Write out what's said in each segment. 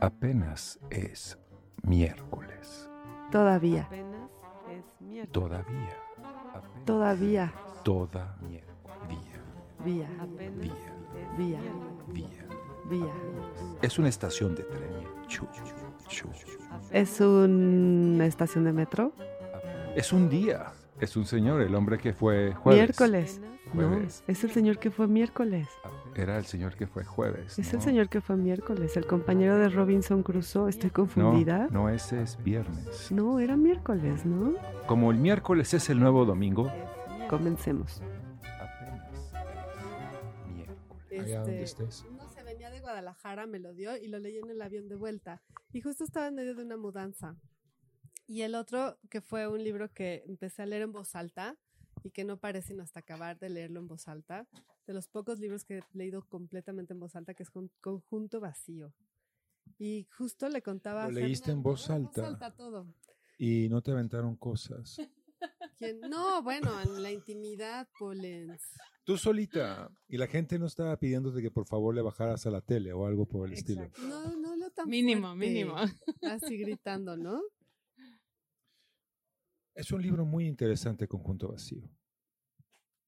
Apenas es miércoles. Todavía, Apenas es miércoles. Todavía. Apenas- todavía, Todavía. vía, Apenas Vía. es Vía. miércoles. Día. vía. Es una estación de tren. Chu, chu. ¿Es una estación de metro? Es un día. Es un señor, el hombre que fue jueves. Miércoles. No, es el señor que fue miércoles. Era el señor que fue jueves. Es ¿no? el señor que fue miércoles, el compañero de Robinson Crusoe. ¿Estoy No, confundida? no, ese es viernes. No, era miércoles, ¿no? Como el miércoles es el nuevo domingo. Comencemos. Apenas es miércoles. Allá donde Este, estés. no se venía de Guadalajara, me lo dio y lo leí en el avión de vuelta. Y justo estaba en medio de una mudanza. Y el otro, que fue un libro que empecé a leer en voz alta y que no paré sino hasta acabar de leerlo en voz alta, de los pocos libros que he leído completamente en voz alta, que es Con- Conjunto Vacío. Y justo le contaba... a ¿Lo leíste en voz alta? En voz alta todo. Y no te aventaron cosas. ¿Quién? No, bueno, en la intimidad, Polens. Tú solita. Y la gente no estaba pidiéndote que por favor le bajaras a la tele o algo por el estilo. No, no lo tan Mínimo, fuerte. mínimo. Así gritando, ¿no? Es un libro muy interesante, Conjunto Vacío.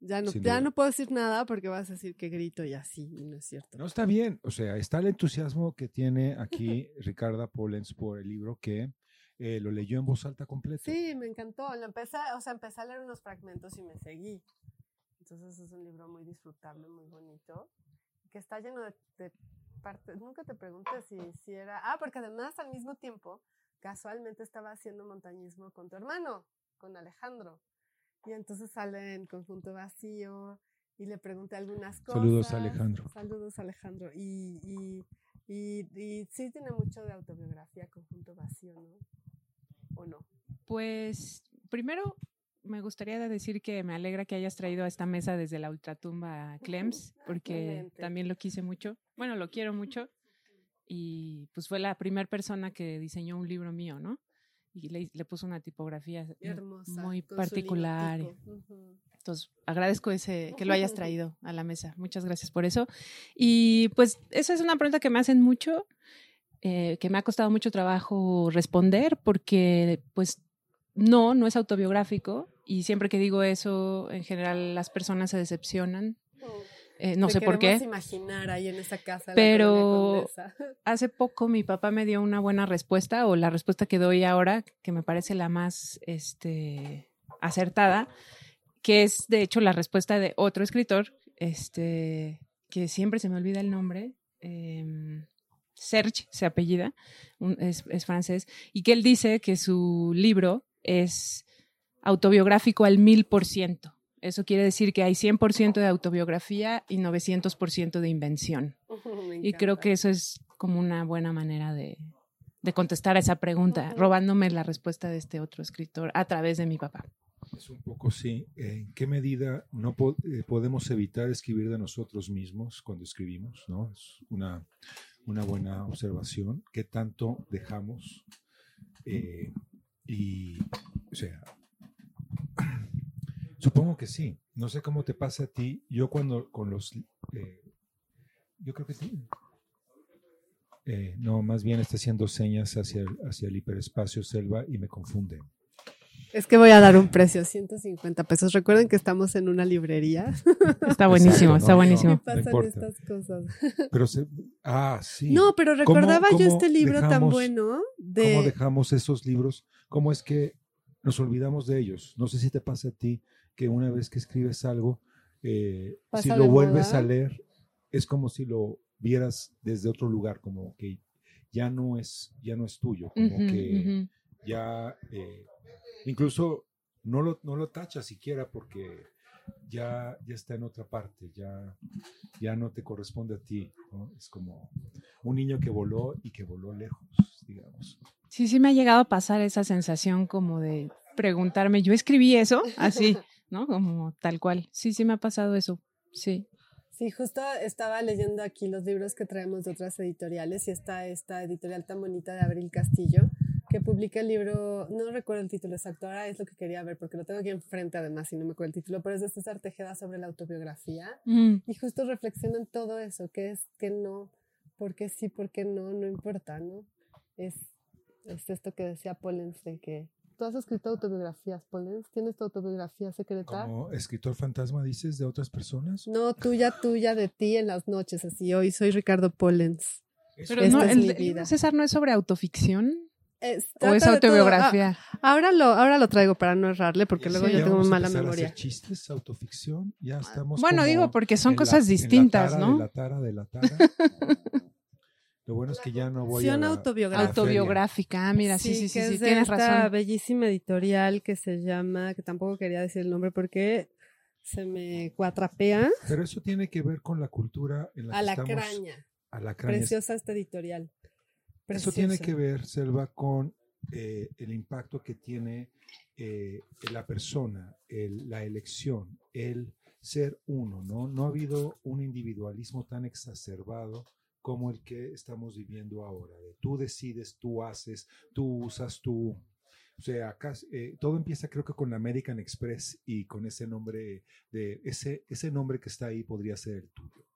Ya no, ya no puedo decir nada porque vas a decir que grito y así, y no es cierto. No está bien. O sea, está el entusiasmo que tiene aquí Ricarda Pollens por el libro que eh, lo leyó en voz alta completo. Sí, me encantó. Lo empecé, o sea, empecé a leer unos fragmentos y me seguí. Entonces es un libro muy disfrutable, muy bonito, que está lleno de, de partes. Nunca te pregunté si, si era... Ah, porque además al mismo tiempo, casualmente estaba haciendo montañismo con tu hermano, con Alejandro. Y entonces sale en conjunto vacío y le pregunté algunas cosas. Saludos, Alejandro. Saludos, Alejandro. Y, y, y, y sí tiene mucho de autobiografía, conjunto vacío, ¿no? ¿O no? Pues primero me gustaría decir que me alegra que hayas traído a esta mesa desde la ultratumba a Clems, porque también lo quise mucho. Bueno, lo quiero mucho. Y pues fue la primera persona que diseñó un libro mío, ¿no? Y le, le puso una tipografía Hermosa. muy particular. Entonces, agradezco ese, que lo hayas traído a la mesa. Muchas gracias por eso. Y pues esa es una pregunta que me hacen mucho, eh, que me ha costado mucho trabajo responder, porque pues no, no es autobiográfico. Y siempre que digo eso, en general las personas se decepcionan. Eh, no Te sé por qué. imaginar ahí en esa casa. la Pero-. Hace poco mi papá me dio una buena respuesta, o la respuesta que doy ahora, que me parece la más este, acertada, que es de hecho la respuesta de otro escritor, este, que siempre se me olvida el nombre, em, Serge se apellida, un- es, es francés, y que él dice que su libro es autobiográfico al mil por ciento. Eso quiere decir que hay 100% de autobiografía y 900% de invención. Y creo que eso es como una buena manera de, de contestar a esa pregunta, robándome la respuesta de este otro escritor a través de mi papá. Es un poco sí. ¿En qué medida no po- eh, podemos evitar escribir de nosotros mismos cuando escribimos? ¿no? Es una, una buena observación. ¿Qué tanto dejamos? Eh, y, o sea, supongo que sí. No sé cómo te pasa a ti. Yo cuando con los... eh, yo creo que sí. Eh, no, más bien está haciendo señas hacia el, hacia el hiperespacio selva y me confunde. Es que voy a dar un precio, 150 pesos. Recuerden que estamos en una librería. Está buenísimo, no, está no. buenísimo. Y pasan importa. estas cosas. Pero se, ah, sí. No, pero recordaba yo cómo este libro tan bueno ¿Cómo de... dejamos esos libros? ¿Cómo es que nos olvidamos de ellos? No sé si te pasa a ti que una vez que escribes algo, eh, si lo vuelves moda. a leer, es como si lo vieras desde otro lugar, como que ya no es, ya no es tuyo, como que ya, eh, incluso no lo, no lo tachas siquiera porque ya, ya está en otra parte, ya, ya no te corresponde a ti. ¿no? Es como un niño que voló y que voló lejos, digamos. Sí, sí me ha llegado a pasar esa sensación como de preguntarme, ¿yo escribí eso? Así, ¿no? Como tal cual. Sí, sí me ha pasado eso. Sí. Sí, justo estaba leyendo aquí los libros que traemos de otras editoriales y está esta editorial tan bonita de Abril Castillo que publica el libro, no recuerdo el título exacto, ahora es lo que quería ver porque lo tengo aquí enfrente además y no me acuerdo el título, pero es de César Tejeda sobre la autobiografía Mm, y justo reflexionan todo eso, que es que no, por qué sí, por qué no, no importa, ¿no? Es, es esto que decía Pollens de que tú has escrito autobiografías, Pollens, ¿tienes tu autobiografía secreta? Como escritor fantasma dices de otras personas. No, tuya, tuya, de ti en las noches, así, hoy soy Ricardo Pollens. Eso Pero Esta no, es el mi vida. César no es sobre autoficción Es, o es autobiografía. Ah, ahora, lo, ahora lo traigo para no errarle, porque luego yo ya tengo mala empezar a hacer memoria. chistes, autoficción, ya estamos. Bueno, digo porque son en la- cosas en la distintas, tara ¿no? De la tara, de la tara. Lo bueno es que ya no voy a. La- autobiográfica. Autobiográfica, ah, mira, sí, sí, sí, que sí, es de tienes esta razón. bellísima editorial que se llama, que tampoco quería decir el nombre porque se me cuatrapea. Pero eso tiene que ver con la cultura en la que A la estamos. craña. A la craña. Preciosa esta editorial. Eso tiene Preciosa. que ver, Selva, con eh, el impacto que tiene eh, la persona, el- la elección, el ser uno, ¿no? No ha habido un individualismo tan exacerbado como el que estamos viviendo ahora. de tú decides, tú haces, tú usas, tú... O sea, acá eh, todo empieza creo que con la American Express y con ese nombre de ese, ese nombre que está ahí podría ser el tuyo.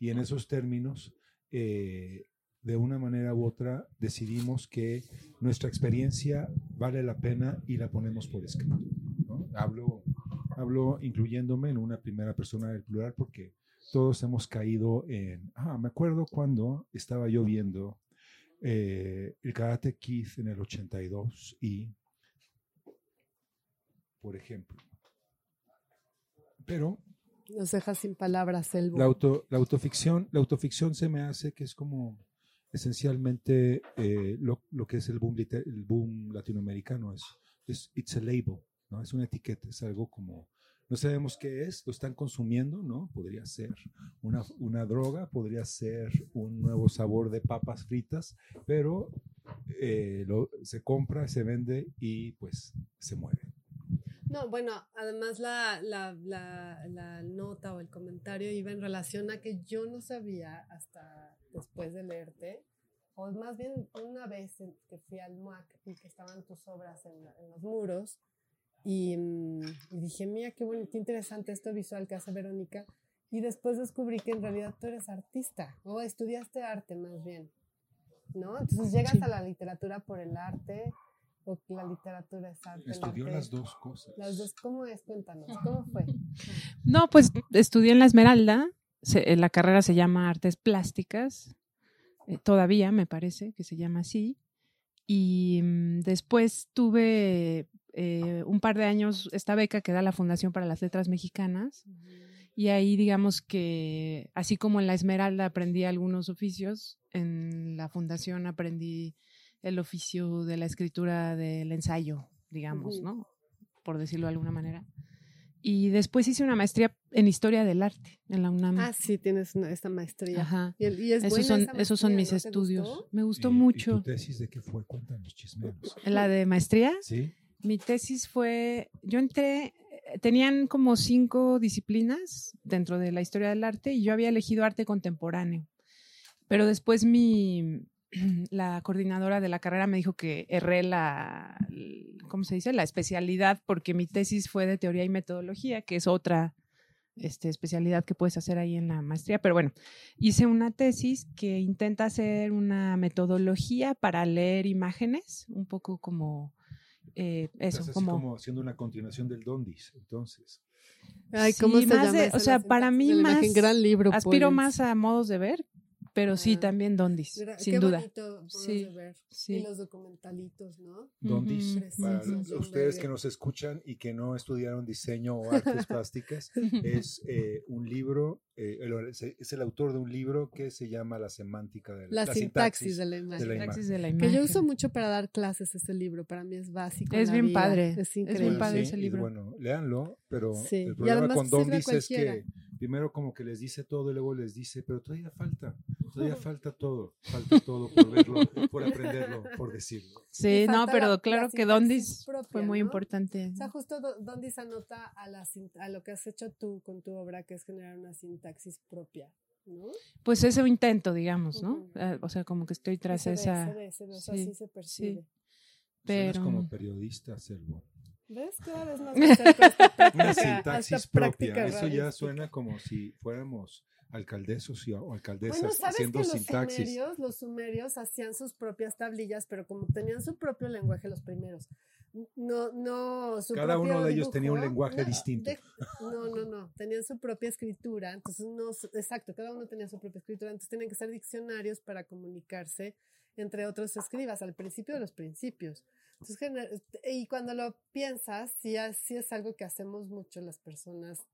Y en esos términos, eh, de una manera u otra, decidimos que nuestra experiencia vale la pena y la ponemos por escrito. ¿no? Hablo, hablo incluyéndome en una primera persona del plural porque todos hemos caído en, ah, me acuerdo cuando estaba yo viendo eh, el Karate Kid en el 82 y, por ejemplo, pero Nos deja sin palabras, Elbo. la, auto, la, autoficción, la autoficción se me hace que es como esencialmente eh, lo, lo que es el boom, liter- el boom latinoamericano. Es, es it's a label, ¿no? es una etiqueta, es algo como, no sabemos qué es, lo están consumiendo, ¿no? Podría ser una, una droga, podría ser un nuevo sabor de papas fritas, pero eh, lo, se compra, se vende y pues se muere. No, bueno, además la, la, la, la nota o el comentario iba en relación a que yo no sabía hasta después de leerte, o más bien una vez que fui al MUAC y que estaban tus obras en, en los muros, y, mm, y dije, mira, qué bueno, qué interesante esto visual que hace Verónica, y después descubrí que en realidad tú eres artista, o estudiaste arte más bien, ¿no? Entonces llegas Sí. a la literatura por el arte, o la literatura es arte. Estudió arte- las dos cosas. las dos, ¿cómo es? Cuéntanos, ¿cómo fue? No, pues estudié en la Esmeralda, se- eh, la carrera se llama Artes Plásticas, eh, todavía me parece que se llama así, y mm, después tuve eh, un par de años esta beca que da la Fundación para las Letras Mexicanas, y ahí digamos que, así como en la Esmeralda aprendí algunos oficios, en la Fundación aprendí el oficio de la escritura del ensayo, digamos. ¿no? Por decirlo de alguna manera. Y después hice una maestría en Historia del Arte en la UNAM. Ah, sí, tienes una- esta maestría. Ajá. Y, el- y es Esos buena son, esos son mis ¿no te estudios. gustó? Me gustó ¿Y- ¿Y mucho. tu tesis de qué fue? Cuéntanos, chismeros. La de maestría, ¿Sí? Mi tesis fue, yo entré, eh, tenían como cinco disciplinas dentro de la historia del arte y yo había elegido arte contemporáneo. Pero después mi, la coordinadora de la carrera me dijo que erré la, ¿cómo se dice? La especialidad porque mi tesis fue de teoría y metodología, que es otra este, especialidad que puedes hacer ahí en la maestría. Pero bueno, hice una tesis que intenta hacer una metodología para leer imágenes, un poco como eh, eso, Estás así como, como haciendo una continuación del Dondis, entonces. Ay, ¿cómo Sí, se más llama de- eso? o sea, para mí más gran libro. aspiro Pollens. más a modos de ver, pero sí Ah. también dondis, Gra- sin qué duda. bonito Sí, de ver. sí. Y los documentalitos, ¿no? Dondis, para ustedes que nos escuchan y que no estudiaron diseño o artes plásticas, es eh, un libro, eh, el- es- es el autor de un libro que se llama La semántica de la, La, sintaxis de la imagen. de la Sintaxis de la Que yo imagen. uso mucho para dar clases ese libro. Para mí es básico. Es la bien vida. padre, Es es increíble. bien padre sí, ese y libro. bueno, léanlo, pero Sí, el problema con Dondis es que primero como que les dice todo y luego les dice, pero todavía falta, todavía falta todo, falta todo por verlo, por aprenderlo, por decirlo. Sí, no, pero la- la claro que Dondis propia, fue muy ¿no? importante. O sea, justo do- donde se anota a, la, a lo que has hecho tú con tu obra, que es generar una sintaxis propia, ¿no? Pues ese intento, digamos, ¿no? Ah, O sea, como que estoy tras esa... se ve, se ve, o sea, sí, así se percibe. Suenas Pero... como periodista, Selvo. ¿Ves? Cada vez más Una sintaxis práctica propia. Eso ya suena como si fuéramos alcaldesos y, o alcaldesas Bueno, ¿sabes haciendo que los sintaxis. sumerios, los sumerios hacían sus propias tablillas, pero como tenían su propio lenguaje los primeros. No, no, su Cada uno de ellos tenía un dibujo, lenguaje no, distinto. de- no, no, no, tenían su propia escritura, entonces no, exacto, cada uno tenía su propia escritura, entonces tenían que ser diccionarios para comunicarse entre otros escribas al principio de los principios. Entonces, gener- y cuando lo piensas, sí, ha- sí es algo que hacemos mucho las personas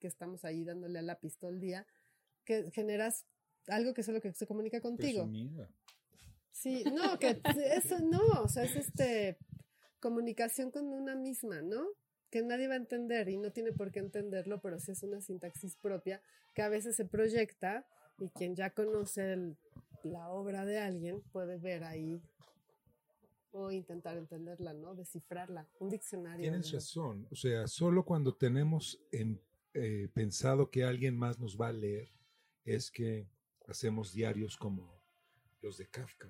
que estamos ahí dándole a lápiz todo el día, que generas algo que solo que se comunica contigo. Presumida. Sí, no, que eso no, o sea, es este comunicación con una misma, ¿no? Que nadie va a entender y no tiene por qué entenderlo, pero sí es una sintaxis propia que a veces se proyecta y quien ya conoce el- la obra de alguien puede ver ahí o intentar entenderla, ¿no? Descifrarla, un diccionario. Tienes ¿no? razón. O sea, solo cuando tenemos en- eh, pensado que alguien más nos va a leer es que hacemos diarios como los de Kafka.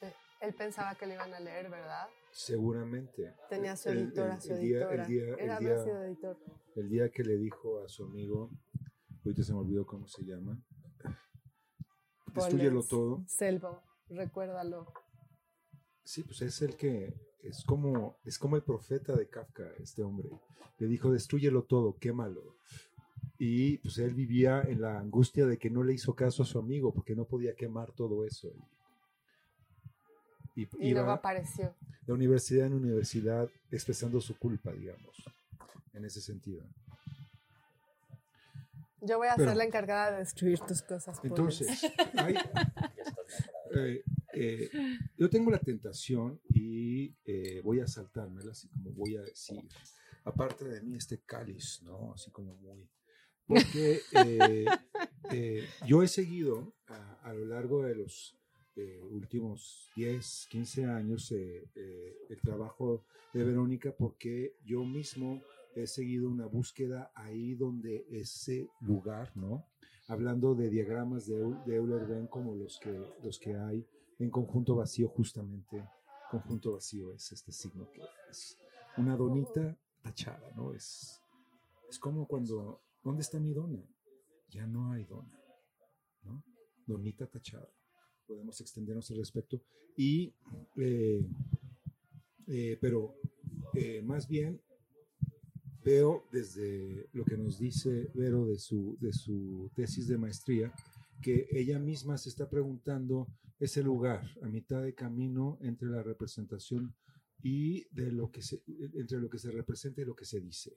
Eh, Él pensaba que lo iban a leer, ¿verdad? Seguramente. Tenía su El- el- editora, su el día- el editora. día- el Era, día- sido editor. El día que le dijo a su amigo, ahorita se me olvidó cómo se llama, destruyelo todo. Selvo, recuérdalo. Sí, pues es el que es como es como el profeta de Kafka, este hombre. Le dijo, "Destrúyelo todo, quémalo." Y pues él vivía en la angustia de que no le hizo caso a su amigo porque no podía quemar todo eso. Y, Y iba luego apareció. de universidad en universidad expresando su culpa, digamos, en ese sentido. Yo voy a Pero- ser la encargada de destruir tus cosas. Entonces, hay- eh, eh, yo tengo la tentación y eh, voy a saltármela, así como voy a decir, aparte de mí este cáliz, ¿no? Así como muy... Porque eh, eh, yo he seguido a, lo largo de los últimos 10, 15 años el trabajo de Verónica porque yo mismo he seguido una búsqueda ahí donde ese lugar, ¿no? Hablando de diagramas de Euler-Venn como los que, los que hay en conjunto vacío, justamente conjunto vacío es este signo que es una donita tachada, ¿no? Es, es como cuando, ¿dónde está mi dona? Ya no hay dona, ¿no? Donita tachada. Podemos extendernos al respecto. Y, eh, eh, pero eh, más bien veo desde lo que nos dice Vero de su, de su tesis de maestría, que ella misma se está preguntando ese lugar a mitad de camino entre la representación y de lo que se, entre lo que se representa y lo que se dice,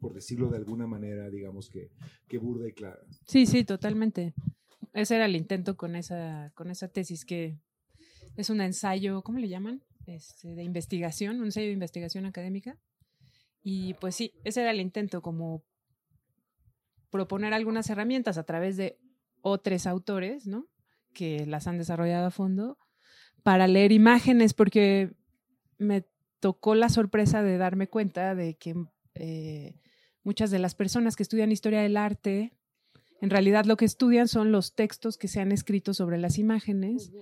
por decirlo de alguna manera, digamos que, que burda y clara. Sí, sí, totalmente. Ese era el intento con esa, con esa tesis, que es un ensayo, ¿cómo le llaman? Este, de investigación, un ensayo de investigación académica. Y pues sí, ese era el intento, como proponer algunas herramientas a través de otros autores, ¿no? Que las han desarrollado a fondo, para leer imágenes, porque me tocó la sorpresa de darme cuenta de que eh, muchas de las personas que estudian historia del arte, en realidad lo que estudian son los textos que se han escrito sobre las imágenes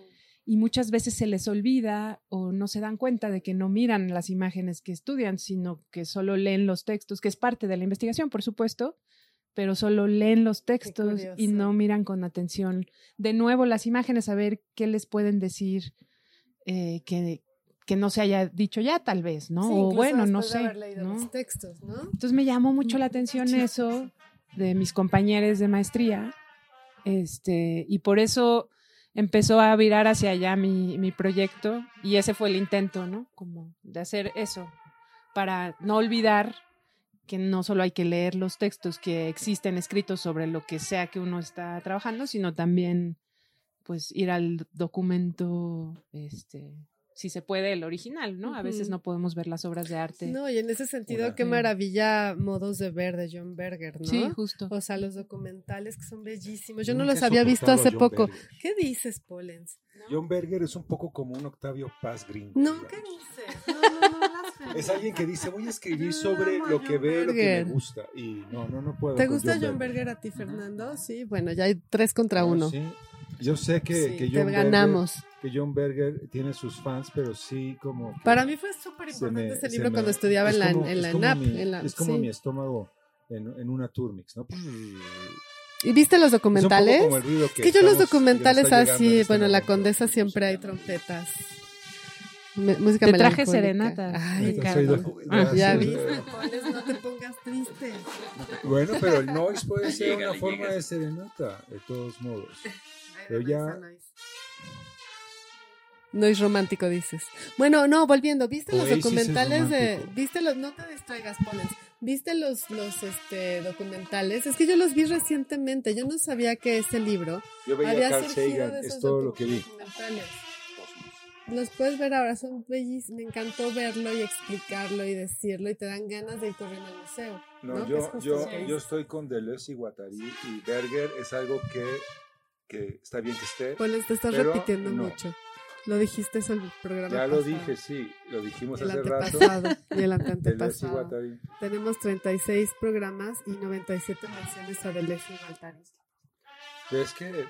y muchas veces se les olvida o no se dan cuenta de que no miran las imágenes que estudian, sino que solo leen los textos, que es parte de la investigación, por supuesto, pero solo leen los textos y no miran con atención de nuevo las imágenes a ver qué les pueden decir eh, que, que no se haya dicho ya, tal vez, ¿no? Sí, o bueno, no de sé. haber leído ¿no? los textos, ¿no? Entonces me llamó mucho la atención eso de mis compañeros de maestría, este, y por eso empezó a virar hacia allá mi, mi proyecto, y ese fue el intento, ¿no? Como de hacer eso, para no olvidar que no solo hay que leer los textos que existen escritos sobre lo que sea que uno está trabajando, sino también pues ir al documento, este, si se puede, el original, ¿no? A veces no podemos ver las obras de arte. No, y en ese sentido, qué Sí. maravilla modos de ver de John Berger, ¿no? Sí, justo. O sea, los documentales que son bellísimos. Yo no los había visto hace John poco. Berger. ¿Qué dices, Pollens? John Berger es un poco como un Octavio Paz gringo. No, digamos. ¿qué dices? No, no, no. Es alguien que dice, voy a escribir sobre lo que John veo, lo que me Berger. gusta. Y no, no, no puedo. ¿Te gusta John Berger a ti. Fernando? Sí, bueno, ya hay tres contra No, uno. sí. Yo sé que, Sí, que te John Berger- ganamos. que John Berger tiene sus fans, pero sí como... que Para mí fue súper importante se libro me- cuando estudiaba es en la, como- en la es como ENAP. mi- en la- es como sí. mi estómago en, en una Turmix, ¿no? ¿Y viste los Es documentales? el ruido Es que yo los estamos- que nos documentales en así, este bueno, la momento. condesa siempre hay trompetas. Música Te traje serenata, Ay, soy de- ya Poles, no te pongas triste. Bueno, pero el noise puede ser una forma de serenata, de todos modos. Pero ya- esa no es. No es romántico, dices. Bueno, no, volviendo, ¿viste los Oasis documentales de, viste los, no te distraigas, Poles, ¿viste los, los, este, documentales? Es que yo los vi recientemente, yo no sabía que ese libro Yo veía había Carl surgido Sagan, de es esos todo lo que vi. Los puedes ver ahora, son bellísimos. Me encantó verlo y explicarlo y decirlo y te dan ganas de ir corriendo al museo. No, ¿no? Es yo, yo, lo yo estoy con Deleuze y Guattari y Berger es algo que, que está bien que esté. Poles, te estás repitiendo no. mucho. Lo dijiste eso el programa Ya lo pasado. dije, sí, lo dijimos El hace rato. antepasado y el Deleuze y antepasado. Guattari. Tenemos 36 programas y 97 menciones a Deleuze y Guattari. Pero es que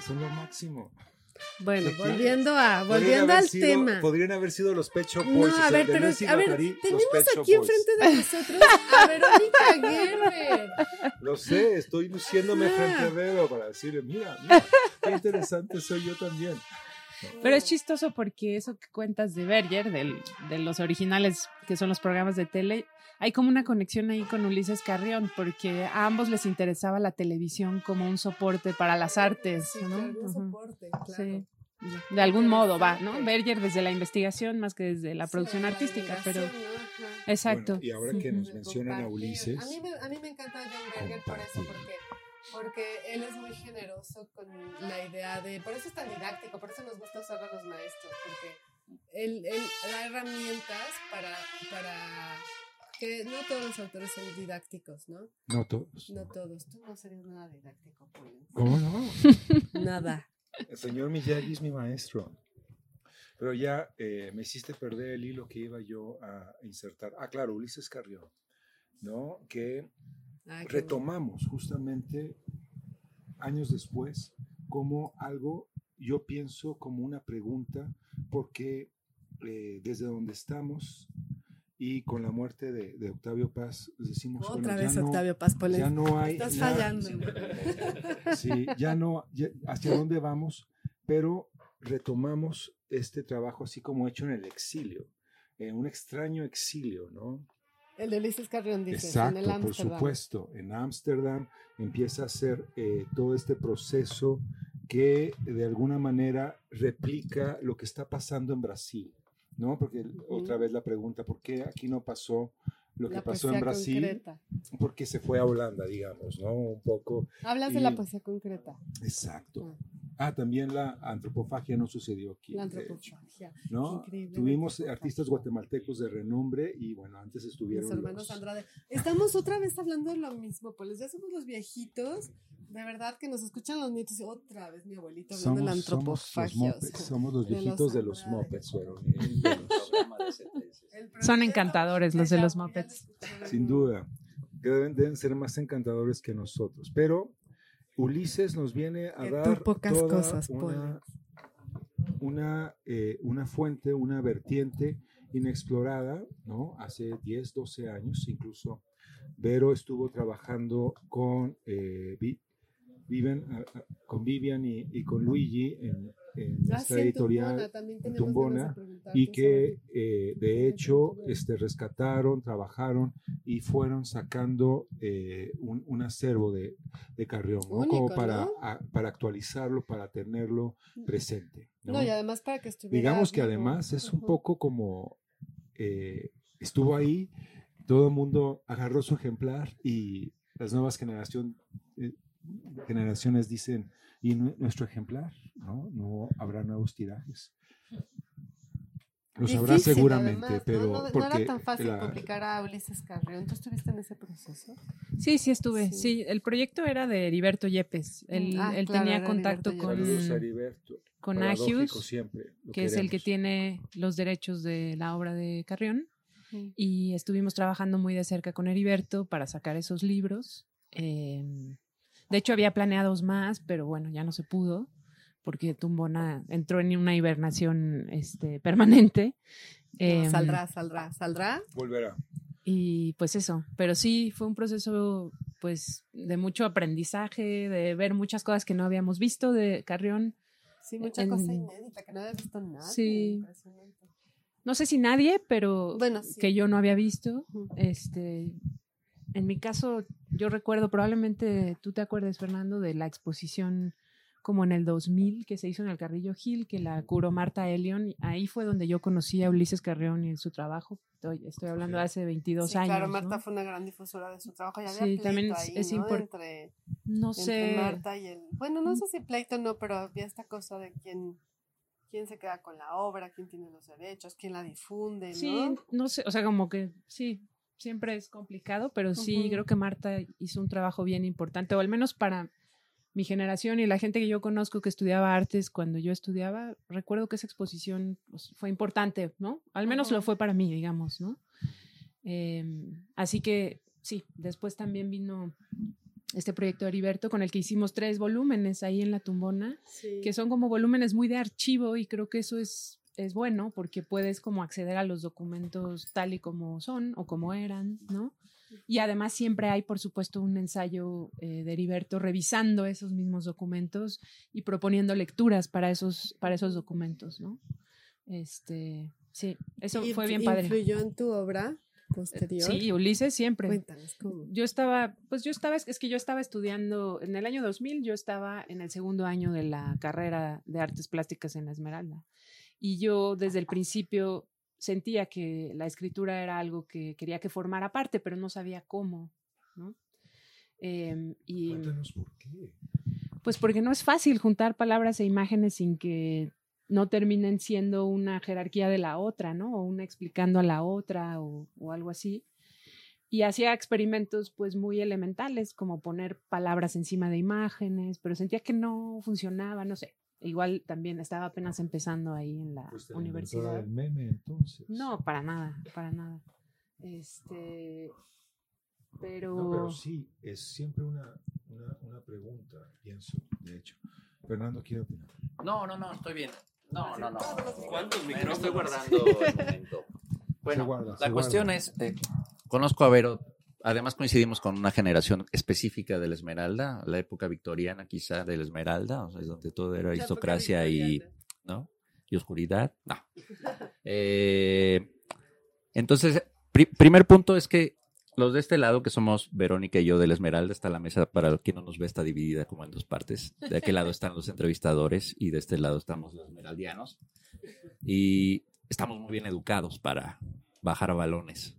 son lo máximo. Bueno, volviendo a, volviendo al sido- tema. Podrían haber sido los No, Boys. o a ver, pero a ver, tenemos aquí Boys. enfrente de nosotros a Verónica Gerber. Lo sé, estoy luciéndome Ajá. frente a Vero para decirle, mira, mira, qué interesante soy yo también. Pero es chistoso porque eso que cuentas de Berger, del- de los originales que son los programas de tele, hay como una conexión ahí con Ulises Carrión, porque a ambos les interesaba la televisión como un soporte para las artes, Sí, ¿no? claro, un Ujú. soporte, claro. Sí. De algún modo va, ¿no? Berger desde la investigación más que desde la Sí, producción la artística, pero exacto. Bueno, y ahora que nos mencionan a. Ulises, A mí, me, a mí me encanta John Berger por eso, porque, porque él es muy generoso con la idea de. Por eso es tan didáctico, por eso nos gusta usar a los maestros, porque él, él da herramientas para, para que no todos los autores son didácticos, ¿no? no todos. No todos. Tú no serías nada didáctico, Paul. ¿Cómo no? Nada. El señor Miyagi es mi maestro. Pero ya eh, me hiciste perder el hilo que iba yo a insertar. Ah, claro, Ulises Carrión, ¿no? Que Ay, retomamos justamente años después como algo, yo pienso como una pregunta, porque eh, desde donde estamos y con la muerte de, de Octavio Paz, decimos, Otra bueno, vez ya no- Octavio Paz Poles. ya no hay Estás fallando. Sí, ya no, ya- hacia dónde vamos, pero retomamos este trabajo así como hecho en el exilio, en un extraño exilio, ¿no? El de Ulises Carrión dice, en Exacto, el por supuesto. En Ámsterdam empieza a hacer eh, todo este proceso que de alguna manera replica lo que está pasando en Brasil, ¿no? Porque otra vez la pregunta, ¿por qué aquí no pasó lo que La pasó en Brasil? concreta. Porque se fue a Holanda, digamos, ¿no? Un poco. Hablas de la poesía concreta. Exacto. Ah, Ah, también la antropofagia no sucedió aquí. la antropofagia. ¿no? Increíble, Tuvimos antropofagia. artistas guatemaltecos de renombre y bueno, antes estuvieron Los hermanos los- Andrade. Estamos otra vez hablando de lo mismo, pues ya somos los viejitos. De verdad que nos escuchan los nietos y otra vez mi abuelito hablando de la somos, somos los antropofagia. sea, somos los de los viejitos de los Verónica. el Son encantadores los de los escuchar Sin duda, que deben, deben ser más encantadores que nosotros. Pero Ulises nos viene a tú dar pocas toda cosas una, una, eh, una fuente, una vertiente inexplorada, ¿no? Hace 10, 12 años, incluso Vero estuvo trabajando con, eh, Vi- con Vivian y, y con Luigi en, en Ah, esta sí, en editorial Tumbona, Tumbona, y que eh, de hecho este, rescataron, trabajaron y fueron sacando eh, un, un acervo de, de Carrión, ¿no? como Único, para, ¿no? a- para actualizarlo, para tenerlo presente. ¿no? No, y además para que estuviera. Digamos que además es un poco como eh, estuvo ahí, todo el mundo agarró su ejemplar y las nuevas generación, eh, generaciones dicen, ¿y nu- nuestro ejemplar? ¿No? No habrá nuevos tirajes. Los habrá Difícil, seguramente, además, ¿no? pero No, no porque era tan fácil la- publicar a Ulises Carrión. ¿Tú estuviste en ese proceso? Sí, sí estuve. Sí. Sí, el proyecto era de Heriberto Yepes. Él, Ah, él claro, tenía contacto Heriberto con, con Agius, siempre, que es el que tiene los derechos de la obra de Carrión. Sí. Y estuvimos trabajando muy de cerca con Heriberto para sacar esos libros. Eh, de hecho, había planeados más, pero bueno, ya no se pudo porque Tumbona entró en una hibernación este, permanente. No, Eh, saldrá, saldrá, saldrá. Volverá. Y pues eso, pero sí fue un proceso pues de mucho aprendizaje, de ver muchas cosas que no habíamos visto de Carrión. Sí, mucha en- cosa inédita que no había visto nadie. Sí. impresionante. No sé si nadie, pero Bueno, sí. que yo no había visto. Este, en mi caso, yo recuerdo, probablemente tú te acuerdes, Fernando, de la exposición como en el 2000 que se hizo en el Carrillo Gil, que la curó Marta Elion. Ahí fue donde yo conocí a Ulises Carrión y su trabajo. Estoy, estoy hablando de hace 22 Sí, años. Claro, ¿no? Marta fue una gran difusora de su trabajo. Ya había Sí, también es- ahí, es ¿no? impor- Entre, No entre sé. Marta y el... Bueno, no sé si pleito no, pero había esta cosa de quién, quién se queda con la obra, quién tiene los derechos, quién la difunde, ¿no? Sí, no sé, o sea, como que sí, siempre es complicado, pero sí creo que Marta hizo un trabajo bien importante, o al menos para mi generación y la gente que yo conozco que estudiaba artes cuando yo estudiaba, recuerdo que esa exposición pues, fue importante, ¿no? Al menos lo fue para mí, digamos, ¿no? Em, así que sí, después también vino este proyecto de Heriberto con el que hicimos tres volúmenes ahí en la tumbona Sí. que son como volúmenes muy de archivo y creo que eso es, es bueno porque puedes como acceder a los documentos tal y como son o como eran, ¿no? Y además siempre hay, por supuesto, un ensayo eh, de Heriberto revisando esos mismos documentos y proponiendo lecturas para esos, para esos documentos, ¿no? Este, sí, eso ¿Y fue bien padre. ¿Influyó en tu obra posterior? Sí, Ulises siempre. Cuéntanos cómo. Yo estaba, pues yo estaba, es que yo estaba estudiando, en el año 2000 yo estaba en el segundo año de la carrera de artes plásticas en la Esmeralda. Y yo desde el principio sentía que la escritura era algo que quería que formara parte, pero no sabía cómo, ¿no? Em, y Cuéntanos por qué. pues porque no es fácil juntar palabras e imágenes sin que no terminen siendo una jerarquía de la otra, ¿no? O una explicando a la otra o, o algo así. Y hacía experimentos pues muy elementales, como poner palabras encima de imágenes, pero sentía que no funcionaba, no sé. Igual también estaba apenas empezando ahí en la la universidad. del meme, entonces. No, para nada, para nada. Este, pero... No, pero sí, es siempre una, una, una pregunta, pienso, de hecho. Fernando quiere opinar. No, no, no, estoy bien. No, no, no. ¿Cuántos micrófonos? estoy guardando el momento. Bueno, Se guarda, se la cuestión guarda. es, eh, conozco a Vero, además coincidimos con una generación específica de la Esmeralda, la época victoriana quizá de la Esmeralda, o sea, es donde todo era aristocracia y, ¿no? Y oscuridad. No. Eh, entonces, pri- primer punto es que los de este lado, que somos Verónica y yo de la Esmeralda, está la mesa, para quien no nos ve, está dividida como en dos partes. De aquel lado están los entrevistadores y de este lado estamos los esmeraldianos. Y estamos muy bien educados para bajar balones.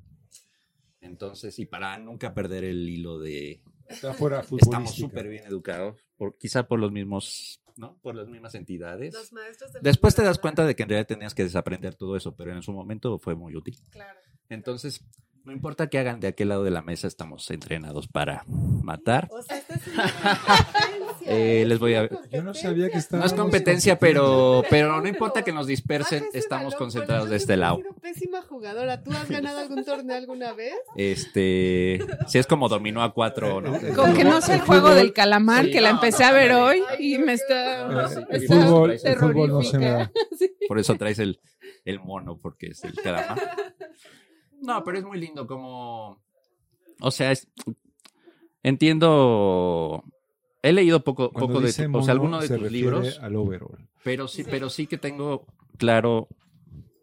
Entonces, y para nunca perder el hilo de... Está fuera Estamos súper bien educados, por, quizá por los mismos, ¿no? Por las mismas entidades. Los maestros de la Después te das cuenta de que en realidad tenías que desaprender todo eso, pero en su momento fue muy útil. Claro. Entonces, no importa qué hagan de aquel lado de la mesa, estamos entrenados para matar. O sea, esta es competencia. Eh, les voy a- Yo no sabía que estaba. No es competencia, pero, pero no importa que nos dispersen, ese estamos concentrados de este lado. Pésima jugadora. ¿Tú has ganado algún torneo alguna vez? Este, si es como dominó a cuatro, ¿no? Con que no sea el juego del calamar, que la empecé a ver hoy y me está... horror. El fútbol, el fútbol no se me da. Por eso traes el, el mono, porque es el calamar. No, pero es muy lindo como... O sea, es, entiendo... He leído poco, Cuando poco de, tu- o mono, sea, alguno de se tus libros, al overall. pero sí, pero sí que tengo claro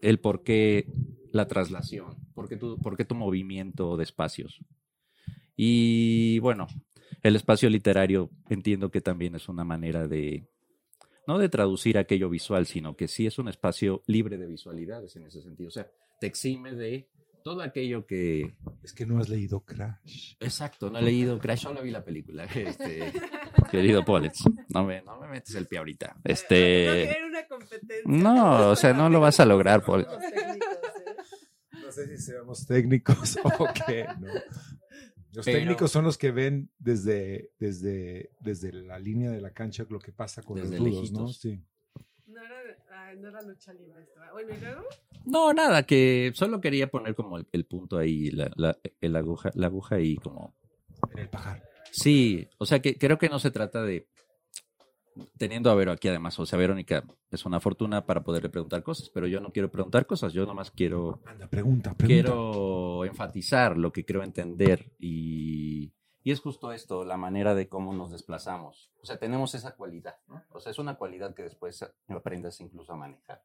el por qué la traslación, por qué tu, por qué tu movimiento de espacios. Y bueno, el espacio literario entiendo que también es una manera de, no de traducir aquello visual, sino que sí es un espacio libre de visualidades en ese sentido. O sea, te exime de todo aquello que... Es que no has leído Crash. Exacto, no he leído Crash, solo vi la película. Este, querido Pollets, no me, no me metes el pie ahorita. No Este... era una competencia. No, o sea, no lo vas a lograr, técnicos, ¿eh? No sé si seamos técnicos o qué, ¿no? Los Pero- técnicos son los que ven desde, desde, desde la línea de la cancha lo que pasa con los rudos, ¿no? Sí. No era, no era lucha libre esto. ¿eh? Bueno, ¿y luego? No, nada, que solo quería poner como el, el punto ahí, la, la, el aguja, la aguja ahí como... En el pajar. Sí, o sea que creo que no se trata de, teniendo a Vero aquí además, o sea, Verónica es una fortuna para poderle preguntar cosas, pero yo no quiero preguntar cosas, yo nomás quiero, Anda, pregunta, pregunta. quiero enfatizar lo que creo entender y, y es justo esto, la manera de cómo nos desplazamos. O sea, tenemos esa cualidad, ¿no? O sea, es una cualidad que después aprendes incluso a manejar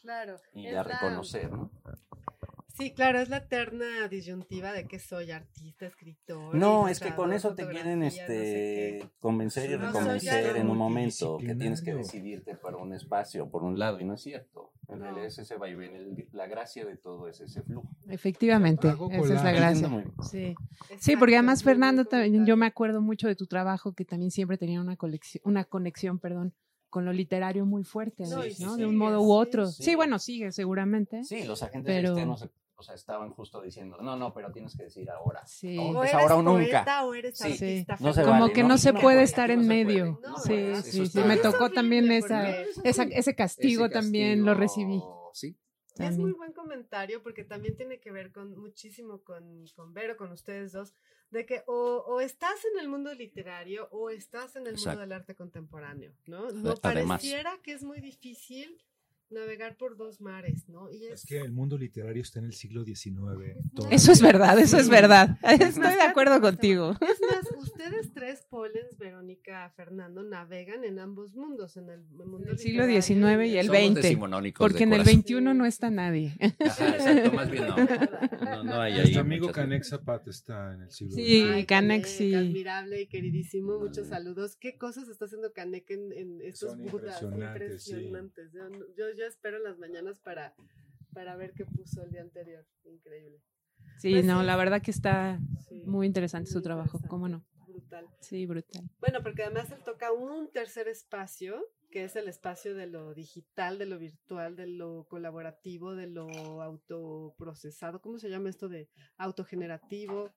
Claro. y a reconocer, ¿no? Sí, claro, es la eterna disyuntiva de que soy artista, escritor. No, es que con eso te quieren fotografía, no sé este, convencer y No, reconvencer en un momento que tienes que decidirte para un espacio, por un lado, y no es cierto. En No. realidad es ese vaivén, el- la gracia de todo es ese flujo. Efectivamente, esa es la gracia. Sí. Sí, porque además Fernando también, yo me acuerdo mucho de tu trabajo que también siempre tenía una colección, una conexión, perdón, con lo literario muy fuerte, No, de un modo u sí. otro. Sí, Sí. bueno, sigue seguramente. Sí, los agentes Pero- externos o sea, estaban justo diciendo, no, no, pero tienes que decir ahora. Sí. O es ahora o nunca. poeta o eres Sí. No se. Como vale, que ¿no? no se No puede estar en medio. sí, sí, sí. Me tocó también esa, esa, ese castigo Ese también lo recibí. Sí, es muy buen comentario porque también tiene que ver con muchísimo con, con Vero, con ustedes dos, de que o, o estás en el mundo literario o estás en el Exacto. mundo del arte contemporáneo, ¿no? No Además. pareciera que es muy difícil navegar por dos mares, ¿no? Y Es que el mundo literario está en el siglo XIX. todo- Eso es verdad, eso es Sí. verdad. Es Estoy más, de acuerdo contigo. Es más, ustedes tres, Polens, Verónica, Fernando, navegan en ambos mundos, en el mundo El siglo XIX y el Somos 20. decimonónicos Porque en el. 21 no está nadie. Ajá, exacto, más bien no. No, no hay ahí Nuestro amigo Canek Zapata está en el siglo Sí. XX. Ay, Canek, Canek, sí. Admirable y queridísimo, muchos saludos. ¿Qué cosas está haciendo Canek en, en estos Son budas impresionantes, sí. impresionantes? Yo, yo, yo espero en las mañanas para, para ver qué puso el día anterior. Increíble. Sí, Pues no, sí. la verdad que está Sí, muy interesante su muy trabajo, interesante, ¿cómo no? Brutal. Sí, brutal. Bueno, porque además él toca un tercer espacio, que es el espacio de lo digital, de lo virtual, de lo colaborativo, de lo autoprocesado. ¿Cómo se llama esto de autogenerativo?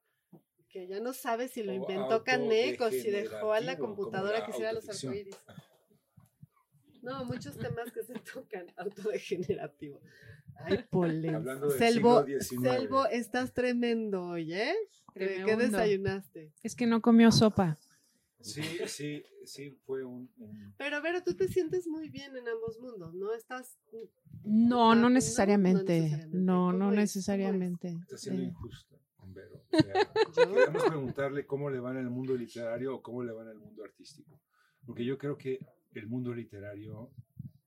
Que ya no sabe si lo inventó Canek o si dejó a la computadora la que hiciera los arcoíris. No, muchos temas que se tocan. Autodegenerativo. Ay, Polen. Hablando del Selvo, siglo XIX. Selvo, estás tremendo hoy, ¿eh? ¿Qué- ¿Qué Tremendo. desayunaste? Es que no comió sopa. Sí, sí, sí, fue un... un- Pero, Vero, tú te sientes muy bien en ambos mundos, ¿no? Estás... No, Ah, no no, necesariamente. No, ¿Cómo no necesariamente. Está siendo Eh, injusta con Vero. O sea. Queremos preguntarle cómo le va en el mundo literario o cómo le va en el mundo artístico. Porque yo creo que el mundo literario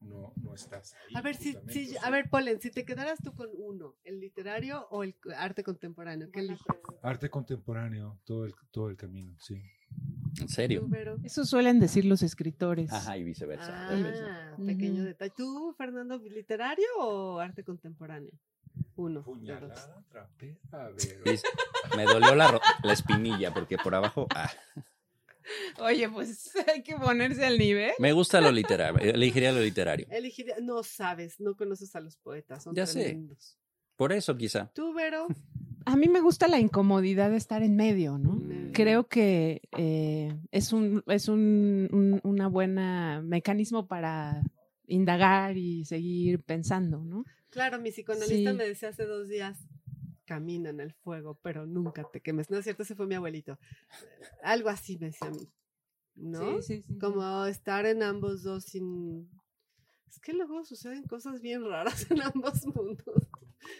no, no estás ahí. A ver, si, si, o sea, a ver, Polen, si te quedaras tú con uno, ¿el literario o el arte contemporáneo? ¿Qué eliges? Arte contemporáneo, todo el, todo el camino, sí. En ¿Tú, serio. Eso suelen decir los escritores. Ajá, y viceversa. Ah, pequeño detalle. ¿Tú, Fernando, literario o arte contemporáneo? Uno. Puñalada, Me dolió la, ro- la espinilla porque por abajo. ah. Oye, pues hay que ponerse al nivel. Me gusta lo literario. Elegiría lo literario. Elegiría- no sabes, no conoces a los poetas, son Ya sé. tremendos. Por eso, quizá. ¿Tú, Vero? A mí me gusta la incomodidad de estar en medio, ¿no? Mm. Creo que eh, es un es un, un- una buena mecanismo para indagar y seguir pensando, ¿no? Claro, mi psicoanalista Sí. me decía hace dos días, camina en el fuego, pero nunca te quemes. No es cierto, ese fue mi abuelito. Algo así me decía a mí, ¿no? Sí, sí, sí. Como estar en ambos dos sin... Es que luego suceden cosas bien raras en ambos mundos.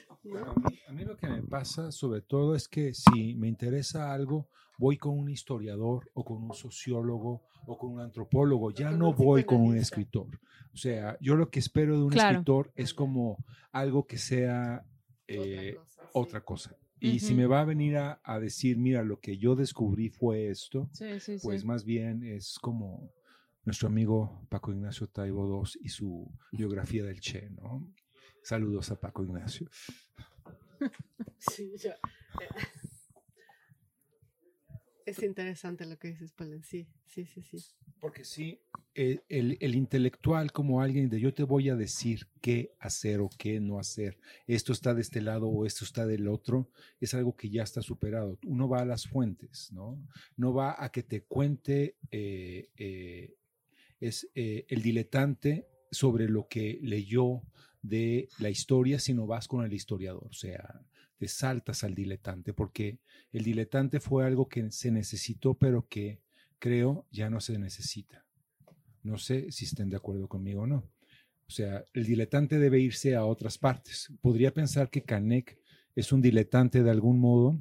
A, mí, a mí lo que me pasa sobre todo es que si me interesa algo, voy con un historiador o con un sociólogo o con un antropólogo, ya no voy con un escritor. O sea, yo lo que espero de un Claro. escritor es como algo que sea eh. Otra cosa. Y si me va a venir a, a decir, mira, lo que yo descubrí fue esto, Sí, sí, pues sí. más bien es como nuestro amigo Paco Ignacio Taibo II y su biografía del Che, ¿no? Saludos a Paco Ignacio. Sí, ya. Eh, Es interesante lo que dices, Polen. Sí, sí, sí, sí. Porque sí, el, el- el intelectual como alguien de yo te voy a decir qué hacer o qué no hacer, esto está de este lado o esto está del otro, es algo que ya está superado. Uno va a las fuentes, ¿no? No va a que te cuente eh, eh, es eh, el diletante sobre lo que leyó de la historia, sino vas con el historiador, o sea, saltas al diletante, porque el diletante fue algo que se necesitó, pero que creo ya no se necesita. No sé si estén de acuerdo conmigo o no. O sea, el diletante debe irse a otras partes. Podría pensar que Canek es un diletante de algún modo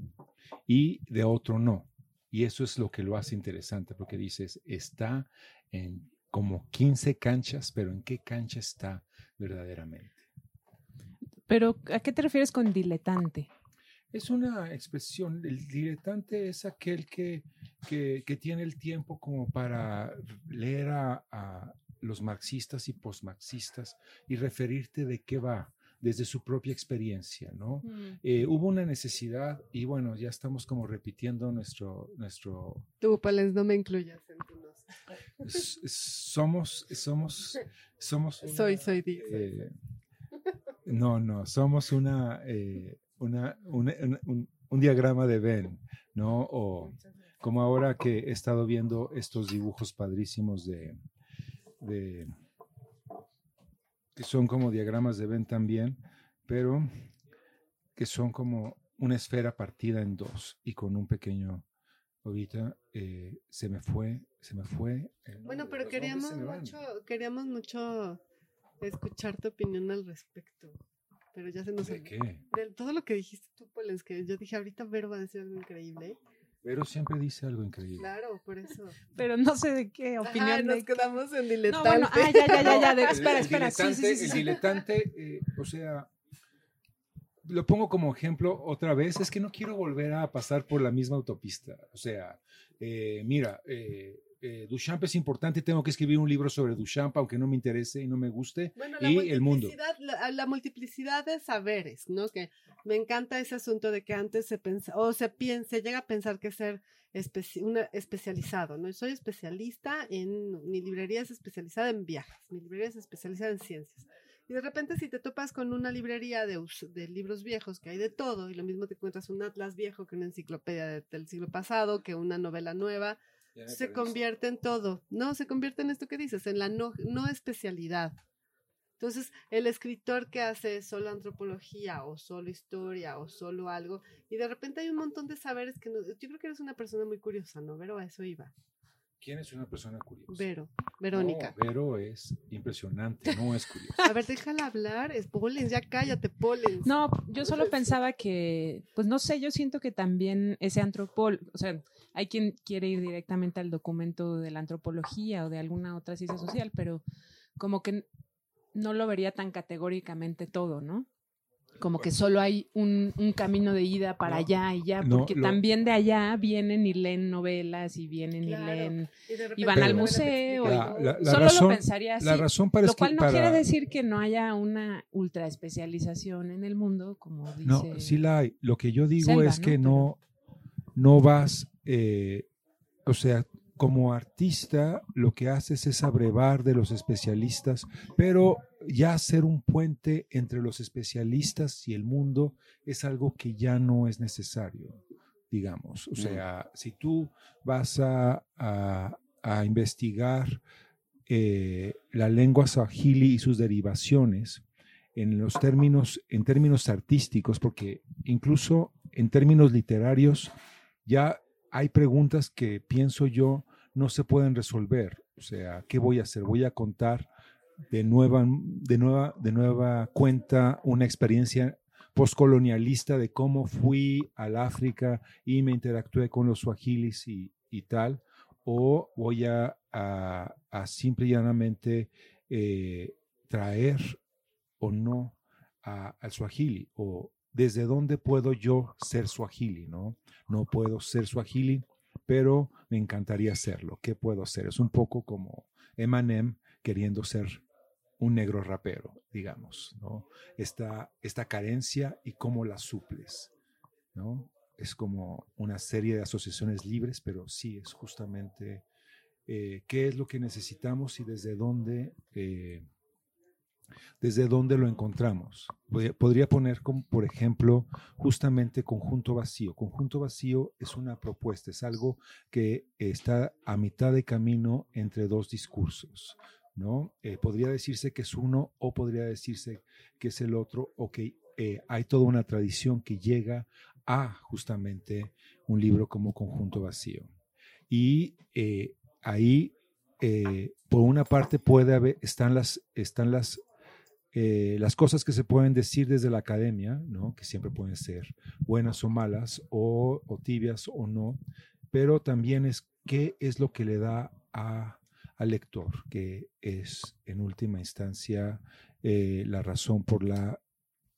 y de otro no. Y eso es lo que lo hace interesante, porque dices, está en como 15 canchas, pero ¿en qué cancha está verdaderamente? Pero, ¿a qué te refieres con diletante? Es una expresión, el diletante es aquel que, que, que tiene el tiempo como para leer a, a los marxistas y postmarxistas y referirte de qué va desde su propia experiencia, ¿no? Mm. Eh, hubo una necesidad y bueno, ya estamos como repitiendo nuestro, nuestro, Tú, Pales, no me incluyas en tu somos, somos, somos. Soy, soy eh, no, no, somos una, eh, una, una- una- un, un diagrama de Venn, ¿no? O como ahora que he estado viendo estos dibujos padrísimos de, de que son como diagramas de Venn también, pero que son como una esfera partida en dos y con un pequeño ahorita eh, se me fue, se me fue. el Bueno, pero queríamos mucho, queríamos mucho escuchar tu opinión al respecto. Pero ya se nos ¿De qué? De todo lo que dijiste tú, Polens, que yo dije ahorita Vero va a decir algo increíble. Pero siempre dice algo increíble. Claro, por eso. Pero no sé de qué Ajá, opinión nos de... quedamos en No, diletante. bueno, ah, ya, ya, ya, ya, de- El- espera, el espera, sí, sí, diletante- sí, sí, El diletante, eh, o sea, lo pongo como ejemplo otra vez, es que no quiero volver a pasar por la misma autopista. O sea, eh, mira, eh, eh, Duchamp es importante, tengo que escribir un libro sobre Duchamp, aunque no me interese y no me guste. Bueno, la y el mundo. multiplicidad- La, la multiplicidad de saberes, ¿no? Que me encanta ese asunto de que antes se pensa, o se piensa, se llega a pensar que ser especi- una- especializado, ¿no? Soy especialista en, mi librería es especializada en viajes, mi librería es especializada en ciencias. Y de repente si te topas con una librería de, libros viejos que hay de todo, y lo mismo te encuentras un atlas viejo que una enciclopedia de- del siglo pasado, que una novela nueva, se convierte en todo. No, se convierte en esto que dices, en la no, no especialidad. Entonces, el escritor que hace solo antropología o solo historia o solo algo, y de repente hay un montón de saberes que no, yo creo que eres una persona muy curiosa, ¿no? Vero, a eso iba. ¿Quién es una persona curiosa? Vero, Verónica. No, Vero es impresionante, no es curiosa. A ver, déjala hablar, es Polens, ya cállate, Polens. No, yo solo pensaba que, pues no sé, yo siento que también ese antropólogo, o sea, hay quien quiere ir directamente al documento de la antropología o de alguna otra ciencia social, pero como que no lo vería tan categóricamente todo, ¿no? Como que solo hay un, un camino de ida para No, allá y ya, no, porque lo- también de allá vienen y leen novelas y vienen Claro. y leen, Y, van al museo. La- la- todo. la solo razón- lo pensaría así. La razón para Lo cual no para- quiere decir que no haya una ultra especialización en el mundo, como dice. No, sí la hay. Lo que yo digo Selva, es que no, no vas, eh, o sea, como artista lo que haces es abrevar de los especialistas, pero ya hacer un puente entre los especialistas y el mundo es algo que ya no es necesario, digamos. O sea, si tú vas a, a- a investigar eh, la lengua swahili y sus derivaciones, en los términos, en términos artísticos, porque incluso en términos literarios ya hay preguntas que pienso yo no se pueden resolver. O sea, ¿qué voy a hacer? Voy a contar de nueva, de nueva, de nueva cuenta una experiencia postcolonialista de cómo fui al África y me interactué con los suajilis y, y tal, o voy a, a, simple y llanamente eh, traer o no al suajili, o desde dónde puedo yo ser suajili, ¿no? No puedo ser suajili, pero me encantaría hacerlo. ¿Qué puedo hacer? Es un poco como Eminem queriendo ser un negro rapero, digamos, ¿no? Esta, esta carencia y cómo la suples, ¿no? Es como una serie de asociaciones libres, pero sí es justamente eh, qué es lo que necesitamos y desde dónde, eh, desde dónde lo encontramos. Pod- Podría poner por ejemplo, justamente conjunto vacío. Conjunto vacío es una propuesta, es algo que está a mitad de camino entre dos discursos. ¿No? Eh, podría decirse que es uno o podría decirse que es el otro o que eh, hay toda una tradición que llega a justamente un libro como Conjunto Vacío. Y eh, ahí por una parte puede haber, están las, están las, las cosas que se pueden decir desde la academia, ¿no? que siempre pueden ser buenas o malas, o, o tibias o no, pero también es qué es lo que le da a, al lector, que es en última instancia eh, la razón por la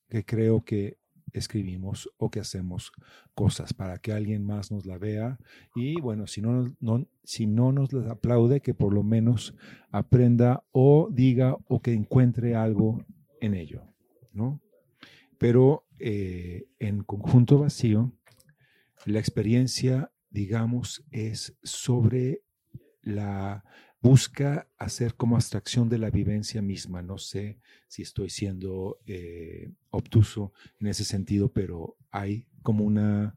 que creo que escribimos o que hacemos cosas para que alguien más nos la vea y bueno, si no, no, si no nos las aplaude, que por lo menos aprenda o diga o que encuentre algo en ello, ¿no? Pero eh, en conjunto vacío, la experiencia, digamos, es sobre la busca hacer como abstracción de la vivencia misma. No sé si estoy siendo eh, obtuso en ese sentido, pero hay como una,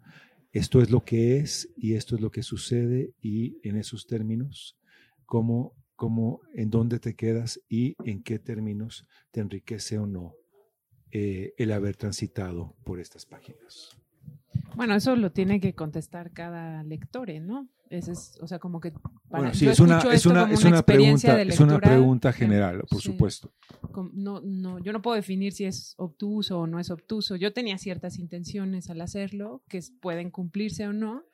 esto es lo que es y esto es lo que sucede y en esos términos, cómo, cómo en dónde te quedas y en qué términos te enriquece o no eh, el haber transitado por estas páginas. Bueno, eso lo tiene que contestar cada lector, ¿no? Ese es, o sea, como que para, Bueno, sí, es una, es una, es una una pregunta, de es una pregunta general, por sí. supuesto. no, no, yo no puedo definir si es obtuso o no es obtuso. Yo tenía ciertas intenciones al hacerlo que pueden cumplirse o no.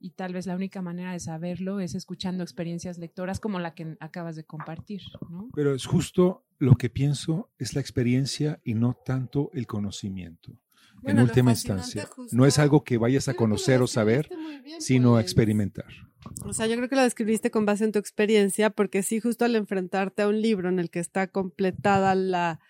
Y tal vez la única manera de saberlo es escuchando experiencias lectoras como la que acabas de compartir, ¿no? Pero es justo lo que pienso, es la experiencia y no tanto el conocimiento. Bueno, en última instancia. justo- No es algo que vayas a conocer o saber, bien, sino a pues. experimentar. O sea, yo creo que lo describiste con base en tu experiencia, porque sí, justo al enfrentarte a un libro en el que está completada la,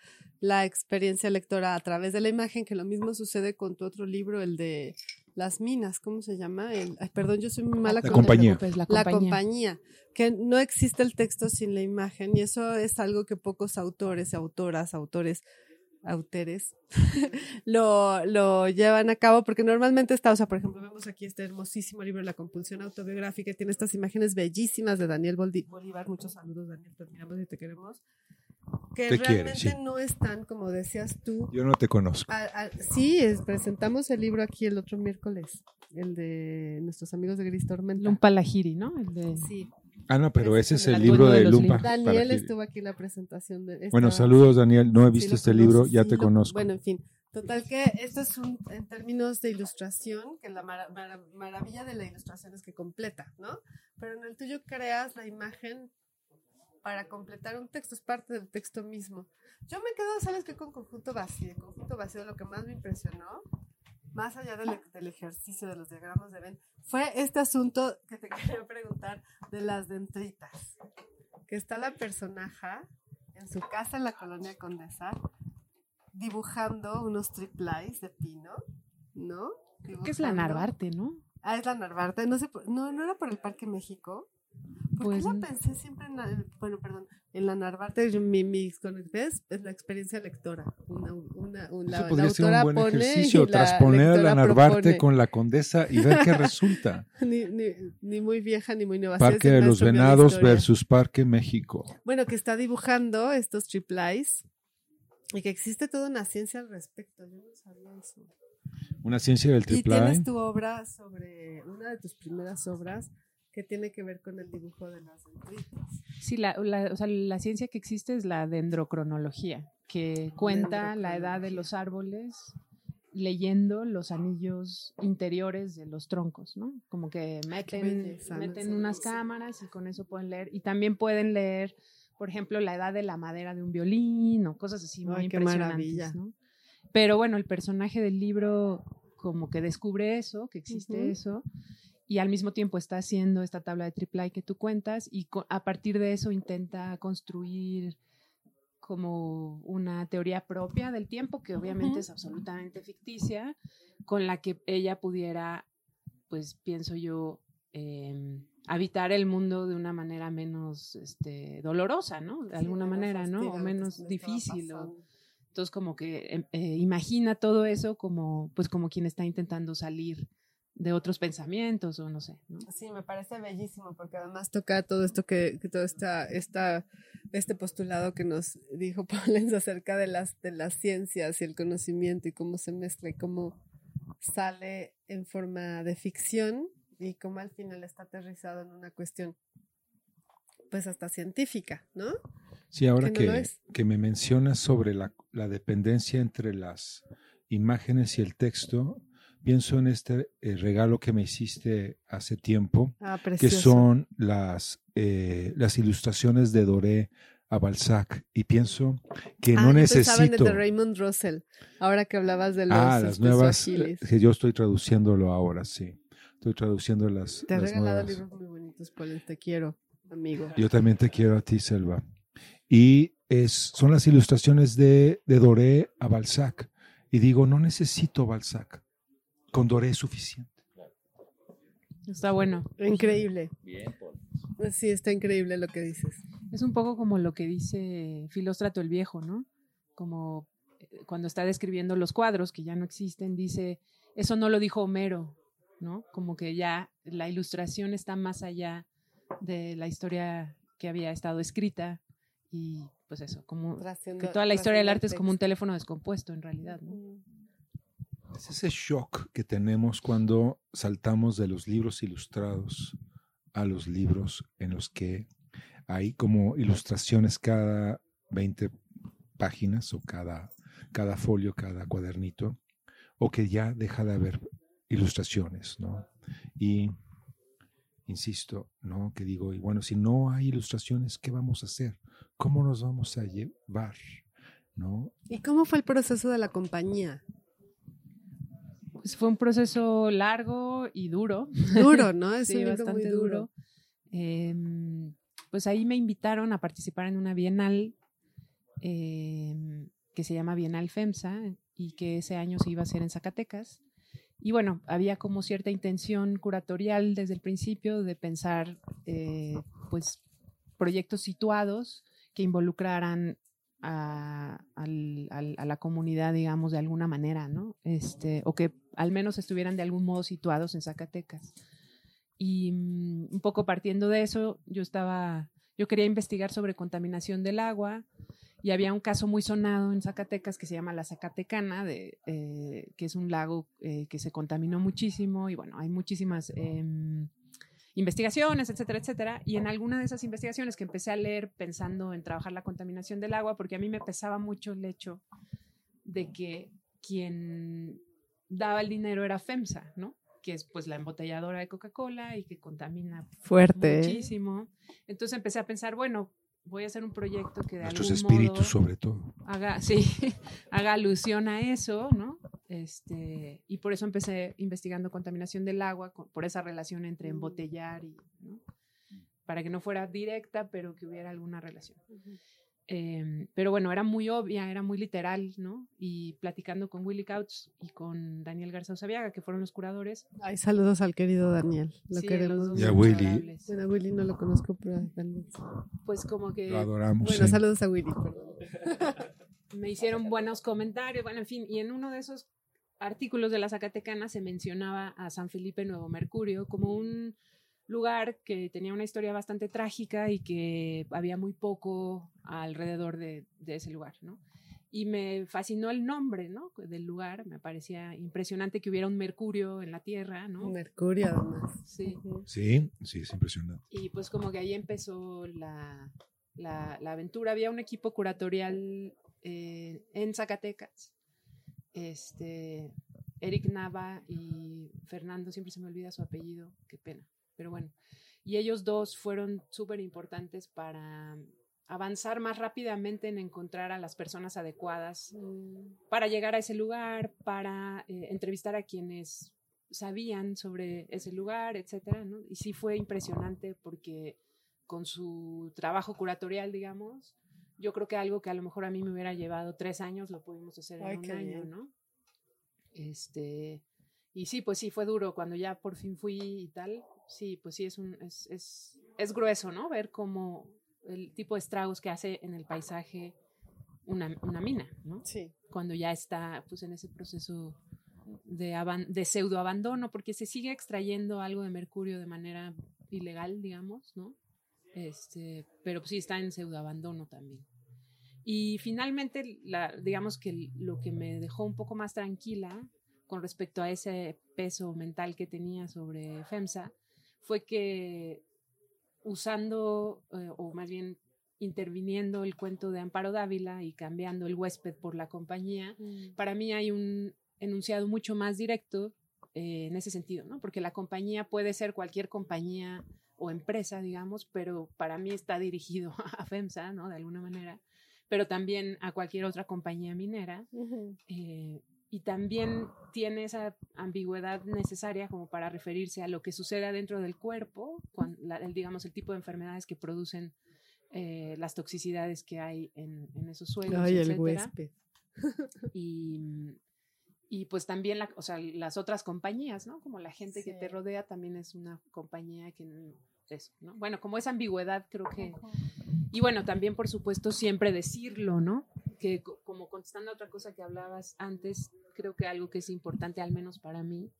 la experiencia lectora a través de la imagen, que lo mismo sucede con tu otro libro, el de Las Minas, ¿cómo se llama? El, ay, perdón, yo soy muy mala La con compañía. Pues la La compañía. compañía, que no existe el texto sin la imagen, y eso es algo que pocos autores, autoras, autores, autores lo, lo llevan a cabo, porque normalmente está, o sea, por ejemplo, vemos aquí este hermosísimo libro, La compulsión autobiográfica, y tiene estas imágenes bellísimas de Daniel Boldi- Bolívar, muchos saludos, Daniel, te admiramos y te queremos, que Te quiere, realmente sí. no están, como decías tú, Yo no te conozco. a- a- sí, es- presentamos el libro aquí el otro miércoles, el de nuestros amigos de Gris Tormenta. Lumpa Lajiri, ¿no? El de- Sí. Ah, no, pero ese es el libro de de Lumpa. Daniel estuvo aquí en la presentación de Bueno, esta- saludos Daniel, no he visto este libro, ya te lo- conozco. Bueno, en fin, total que esto es un, en términos de ilustración, que la mara- mara- maravilla de la ilustración es que completa, ¿no? Pero en el tuyo creas la imagen para completar un texto, es parte del texto mismo. Yo me quedo, ¿sabes qué? Con conjunto vacío. Conjunto vacío, lo que más me impresionó, más allá del, del ejercicio de los diagramas de Venn, fue este asunto que te quería preguntar de las dentritas. Que está la personaja en su casa en la colonia Condesa dibujando unos triplais de pino, ¿no? que es la Narvarte, ¿no? Ah, es la Narvarte. No, sé, no, no era por el Parque México. ¿Por Pues qué n- la pensé siempre en la, bueno, perdón, en la Narvarte? Mi, mi, ¿ves? Es la experiencia lectora. Una, una, una, Eso la podría ser un buen pone ejercicio, y la transponer a la Narvarte propone. con la Condesa y ver qué resulta. Ni, ni, ni muy vieja ni muy nueva. Parque de los la Venados versus Parque México. Bueno, que está dibujando estos triplais y que existe toda una ciencia al respecto. Yo no sabía eso. Una ciencia del Y triple tienes tu obra sobre, una de tus primeras obras, que tiene que ver con el dibujo de las dentritas. Sí, la, la- o sea, la ciencia que existe es la dendrocronología, que cuenta la edad de los árboles leyendo los anillos interiores de los troncos, ¿no? Como que meten, meten unas cámaras y con eso pueden leer. Y también pueden leer, por ejemplo, la edad de la madera de un violín o cosas así muy Ay, qué impresionantes, maravilla. ¿no? Pero bueno, el personaje del libro como que descubre eso, que existe Ujú. eso, y al mismo tiempo está haciendo esta tabla de triple que tú cuentas y a partir de eso intenta construir como una teoría propia del tiempo que obviamente es absolutamente ficticia con la que ella pudiera pues pienso yo em, habitar el mundo de una manera menos este, dolorosa no de Sí, alguna manera no o menos difícil o- entonces como que em, eh, imagina todo eso como pues como quien está intentando salir de otros pensamientos o no sé ¿no? Sí, me parece bellísimo porque además toca todo esto que, que todo esta, esta, este postulado que nos dijo Paulens acerca de las, de las ciencias y el conocimiento y cómo se mezcla y cómo sale en forma de ficción y cómo al final está aterrizado en una cuestión pues hasta científica, ¿no? Sí, ahora que que me mencionas sobre la, la dependencia entre las imágenes y el texto, pienso en este eh, regalo que me hiciste hace tiempo, Ah, que son las, eh, las ilustraciones de Doré a Balzac. Y pienso que Ah, no necesito... de Raymond Russell, ahora que hablabas de los Ah, las nuevas, eh, que yo estoy traduciéndolo ahora, sí. Estoy traduciendo las, Te he las regalado nuevas. libros muy bonitos, Paul, te quiero, amigo. Yo también te quiero a ti, Selva. Y es, son las ilustraciones de, de Doré a Balzac. Y digo, no necesito Balzac. Con Doré es suficiente. Está bueno. Increíble. Bien, Paul. Sí, está increíble lo que dices. Es un poco como lo que dice Filóstrato el Viejo, ¿no? Como eh, cuando está describiendo los cuadros que ya no existen, dice, eso no lo dijo Homero, ¿no? Como que ya la ilustración está más allá de la historia que había estado escrita y pues eso, como que toda la historia del arte es como un teléfono descompuesto en realidad, ¿no? Es ese shock que tenemos cuando saltamos de los libros ilustrados a los libros en los que hay como ilustraciones cada 20 páginas o cada, cada folio, cada cuadernito, o que ya deja de haber ilustraciones, ¿no? Y insisto, ¿no? Que digo, y bueno, si no hay ilustraciones, ¿qué vamos a hacer? ¿Cómo nos vamos a llevar? ¿No? ¿Y cómo fue el proceso de la compañía? Fue un proceso largo y duro. Duro, ¿no? Es sí, un libro muy bastante duro. duro. Em, pues ahí me invitaron a participar en una bienal em, que se llama Bienal FEMSA y que ese año se iba a hacer en Zacatecas. Y bueno, había como cierta intención curatorial desde el principio de pensar eh, pues proyectos situados que involucraran a, la comunidad, digamos, de alguna manera, ¿no? Este, o que al menos estuvieran de algún modo situados en Zacatecas. Y mm, un poco partiendo de eso, yo estaba, yo quería investigar sobre contaminación del agua y había un caso muy sonado en Zacatecas que se llama la Zacatecana, de, eh, que es un lago eh, que se contaminó muchísimo y bueno, hay muchísimas investigaciones, etcétera, etcétera. Y en alguna de esas investigaciones que empecé a leer pensando en trabajar la contaminación del agua, porque a mí me pesaba mucho el hecho de que quien daba el dinero era FEMSA, ¿no? Que es pues la embotelladora de Coca-Cola y que contamina Fuerte. muchísimo. Entonces empecé a pensar, bueno, voy a hacer un proyecto que de Nuestros algún espíritus, modo sobre todo. haga, sí, haga alusión a eso, ¿no? Este, y por eso empecé investigando contaminación del agua, con- por esa relación entre embotellar y, ¿no? Para que no fuera directa, pero que hubiera alguna relación. Em, pero bueno, era muy obvia, era muy literal, ¿no? Y platicando con Willy Couch y con Daniel Garza Usabiaga, que fueron los curadores. Ay, saludos al querido Daniel. Lo sí, queremos. Y a Willy. Bueno, a Willy no lo conozco, pero a Daniel. Pues como que Lo adoramos. Bueno, sí. saludos a Willy, perdón. me hicieron buenos comentarios, bueno, en fin, y en uno de esos artículos de la Zacatecana se mencionaba a San Felipe Nuevo Mercurio como un lugar que tenía una historia bastante trágica y que había muy poco alrededor de, de ese lugar, ¿no? Y me fascinó el nombre, ¿no? Del lugar, me parecía impresionante que hubiera un mercurio en la Tierra, ¿no? Mercurio, además. Sí. Sí, sí, es impresionante. Y pues como que ahí empezó la, la- la aventura. Había un equipo curatorial eh, en Zacatecas. Este, Eric Nava y Fernando, siempre se me olvida su apellido, qué pena. Pero bueno, y ellos dos fueron súper importantes para avanzar más rápidamente en encontrar a las personas adecuadas para llegar a ese lugar, para eh, entrevistar a quienes sabían sobre ese lugar, etcétera, ¿no? Y sí fue impresionante porque con su trabajo curatorial, digamos, yo creo que algo que a lo mejor a mí me hubiera llevado tres años lo pudimos hacer en Ay, un año, bien. ¿no? Este, y sí, pues sí fue duro cuando ya por fin fui y tal. Sí, pues sí es un es, es, es grueso, ¿no? Ver cómo el tipo de estragos que hace en el paisaje una, una mina, ¿no? Sí. cuando ya está pues en ese proceso de, aban- de pseudo abandono, porque se sigue extrayendo algo de mercurio de manera ilegal, digamos, ¿no? Este, pero sí está en pseudo abandono también. Y finalmente, la, digamos que lo que me dejó un poco más tranquila con respecto a ese peso mental que tenía sobre FEMSA fue que usando, eh, o más bien interviniendo el cuento de Amparo Dávila y cambiando el huésped por la compañía, Mm. para mí hay un enunciado mucho más directo eh, en ese sentido, ¿no? Porque la compañía puede ser cualquier compañía o empresa, digamos, pero para mí está dirigido a FEMSA, ¿no? De alguna manera, pero también a cualquier otra compañía minera. Eh, y también tiene esa ambigüedad necesaria como para referirse a lo que sucede adentro del cuerpo, la- el, digamos, el tipo de enfermedades que producen eh, las toxicidades que hay en, en esos suelos. Ay, el huésped. Y, y pues también la- o sea, las otras compañías, ¿no? Como la gente que te rodea también es una compañía que n- eso, ¿no? Bueno, como esa ambigüedad creo que y bueno, también por supuesto siempre decirlo, ¿no? Que co- como contestando a otra cosa que hablabas antes, creo que algo que es importante, al menos para mí,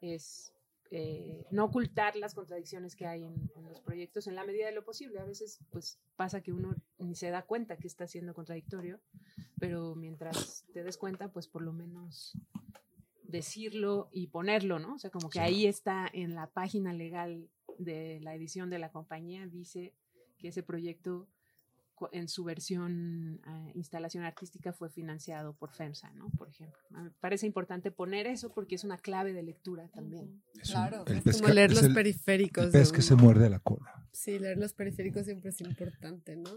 es eh, no ocultar las contradicciones que hay en, en los proyectos en la medida de lo posible. A veces pues pasa que uno ni se da cuenta que está siendo contradictorio, pero mientras te des cuenta, pues por lo menos decirlo y ponerlo, ¿no? O sea, como que Sí. ahí está en la página legal de la edición de la compañía, dice que ese proyecto en su versión ah, instalación artística fue financiado por FEMSA, ¿no? Por ejemplo. Me parece importante poner eso porque es una clave de lectura también. Es un- Claro, el es pesca- como leer es los el- periféricos. El pez que se muerde la cola. Sí, leer los periféricos siempre es importante, ¿no?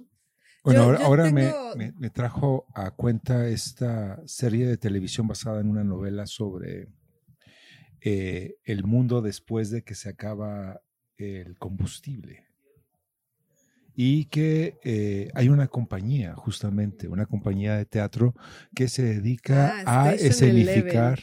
Bueno, Yo- ahora, yo ahora me- tengo- me, me trajo a cuenta esta serie de televisión basada en una novela sobre eh, el mundo después de que se acaba el combustible. Y que eh, hay una compañía, justamente, una compañía de teatro que se dedica Ah, a escenificar.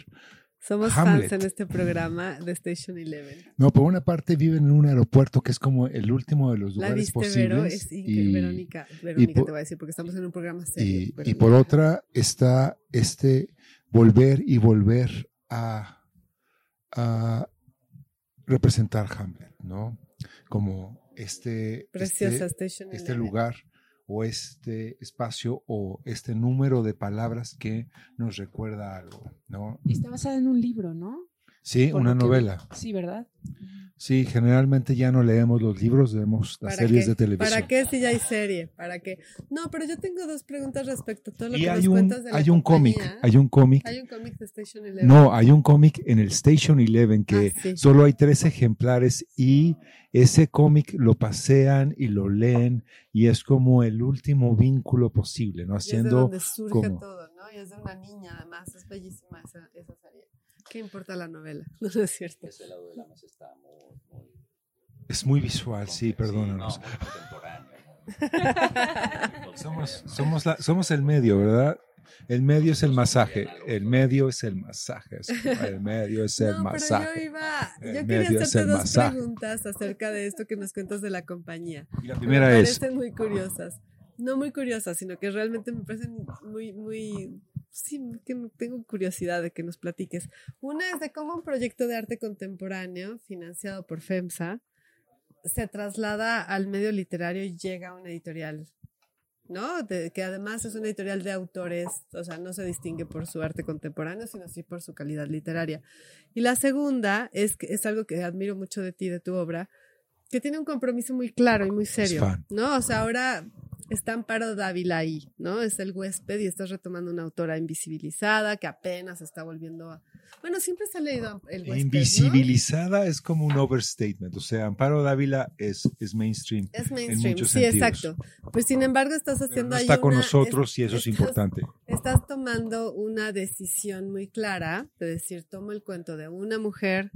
Somos Hamlet. fans en este programa de Station Eleven. No, por una parte viven en un aeropuerto que es como el último de los La lugares viste, posibles. Vero, es y-. Verónica, por- te voy a decir, porque estamos en un programa serio. Y, y por otra está este volver y volver a, a representar Hamlet, ¿no? Como este, Preciosa este, Station este lugar o este espacio o este número de palabras que nos recuerda algo, ¿no? Está basada en un libro, ¿no? Sí, una que novela. Sí, ¿verdad? Sí, generalmente ya no leemos los libros, leemos las ¿Para series qué? de televisión. ¿Para qué si ya hay serie? ¿Para qué? No, pero yo tengo dos preguntas respecto a todo lo Y que hay nos un, cuentas de la hay un cómic, hay un cómic Hay un cómic de Station Eleven. No, hay un cómic en el Station Eleven que Ah, sí. solo hay tres ejemplares y ese cómic lo pasean y lo leen y es como el último vínculo posible, ¿no? Y es de Haciendo donde surge como- todo, ¿no? Y es de una niña, además. Es bellísima esa, esa. ¿Qué importa la novela? No, no es cierto. Ese lado de la mesa está muy, muy es muy visual, sí, perdónanos. no, muy contemporáneo. Somos, somos, la- somos el medio, ¿verdad? El medio es el masaje, el medio es el masaje, el medio es el no, masaje. pero yo iba, yo quería hacerte dos masaje. preguntas acerca de esto que nos cuentas de la compañía. Y la Me primera es, parecen muy curiosas. No muy curiosas, sino que realmente me parecen muy, muy, sí, que tengo curiosidad de que nos platiques. Una es de cómo un proyecto de arte contemporáneo, financiado por FEMSA, se traslada al medio literario y llega a una editorial, ¿no? De- que además es una editorial de autores, o sea, no se distingue por su arte contemporáneo, sino sí por su calidad literaria. Y la segunda es que es algo que admiro mucho de ti, de tu obra, que tiene un compromiso muy claro y muy serio. ¿no? O sea, ahora está Amparo Dávila ahí, ¿no? Es el huésped y estás retomando una autora invisibilizada que apenas está volviendo a... Bueno, siempre se ha leído el huésped, ¿no? invisibilizada es como un overstatement, o sea, Amparo Dávila es, es mainstream. Es mainstream, muchos sí, sentidos. exacto. Pues sin embargo estás haciendo no ahí está con una- nosotros y eso es estás- importante. Estás tomando una decisión muy clara de decir, tomo el cuento de una mujer,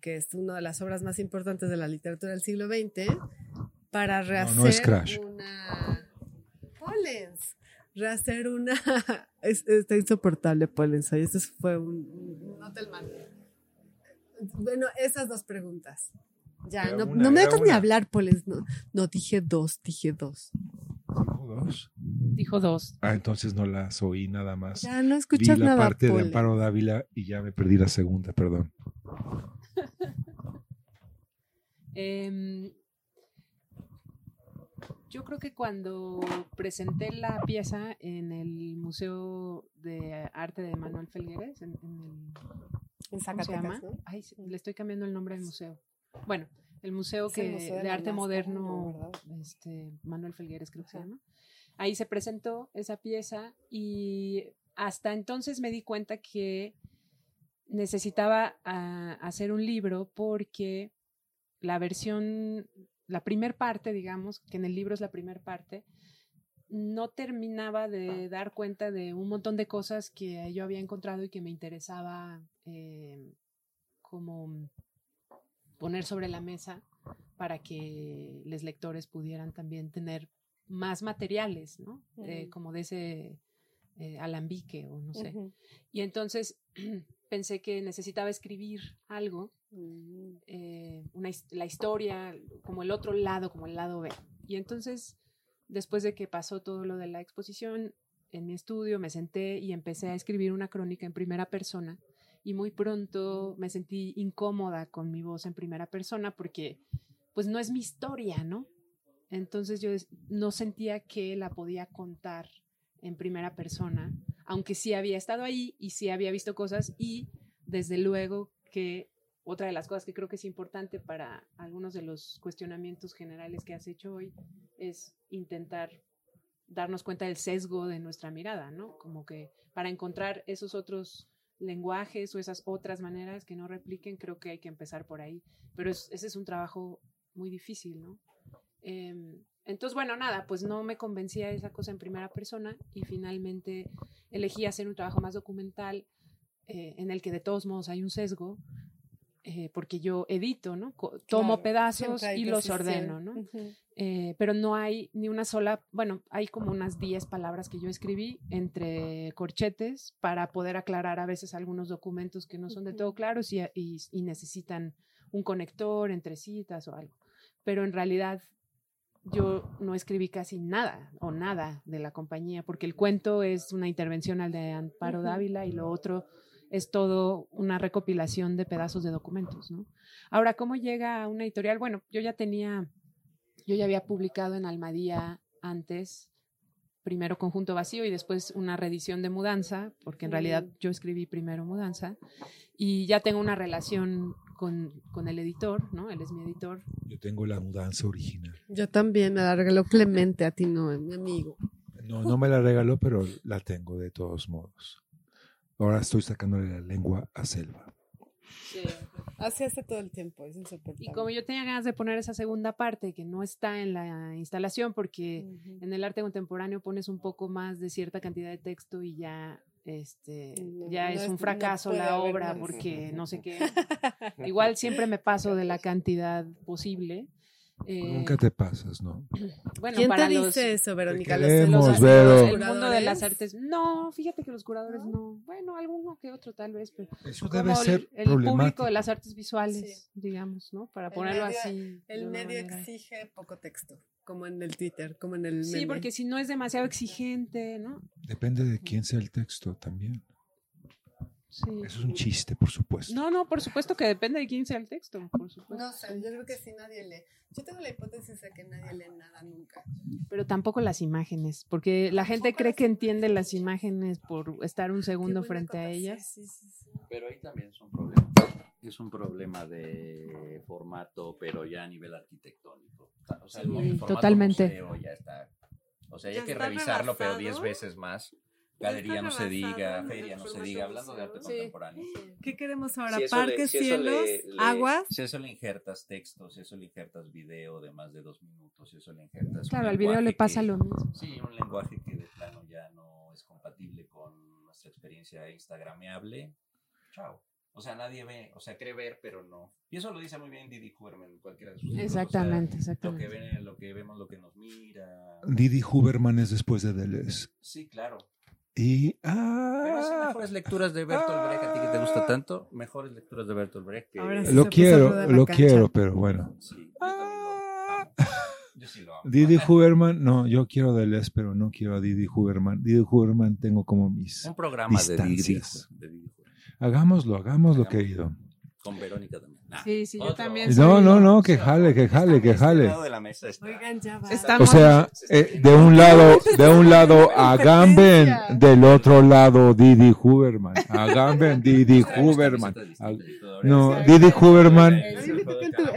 que es una de las obras más importantes de la literatura del siglo XX, para rehacer no es Crash. una... Pollens. Rehacer una... Es- está insoportable, Pollens. Hoy Este fue un... un- No te el mal. Bueno, esas dos preguntas. Ya, Era no, una, no me dejas ni hablar, Pollens. No, no, dije dos, dije dos. Dos. Dijo dos. Ah, entonces no las oí nada más. Ya no Vi escuchas la nada, parte de. Amparo Dávila y ya me perdí la segunda, perdón. Em, yo creo que cuando presenté la pieza en el Museo de Arte de Manuel Felgueres, en, en el En ¿cómo se llama? Zacatecas, ¿no? Ay, le estoy cambiando el nombre del museo. Bueno, el museo el que, Museo de Arte Moderno, este, Manuel Felgueres creo que se llama. Ahí se presentó esa pieza y hasta entonces me di cuenta que necesitaba ah, hacer un libro porque la versión, la primer parte, digamos, que en el libro es la primer parte, no terminaba de dar cuenta de un montón de cosas que yo había encontrado y que me interesaba eh, como poner sobre la mesa para que los lectores pudieran también tener más materiales, ¿no? Eh, como de ese eh, alambique o no sé. Y entonces pensé que necesitaba escribir algo, Mm. eh, una, la historia, como el otro lado, como el lado B. Y entonces, después de que pasó todo lo de la exposición, en mi estudio me senté y empecé a escribir una crónica en primera persona. Y muy pronto me sentí incómoda con mi voz en primera persona porque, pues, no es mi historia, ¿no? Entonces yo no sentía que la podía contar en primera persona, aunque sí había estado ahí y sí había visto cosas y desde luego que otra de las cosas que creo que es importante para algunos de los cuestionamientos generales que has hecho hoy es intentar darnos cuenta del sesgo de nuestra mirada, ¿no? Como que para encontrar esos otros lenguajes o esas otras maneras que no repliquen, creo que hay que empezar por ahí. Pero es- ese es un trabajo muy difícil, ¿no? Em, entonces, bueno, nada, pues no me convencía esa cosa en primera persona y finalmente elegí hacer un trabajo más documental eh, en el que de todos modos hay un sesgo, eh, porque yo edito, ¿no? Co- Tomo Claro, pedazos y los ordeno, ¿no? Ujú. Eh, pero no hay ni una sola, bueno, hay como unas 10 palabras que yo escribí entre corchetes para poder aclarar a veces algunos documentos que no son de todo claros y, y- y necesitan un conector entre citas o algo. Pero en realidad yo no escribí casi nada o nada de la compañía, porque el cuento es una intervención al de Amparo. Dávila y lo otro es todo una recopilación de pedazos de documentos, ¿no? Ahora, ¿cómo llega a una editorial? Bueno, yo ya tenía, yo ya había publicado en Almadía antes, primero Conjunto Vacío y después una reedición de Mudanza, porque en realidad yo escribí primero Mudanza, y ya tengo una relación con, con el editor, ¿no? Él es mi editor. Yo tengo la mudanza original. Yo también me la regaló Clemente, a ti no, mi amigo. No, no me la regaló, pero la tengo de todos modos. Ahora estoy sacándole la lengua a Selva. Así hace todo el tiempo, es insoportable. Y como yo tenía ganas de poner esa segunda parte que no está en la instalación, porque Ujú. en el arte contemporáneo pones un poco más de cierta cantidad de texto y ya este No, ya no es un fracaso la obra porque no sé qué. Igual siempre me paso de la cantidad posible. Eh, Nunca te pasas, ¿no? bueno, ¿Quién para te los, dice eso, Verónica? Te queremos, los- Vero. el mundo de las artes. No, fíjate que los curadores no. Bueno, alguno que otro tal vez, pero Eso como debe ser el, el público de las artes visuales, digamos, ¿no? Para El ponerlo medio- así. El medio manera. exige poco texto, como en el Twitter, como en el Sí, porque si no es demasiado exigente, ¿no? Depende de quién sea el texto también. Sí. Eso es un chiste, por supuesto. No, no, por supuesto que depende de quién sea el texto, por supuesto. No sé, yo creo que si nadie lee. Yo tengo la hipótesis de que nadie lee nada nunca. Pero tampoco las imágenes, porque la gente cree que entiende las imágenes por estar un segundo frente a ellas. sí, sí, sí. Pero ahí también es un problema. Es un problema de formato, pero ya a nivel arquitectónico. O sea, el totalmente. ya está. O sea, Ya hay que revisarlo, pero rebasado. 10 veces más. Galería no se diga, feria no se diga, hablando de arte Sí. contemporáneo. ¿Qué queremos ahora? Si eso le- Parques, si eso le- cielos, le- aguas. Si eso le injertas textos, si eso le injertas video de más de dos minutos, si eso le injertas. Claro, al video le pasa que- lo mismo. Sí, un lenguaje que de plano ya no es compatible con nuestra experiencia instagrameable. Chao. O sea, nadie ve, o sea, cree ver, pero no. Y eso lo dice muy bien Didi Huberman en cualquiera de sus libros. o sea, Exactamente, lo que, exactamente. ven, lo que vemos, lo que nos mira. Didi Huberman es después de Deleuze. Sí, claro. Y. Pero sí, ¡Ah! mejores lecturas de Bertolt Brecht, a ti que te gusta tanto, mejores lecturas de Bertolt Brecht que... Sí. Lo quiero, lo cancha. quiero, pero bueno. Sí, yo también lo amo. Yo sí lo amo. Didi Huberman, no, yo quiero a Deleuze, pero no quiero a Didi Huberman. Didi Huberman tengo como mis. Un programa de Didi, Distancias. de Didi Hagámoslo, hagámoslo, querido. Con Verónica también. Nah. Sí, sí, yo Otro. también. No, soy- no, no, que jale, que jale, que Este jale. lado de la mesa está- Oigan, ya va. O sea, eh, de un lado, de un lado Agamben, del otro lado Didi Huberman. Agamben, Didi Huberman. No, Didi Huberman,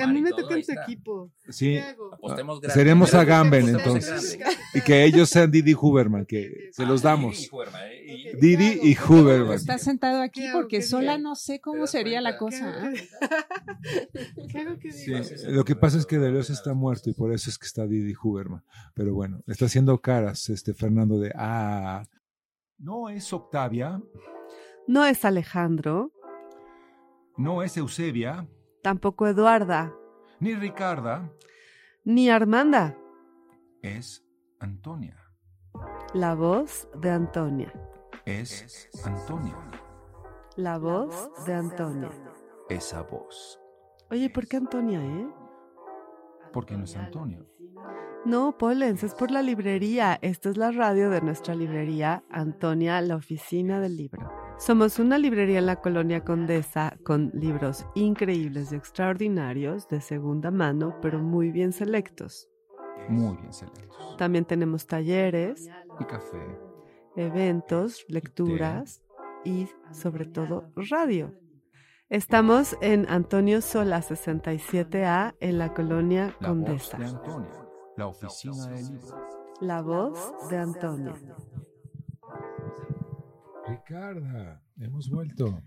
A mí me toca en tu equipo. sí, grande. seremos Agamben entonces. Y que ellos sean Didi Huberman, que se los damos. Didi y Huberman. Estás sentado aquí porque ¿Qué sola no sé ¿Te cómo sería la cosa. Lo que pasa es que Deleuze está muerto y por eso es que está Didi Huberman. Pero bueno, está haciendo caras este Fernando de ah. No es Octavia, No es Alejandro, no es Eusebia, tampoco Eduarda, ni Ricarda, ni Armanda. es Antonia. La voz de Antonia. Es Antonia. La voz de Antonia. Esa voz. Oye, ¿por qué Antonia, eh? Porque no es Antonio. No, Polens, es por la librería. Esta es la radio de nuestra librería, Antonia, la oficina del libro. Somos una librería en la colonia Condesa con libros increíbles y extraordinarios de segunda mano, pero muy bien selectos. Muy bien selectos. También tenemos talleres, Y café. eventos, lecturas y sobre todo radio. Estamos en Antonio Sola 67A en la colonia La voz Condesa. de Antonia. La oficina del libro. La voz de Antonia. Ricarda, hemos vuelto.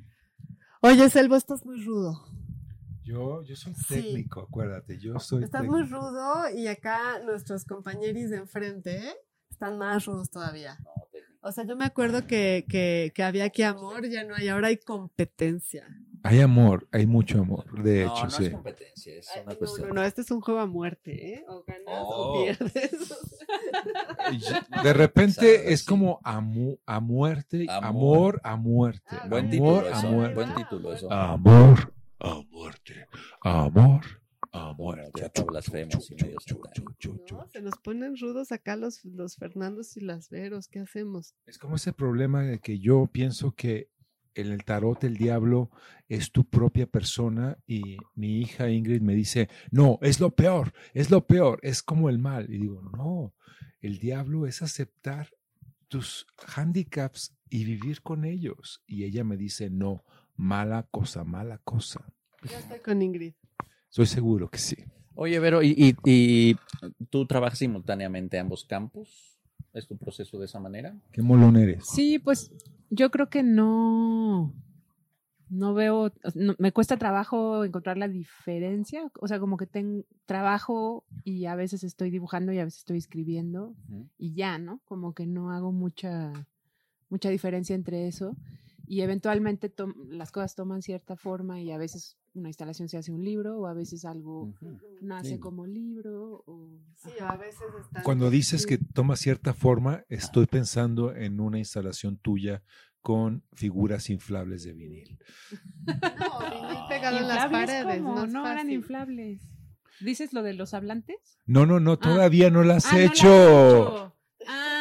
Oye, Selvo, estás muy rudo. Yo, yo soy Sí. técnico, acuérdate, yo soy Estás muy rudo y acá nuestros compañeros de enfrente están más rudos todavía. O sea, yo me acuerdo que, que, que había aquí amor, ya no hay, ahora hay competencia. Hay amor, hay mucho amor, de No, hecho, no sí. es competencia, es Ay, una no, cuestión. no, no, este es un juego a muerte, ¿eh? O ganas Oh. o pierdes. De repente Exacto, es sí. como a, mu- a muerte, Amor. amor a muerte. Ah, Buen amor título a eso, muerte. buen título eso. Amor a muerte. Amor a muerte. ¿no? Se nos ponen rudos acá los, los Fernandos y las Veros, ¿qué hacemos? Es como ese problema de que yo pienso que en el tarot el diablo es tu propia persona y mi hija Ingrid me dice, no, es lo peor, es lo peor, es como el mal. Y digo, no, el diablo es aceptar tus handicaps y vivir con ellos. Y ella me dice, no, mala cosa, mala cosa. Ya estoy con Ingrid. Soy seguro que sí. Oye, Vero, ¿y, y, y tú trabajas simultáneamente ambos campos? ¿Es tu proceso de esa manera? Qué molón eres. Sí, pues yo creo que no, no veo, no- me cuesta trabajo encontrar la diferencia, o sea, como que tengo trabajo y a veces estoy dibujando y a veces estoy escribiendo y ya, ¿no? Como que no hago mucha, mucha diferencia entre eso y eventualmente tom- las cosas toman cierta forma y a veces una instalación se hace un libro o a veces algo nace Sí. como libro o... Sí, ajá. a veces. Cuando dices que toma cierta forma, estoy pensando en una instalación tuya con figuras inflables de vinil. No, vinil pegado en las paredes, ¿cómo? no eran inflables. ¿Dices lo de los hablantes? No, no, no, todavía no las Ah, he no la has hecho.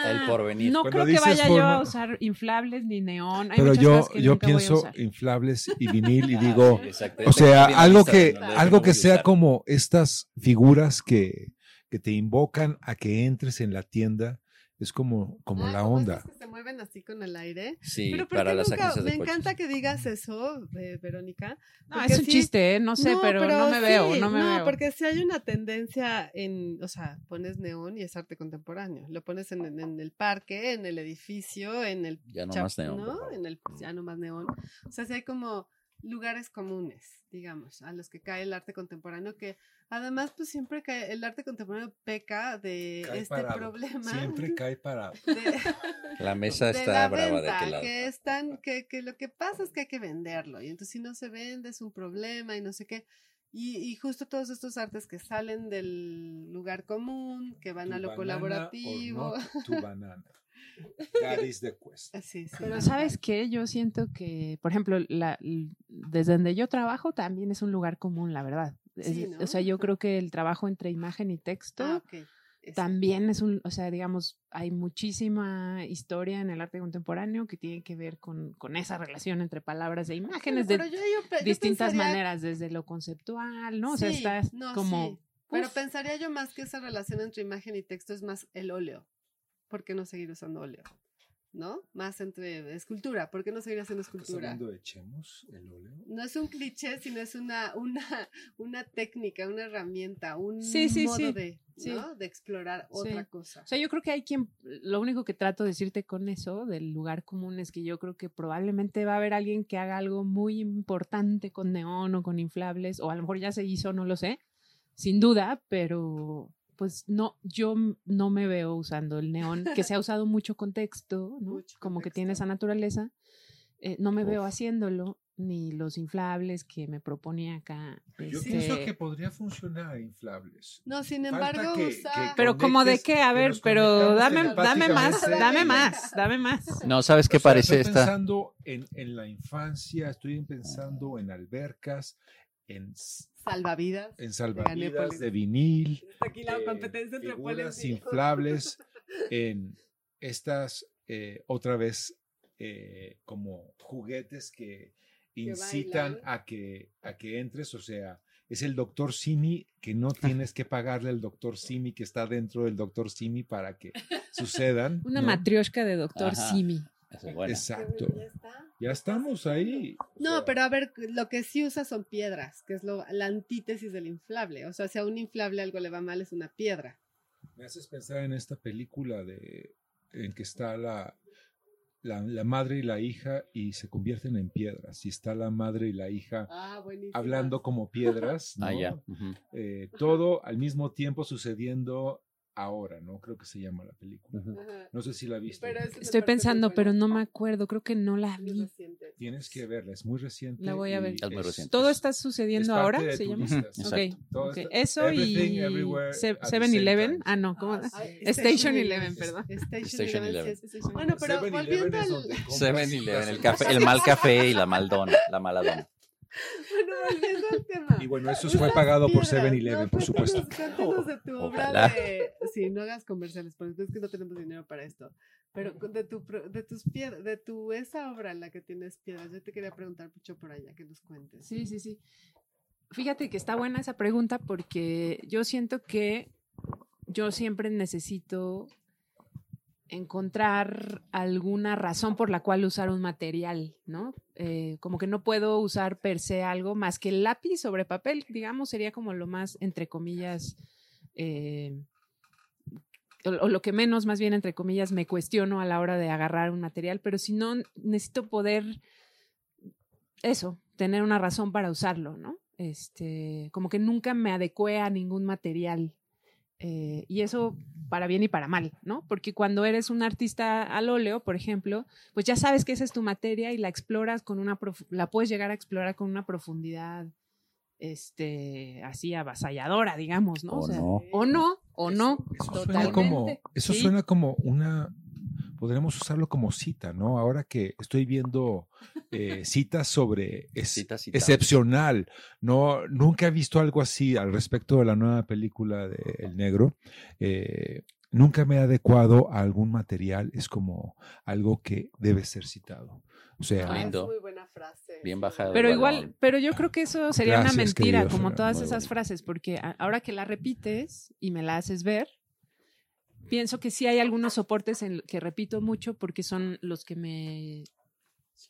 Ah, El porvenir. No Cuando creo que vaya yo a usar inflables ni neón. Hay Pero muchas yo, cosas que yo nunca voy a pienso usar. inflables y vinil y digo, Sí, exacto. o sea, algo que, algo que sea usar. como estas figuras que, que te invocan a que entres en la tienda, es como, como Ah, la onda. esas que se mueven así con el aire. Sí, Pero ¿por para las nunca? agencias de Me coches. encanta que digas eso, eh, Verónica. No, es un sí- chiste, ¿eh? no sé, pero, no me veo, no me veo. porque si hay una tendencia en, o sea, pones neón y es arte contemporáneo. Lo pones en, en- en el parque, en el edificio, en el Ya no chap- más neón, ¿no? En el ya no más neón. O sea, si hay como lugares comunes, digamos, a los que cae el arte contemporáneo, que además, pues siempre cae, el arte contemporáneo peca de Cae este parado, problema. Siempre cae parado. de- La mesa de está la brava de venta, aquel lado. Que, están, que, que lo que pasa es que hay que venderlo y entonces si no se vende es un problema y no sé qué. Y, y justo todos estos artes que salen del lugar común, que van Tu a lo colaborativo. or not tu banana. That is the question. Sí, sí. Pero ¿sabes qué? Yo siento que, por ejemplo, la, desde donde yo trabajo también es un lugar común, la verdad. Es- Sí, ¿no? O sea, yo creo que el trabajo entre imagen y texto Ah, ok. Eso. también es un, o sea, digamos, hay muchísima historia en el arte contemporáneo que tiene que ver con, con esa relación entre palabras e imágenes Pero de yo- yo distintas pensaría- maneras, desde lo conceptual, ¿no? O sea, Sí, está no, como... sí. Pero pensaría yo más que esa relación entre imagen y texto es más el óleo. ¿Por qué no seguir usando óleo? ¿No? Más entre escultura. ¿Por qué no seguir haciendo ¿Estás escultura? hablando de Chemos, el óleo? No es un cliché, sino es una, una, una técnica, una herramienta, un Sí, sí, modo sí. de, Sí. ¿no? de explorar otra Sí. cosa. O sea, yo creo que hay quien, lo único que trato de decirte con eso del lugar común es que yo creo que probablemente va a haber alguien que haga algo muy importante con neón o con inflables, o a lo mejor ya se hizo, no lo sé, sin duda, pero pues no, yo no me veo usando el neón, que se ha usado mucho con texto, ¿no? Mucho Como que contexto. tiene esa naturaleza. eh, no me veo haciéndolo, ni los inflables que me proponía acá. Yo este, pienso que podría funcionar inflables. No, sin embargo, que- usa... que- Pero como de qué, a que ver, pero dame, dame más, dame más, dame más. No, ¿sabes qué O sea, parece estoy esta? pensando en, en la infancia, estoy pensando en albercas, en, Salvavidas. en salvavidas de vinil, aquí la eh, competencia entre figuras inflables, en estas, eh, otra vez, eh, como juguetes que incitan bailan. a que, a que entres, o sea, es el doctor Simi que no tienes que pagarle al doctor Simi que está dentro del doctor Simi para que sucedan. Una ¿no? matrioshka de doctor Ajá. Simi. Esa es buena. Exacto. Ya está. Ya estamos ahí. o No, sea, pero a ver, lo que sí usa son piedras, que es lo, la antítesis del inflable. O sea, si a un inflable algo le va mal, es una piedra. Me haces pensar en esta película de en que está la, la, la madre y la hija y se convierten en piedras. Y está la madre y la hija Ah, hablando como piedras. ¿no? Ah, ujú. Eh, todo al mismo tiempo sucediendo ahora, ¿no? Creo que se llama la película. Ajá. No sé si la viste. Me Estoy pensando, pero no me acuerdo, creo que no la vi. Tienes que verla, es muy reciente. La voy a ver. Es muy reciente. ¿Todo es- está es sucediendo parte ahora? ¿Se llama? lista, Exacto. Ok, Todo ok. está- Eso everything, y everywhere Se- at the same 7-Eleven. time. Ah, no, ¿cómo? Ah, Station Station 11, perdón. Station, Station 11, Eleven. sí es- Bueno, pero 7-Eleven volviendo es al... compras 7-Eleven, el, café, el mal café y la maldona, la maladona. Bueno, volviendo al tema. Y bueno, eso fue pagado por Piedras, 7-Eleven, no, por supuesto. Cuéntanos, de tu obra Ojalá. de... Sí, no hagas comerciales, porque es que no tenemos dinero para esto. Pero de tu, de tus piedras, de tu, esa obra en la que tienes piedras, yo te quería preguntar mucho por allá, que nos cuentes. Sí, sí, sí. Fíjate que está buena esa pregunta porque yo siento que yo siempre necesito encontrar alguna razón por la cual usar un material, ¿no? Eh, como que no puedo usar per se algo más que el lápiz sobre papel, digamos, sería como lo más, entre comillas, eh, o, o lo que menos, más bien, entre comillas, me cuestiono a la hora de agarrar un material, pero si no, necesito poder, eso, tener una razón para usarlo, ¿no? Este, como que nunca me adecué a ningún material. Eh, y eso para bien y para mal, ¿no? Porque cuando eres un artista al óleo, por ejemplo, pues ya sabes que esa es tu materia y la exploras con una, la puedes llegar a explorar con una profundidad, este, así avasalladora, digamos, ¿no? O sea, no. O no, o no. Eso suena Totalmente. como, eso Sí. suena como una, podremos usarlo como cita, ¿no? Ahora que estoy viendo eh, citas sobre es- Cita, cita. excepcional, no, nunca he visto algo así al respecto de la nueva película de El Negro. Eh, nunca me he adecuado a algún material, es como algo que debe ser citado. O sea, Ah, es Lindo. muy buena frase. Bien sí. bajado. Pero igual, balón. pero yo creo que eso sería una mentira, querido como todas esas frases, porque ahora que la repites y me la haces ver, pienso que sí hay algunos soportes en que repito mucho porque son los que me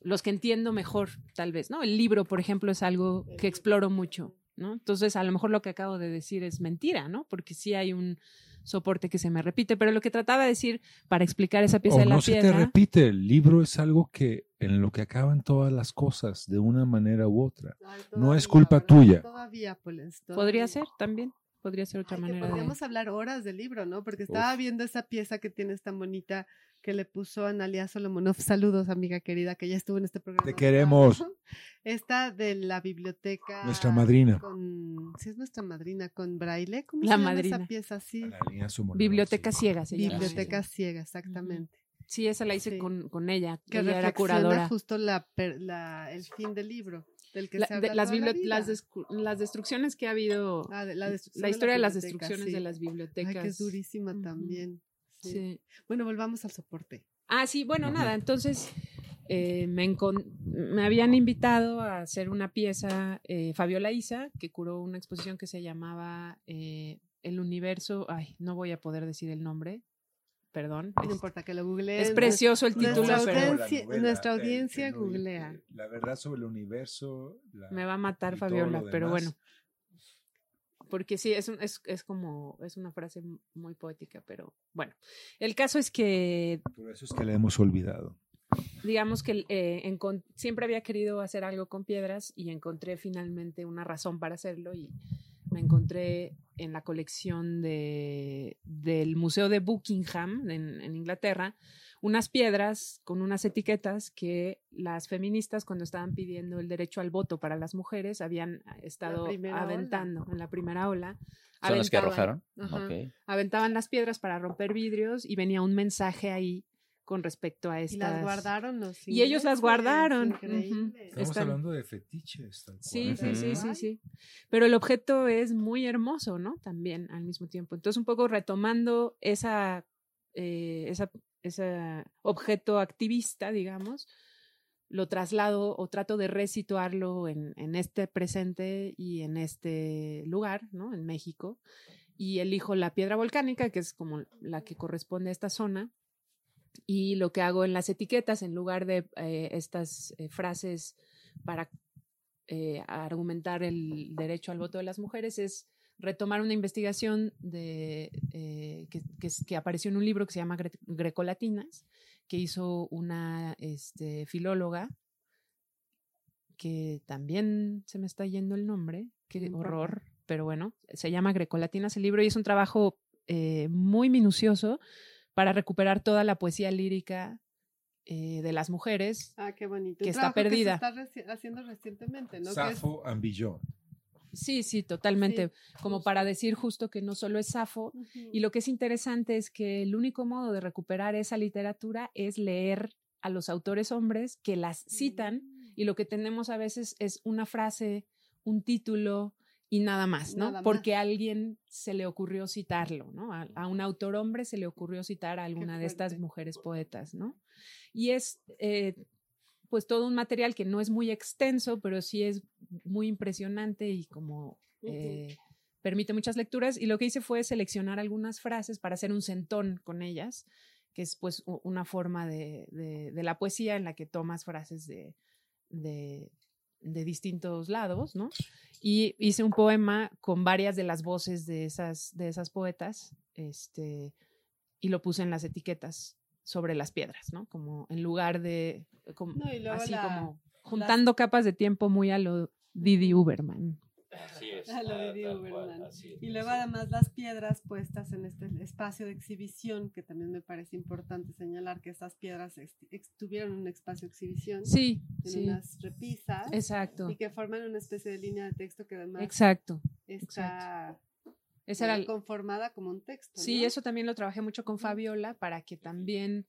los que entiendo mejor, tal vez, ¿no? El libro, por ejemplo, es algo que exploro mucho, ¿no? Entonces, a lo mejor lo que acabo de decir es mentira, ¿no? Porque sí hay un soporte que se me repite, pero lo que trataba de decir para explicar esa pieza o de la no se te piedra, repite, el libro es algo que en lo que acaban todas las cosas de una manera u otra. Ay, No es todavía, culpa ¿verdad? tuya. Todavía, podría todavía. ser también, podría ser otra Ay, manera de podríamos hablar horas del libro, ¿no? Porque estaba viendo esa pieza que tienes tan bonita que le puso Analia Solomonov. Saludos, amiga querida, que ya estuvo en este programa. Te queremos. Esta de la biblioteca. Nuestra madrina. Con, sí, es nuestra madrina, con braille. ¿Cómo La se llama madrina. esa pieza? Sí. Somonov, Biblioteca sí. ciega se llama. Biblioteca ciega, exactamente. Sí, esa la hice Sí. con, con ella, que ella era reflexiona curadora. justo la, per- la- el fin del libro. Del que La, se de- habla las, toda la bibli- las, vida. descu- las destrucciones que ha habido, Ah, de la, historia de las destrucciones sí. de las bibliotecas. Ay, que es durísima también. Sí. Sí. Bueno, volvamos al soporte. Ah, sí, bueno, nada, entonces eh, me, me habían invitado a hacer una pieza, eh, Fabiola Isa, que curó una exposición que se llamaba eh, El Universo, ay, no voy a poder decir el nombre, perdón. No es- importa que lo googlees. es precioso el Nuestra título, pero audiencia- nuestra audiencia el- el- googlea. el- La verdad sobre el universo. la- me va a matar Fabiola, pero bueno. Porque sí, es, un- es, es como, es una frase muy poética, pero bueno. El caso es que Por eso es que la hemos olvidado. digamos que eh, siempre había querido hacer algo con piedras y encontré finalmente una razón para hacerlo y me encontré en la colección de, del Museo de Buckingham en, en Inglaterra unas piedras con unas etiquetas que las feministas cuando estaban pidiendo el derecho al voto para las mujeres habían estado primera ola. aventando en la primera ola. ¿Son las que aventaban- arrojaron? Ajá aventaban las piedras para romper vidrios y venía un mensaje ahí con respecto a Y estas. las guardaron los Y ellos las guardaron, increíble. Estamos Están- hablando de fetiches. tal cual. Sí, sí, sí, sí, sí. Pero el objeto es muy hermoso, ¿no? También al mismo tiempo. Entonces, un poco retomando esa, eh, esa, ese objeto activista, digamos, lo traslado o trato de resituarlo en, en este presente y en este lugar, ¿no? En México. Y elijo la piedra volcánica, que es como la que corresponde a esta zona. Y lo que hago en las etiquetas, en lugar de eh, estas eh, frases para eh, argumentar el derecho al voto de las mujeres, es retomar una investigación de, que, que apareció en un libro que se llama Gre- Grecolatinas, que hizo una este, filóloga, que también se me está yendo el nombre, qué horror, pero bueno, se llama Grecolatinas el libro y es un trabajo eh, muy minucioso para recuperar toda la poesía lírica eh, de las mujeres. Ah, qué bonito. que Un está perdida. Que se está reci- haciendo recientemente, ¿no? Safo and Beyond. Sí, sí, totalmente. como justo. para decir justo que no solo es Safo. Y lo que es interesante es que el único modo de recuperar esa literatura es leer a los autores hombres que las citan Mm. y lo que tenemos a veces es una frase, un título y nada más, ¿no? Nada Porque a alguien se le ocurrió citarlo, ¿no? A, a un autor hombre se le ocurrió citar a alguna de estas mujeres poetas, ¿no? Y es eh, pues todo un material que no es muy extenso, pero sí es muy impresionante y como eh, permite muchas lecturas. Y lo que hice fue seleccionar algunas frases para hacer un centón con ellas, que es pues una forma de, de- de la poesía en la que tomas frases de, de, de distintos lados, ¿no? Y hice un poema con varias de las voces de esas, de esas poetas, este, y lo puse en las etiquetas sobre las piedras, ¿no? Como en lugar de, como, No, así la- como juntando capas de tiempo muy a lo Didi Uberman. Así es. A lo de tal Diego cual, Berman. así es, Y luego además las piedras puestas en este espacio de exhibición, que también me parece importante señalar que estas piedras tuvieron un espacio de exhibición Sí, en sí, unas repisas exacto, y que forman una especie de línea de texto que además exacto. está Esa era eh, conformada como un texto. Sí, ¿no? eso también lo trabajé mucho con Fabiola para que también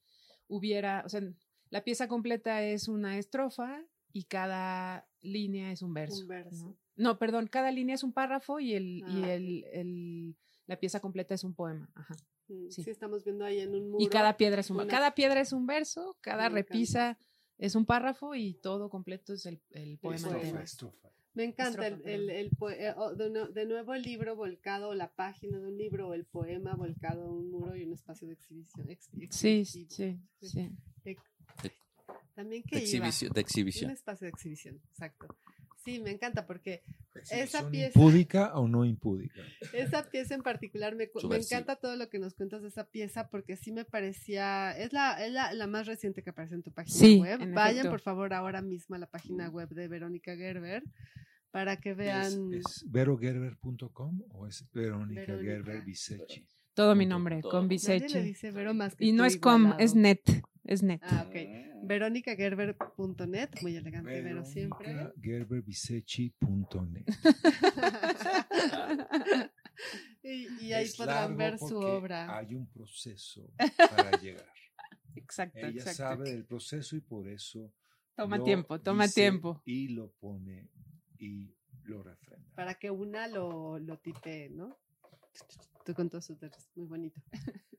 hubiera, o sea, la pieza completa es una estrofa y cada línea es un verso. Un verso. ¿no? No, perdón, cada línea es un párrafo y el, Ah, y ok. el, el- la pieza completa es un poema. Ajá. Mm, sí. sí. estamos viendo ahí en un muro. Y cada piedra es un una- cada piedra es un verso, cada Me encanta. repisa es un párrafo y todo completo es el, el poema. Me encanta el, Estrofa, el, eh, oh, de, nue- de nuevo el libro volcado, o la página de un libro, o el poema volcado a un muro y un espacio de exhibición. ex- Sí, sí, sí. También De que iba. exhibición. De Un exhibición. espacio de exhibición, exacto. Sí, me encanta porque ¿Exhibición pieza- ¿Impúdica o no impúdica? esa pieza en particular me, me encanta todo lo que nos cuentas de esa pieza porque sí me parecía, es la, es la, la más reciente que aparece en tu página Sí, web. en Vayan efecto. por favor ahora mismo a la página web de Verónica Gerber para que ¿Es, vean. es verogerber.com o es Verónica Verónica. Gerber Bisecchi? Todo mi nombre, Todo. con Nadie le Biseche. dice Vero más que Y no es com, igualado. es net, es net. Ah, ok. veronicagerber.net, muy elegante, Vero siempre. Gerberbisecchi.net. y, y ahí Es podrán largo ver su obra. Hay un proceso para llegar. Exacto, Ella exacto. sabe del proceso y por eso Toma lo tiempo, toma dice tiempo. Y lo pone y lo refrenda. Para que una lo, lo tipee, ¿no? Tú con todos tus dedos. Muy bonito.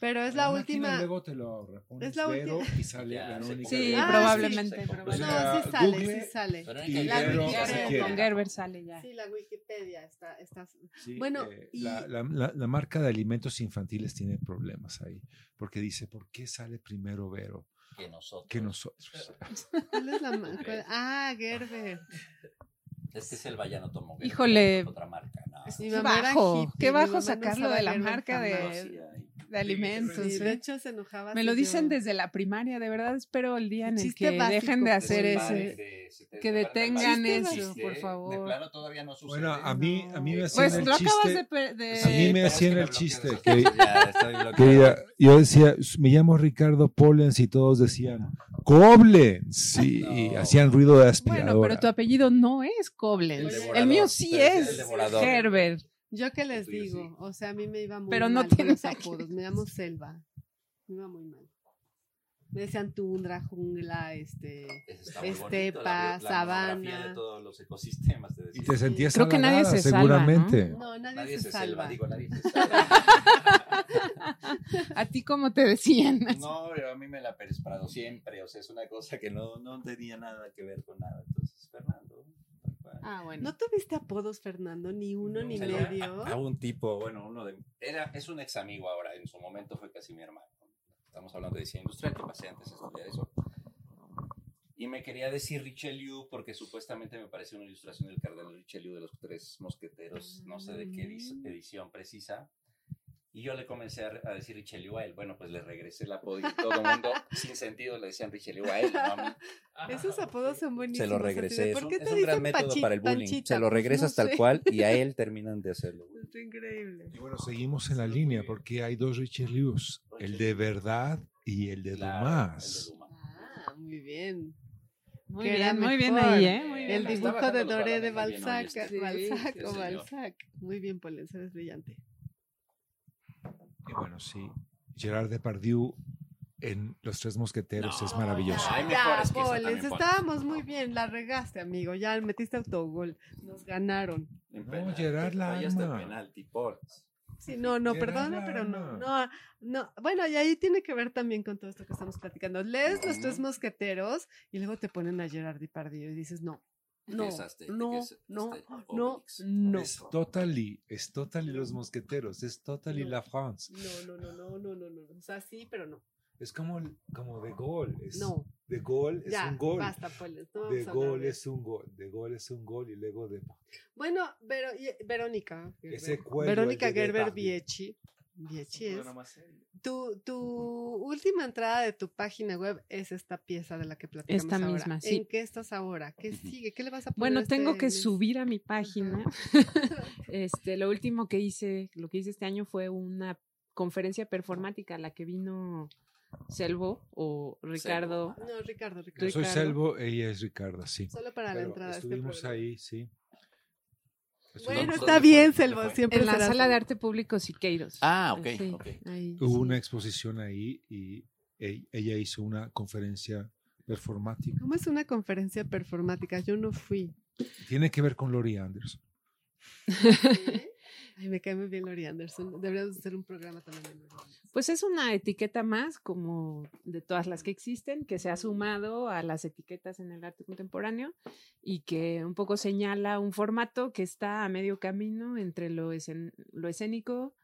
Pero es la, última. Luego te lo repones Es la última. y sale Ya, Verónica. Sí, Ah, probablemente. sí. probablemente. No, sea, sí sale, Google sí sale. Y La Vero, Wikipedia. con Gerber sale ya. Sí, la Wikipedia está. está Sí, Bueno, eh, y- la, la- la- la marca de alimentos infantiles tiene problemas ahí, porque dice, ¿por qué sale primero Vero Que nosotros. que nosotros? ¿Cuál es la Ah, Gerber. Es que es el Vallano Tomo. Híjole. Otra marca, no. Era bajo, hippie, qué bajo no sacarlo de la marca de. De alimentos. Sí, ¿eh? de hecho se enojaba. Me lo dicen yo- desde la primaria, de verdad espero el día en el Chiste que básico, dejen de pues, hacer ese, que detengan eso, por favor. De plano todavía no sucede. Bueno, a mí, a mí me hacían Pues el lo acabas chiste. de, pe- de- a mí me hacían el chiste que, que yo decía, me llamo Ricardo Pollens y todos decían, Koblenz, sí, y No. hacían ruido de Bueno, aspiradora. pero tu apellido no es El Koblenz. devorador, El mío sí es el. Herbert. Yo que les tuyo digo, sí. o sea, a mí me iba muy Pero no mal tiene los nada que apodos. Me llamo Selva. Me iba muy mal. Me decían tundra, jungla, este. Estepa, bonito, la la sabana. de todos los ecosistemas. te Y te sentías Creo que nadie se salva, seguramente. No, nadie, Nadie se, se salva. salva, digo, nadie se salva. ¿A ti cómo te decían? No, pero a mí me la Pérez Prado siempre, o sea, es una cosa que no, no tenía nada que ver con nada. Entonces, Fernando. tal cual. Ah, bueno. ¿No tuviste apodos, Fernando? Ni uno, ni medio. A, a un tipo, bueno, uno de. Era, es un ex amigo ahora, en su momento fue casi mi hermano. Estamos hablando de diseño industrial, que pasé antes a estudiar eso. Y me quería decir Richelieu porque supuestamente me pareció una ilustración del cardenal Richelieu de los tres mosqueteros, no sé de qué edi- edición precisa. Y yo le comencé a, a decir Richelieu a él. Bueno, pues le regresé el apodo y todo el mundo, sin sentido, le decían Richelieu a él, no a mí. Esos apodos son buenísimos. Se lo regresé. Es ¿Por qué es te un gran método para el bullying. Panchita? Se lo Pues regresas no tal sé. cual y a él terminan de hacerlo. Es increíble. Y bueno, seguimos en la línea porque hay dos Richelieus, el de verdad y el de Claro, Dumas. el de Dumas. Ah, muy bien. Muy que bien, muy bien ahí, ¿eh? Muy bien. El dibujo de Doré de Balzac, este. Balzac o. Balzac. Muy bien, Polenz, eres brillante. Y bueno, sí, Gerard Depardieu en Los Tres Mosqueteros No, es maravilloso. Hay Ya, mejores Polenz. estábamos muy bien, la regaste, amigo. Ya metiste autogol. Nos ganaron. En No, penal, Gerard la ama. el penalti, Polenz. Sí, no, no, Gerard perdona, pero no, no, no. Bueno, y ahí tiene que ver también con todo esto que estamos platicando. Lees los tres mosqueteros y luego te ponen a Gerard Depardieu y dices, no, no, Es hasta- no, es- no, este, no, no. Es totally, es totally Los Mosqueteros, es totally No. La France. No, no, no, no, no, no, no. O sea, sí, pero no. Es como, como de gol. Es, No, De gol es ya, un gol. basta, Polenz. No De gol es un gol. De gol es un gol y luego de. Bueno, Vero- y- Verónica. Gerber. Ese cuello, Verónica de Gerber. Viechi. Viechi es. Tu, tu última entrada de tu página web es esta pieza de la que platicamos Esta ahora. misma, sí. ¿En qué estás ahora? ¿Qué sigue? ¿Qué le vas a poner Bueno, este tengo que mes? subir a mi página. Este, lo último que hice, lo que hice este año fue una conferencia performática a la que vino Selvo o Ricardo. No, Ricardo, Yo Ricardo. soy Ricardo. Selvo, ella es Ricarda, sí. Solo para la entrada. este estuvimos programa. ahí, sí. Es Bueno, una- ¿Dónde está bien, ¿Dónde Selvo. Siempre En la sala de arte público Siqueiros. Ah, ok, Sí, ok. ahí, Hubo sí. una exposición ahí y e- ella hizo una conferencia performática. ¿Cómo es una conferencia performática? Yo no fui. Tiene que ver con Lori Anderson. Ay, me cae muy bien Lori Anderson. Deberíamos hacer un programa también. Pues es una etiqueta más, como de todas las que existen, que se ha sumado a las etiquetas en el arte contemporáneo y que un poco señala un formato que está a medio camino entre lo, escen- lo escénico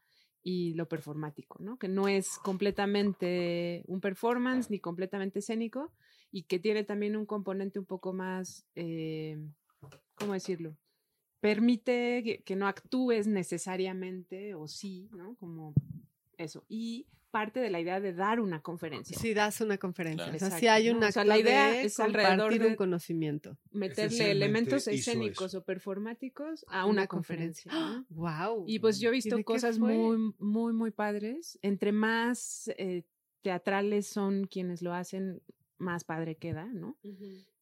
y lo performático, ¿no? Que no es completamente un performance ni completamente escénico y que tiene también un componente un poco más, eh, ¿cómo decirlo? Permite que, que no actúes necesariamente o sí, ¿no? Como eso. Y parte de la idea de dar una conferencia. Si das una conferencia. Claro. O sea, si hay ¿no? un O sea, la idea de es alrededor compartir de- un conocimiento. Meterle elementos escénicos eso. o performáticos a una, conferencia. ¿no? Wow. Y pues yo he visto cosas muy, muy, muy padres. Entre más eh, teatrales son quienes lo hacen, más padre queda, ¿no?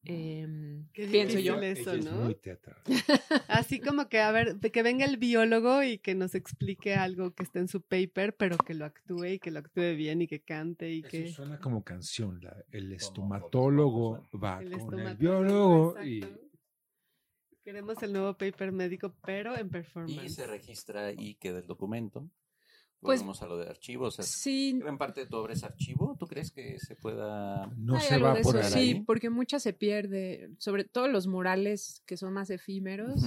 Em, Qué pienso yo. eso, Ella es ¿no? muy teatral. Así como que, a ver, de que venga el biólogo y que nos explique algo que esté en su paper, pero que lo actúe y que lo actúe bien y que cante y que... Eso suena como canción. la- el estomatólogo va El con el biólogo y. Queremos el nuevo paper médico, pero en Y performance. se registra y queda el documento. Pues- Volvemos a lo de archivos. Sí, Gran parte de tu obra es archivo. ¿Tú crees que se pueda...? no hay se algo va de por eso, ahí. sí, porque mucha se pierde, sobre todo los murales que son más efímeros.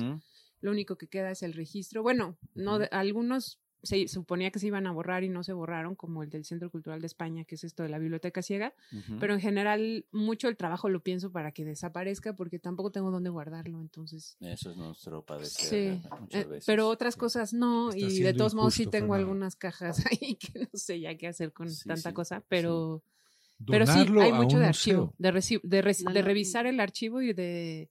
Lo único que queda es el registro. Bueno, no de- algunos se suponía que se iban a borrar y no se borraron, como el del Centro Cultural de España, que es esto de la biblioteca ciega. Pero en general, mucho el trabajo lo pienso para que desaparezca, porque tampoco tengo dónde guardarlo. Entonces, Eso es nuestro padecer sí. muchas Eh, pero otras cosas no, Está y de todos modos sí tengo algunas cajas ahí que no sé ya qué hacer con Sí, tanta sí, cosa, sí. pero, pero sí, hay mucho de archivo, de, reci- de, de revisar el archivo y de,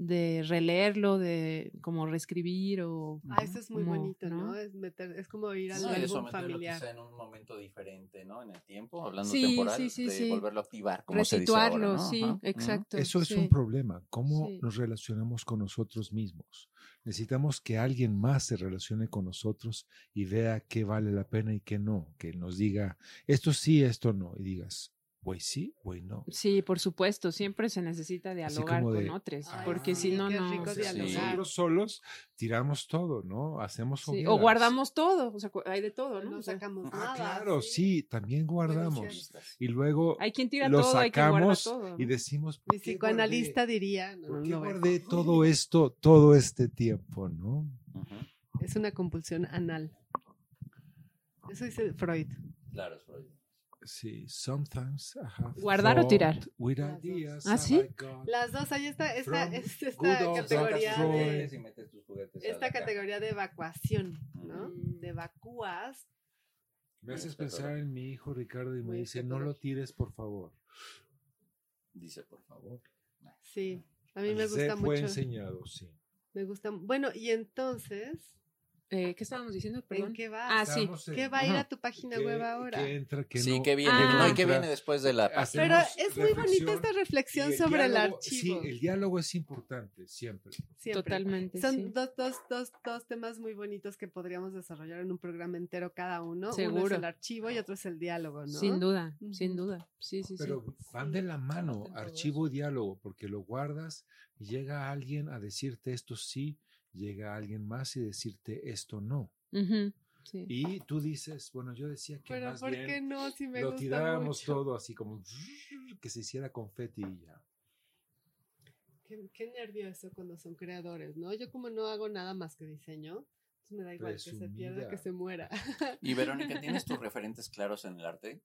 de releerlo, de como reescribir o... Ah, eso es muy como, bonito, ¿no? Es, meter, es como ir al No, de álbum familiar. en un momento diferente, ¿no? En el tiempo, hablando Sí, temporal, sí, sí, de sí. volverlo a activar, como se dice ahora, Resituarlo, ¿no? sí, Ajá. Exacto. Eso es sí. un problema. ¿Cómo Sí. nos relacionamos con nosotros mismos? Necesitamos que alguien más se relacione con nosotros y vea qué vale la pena y qué no. Que nos diga esto sí, esto no. Y digas, pues sí, pues no. Sí, por supuesto, siempre se necesita dialogar con otros, Ay, porque sí, si no, no... Nosotros solos tiramos todo, ¿no? Hacemos Sí. O guardamos todo, o sea, hay de todo, ¿no? No O sea, sacamos Ah, nada. claro, sí, también guardamos. Y luego hay quien tira lo todo, hay quien guarda sacamos todo. y decimos, Mi ¿por qué psicoanalista guardé? diría, no, ¿Por qué no, guardé todo esto, todo este tiempo, no? Es una compulsión anal. Eso dice Freud. Claro, es Freud. Sí, sometimes I have ¿Guardar o tirar? with Las dos. ideas ¿Ah, sí? Las dos, ahí está esta, esta old categoría de, Y metes tus juguetes a esta categoría de evacuación, ¿no? Mm. De evacúas. Me haces pensar en mi hijo Ricardo y me Muy dice, no lo tires, por favor. Dice, por favor. Sí, a mí me Se gusta fue mucho. enseñado, sí. Me gusta. Bueno, y entonces, Eh, ¿Qué estábamos diciendo? ¿en Perdón. qué va? Ah, sí. En- ¿Qué va a ir a tu página ¿Qué- web ahora? qué entra, qué sí, no? que viene, Ah. no, y que entra. viene después de la Hace- Pero es muy bonita esta reflexión el sobre el diálogo- archivo. Sí, el diálogo es importante, siempre. Siempre. Totalmente. Son sí. dos, dos, dos, dos temas muy bonitos que podríamos desarrollar en un programa entero cada uno. Uno es Seguro. el archivo y otro es el diálogo, ¿no? Sin duda, sin duda. Sí, sí, sí. Pero van de la mano, archivo y diálogo, porque lo guardas y llega alguien a decirte esto sí, llega alguien más y decirte esto no. Sí. Y tú dices, bueno, yo decía que Pero más ¿por bien qué no? Si me lo gusta tiráramos mucho. todo así como que se hiciera confeti y ya. Qué, qué nervio eso cuando son creadores, ¿no? Yo como no hago nada más que diseño, entonces me da igual que se pierda, que se muera. Y Verónica, ¿tienes tus referentes claros en el arte?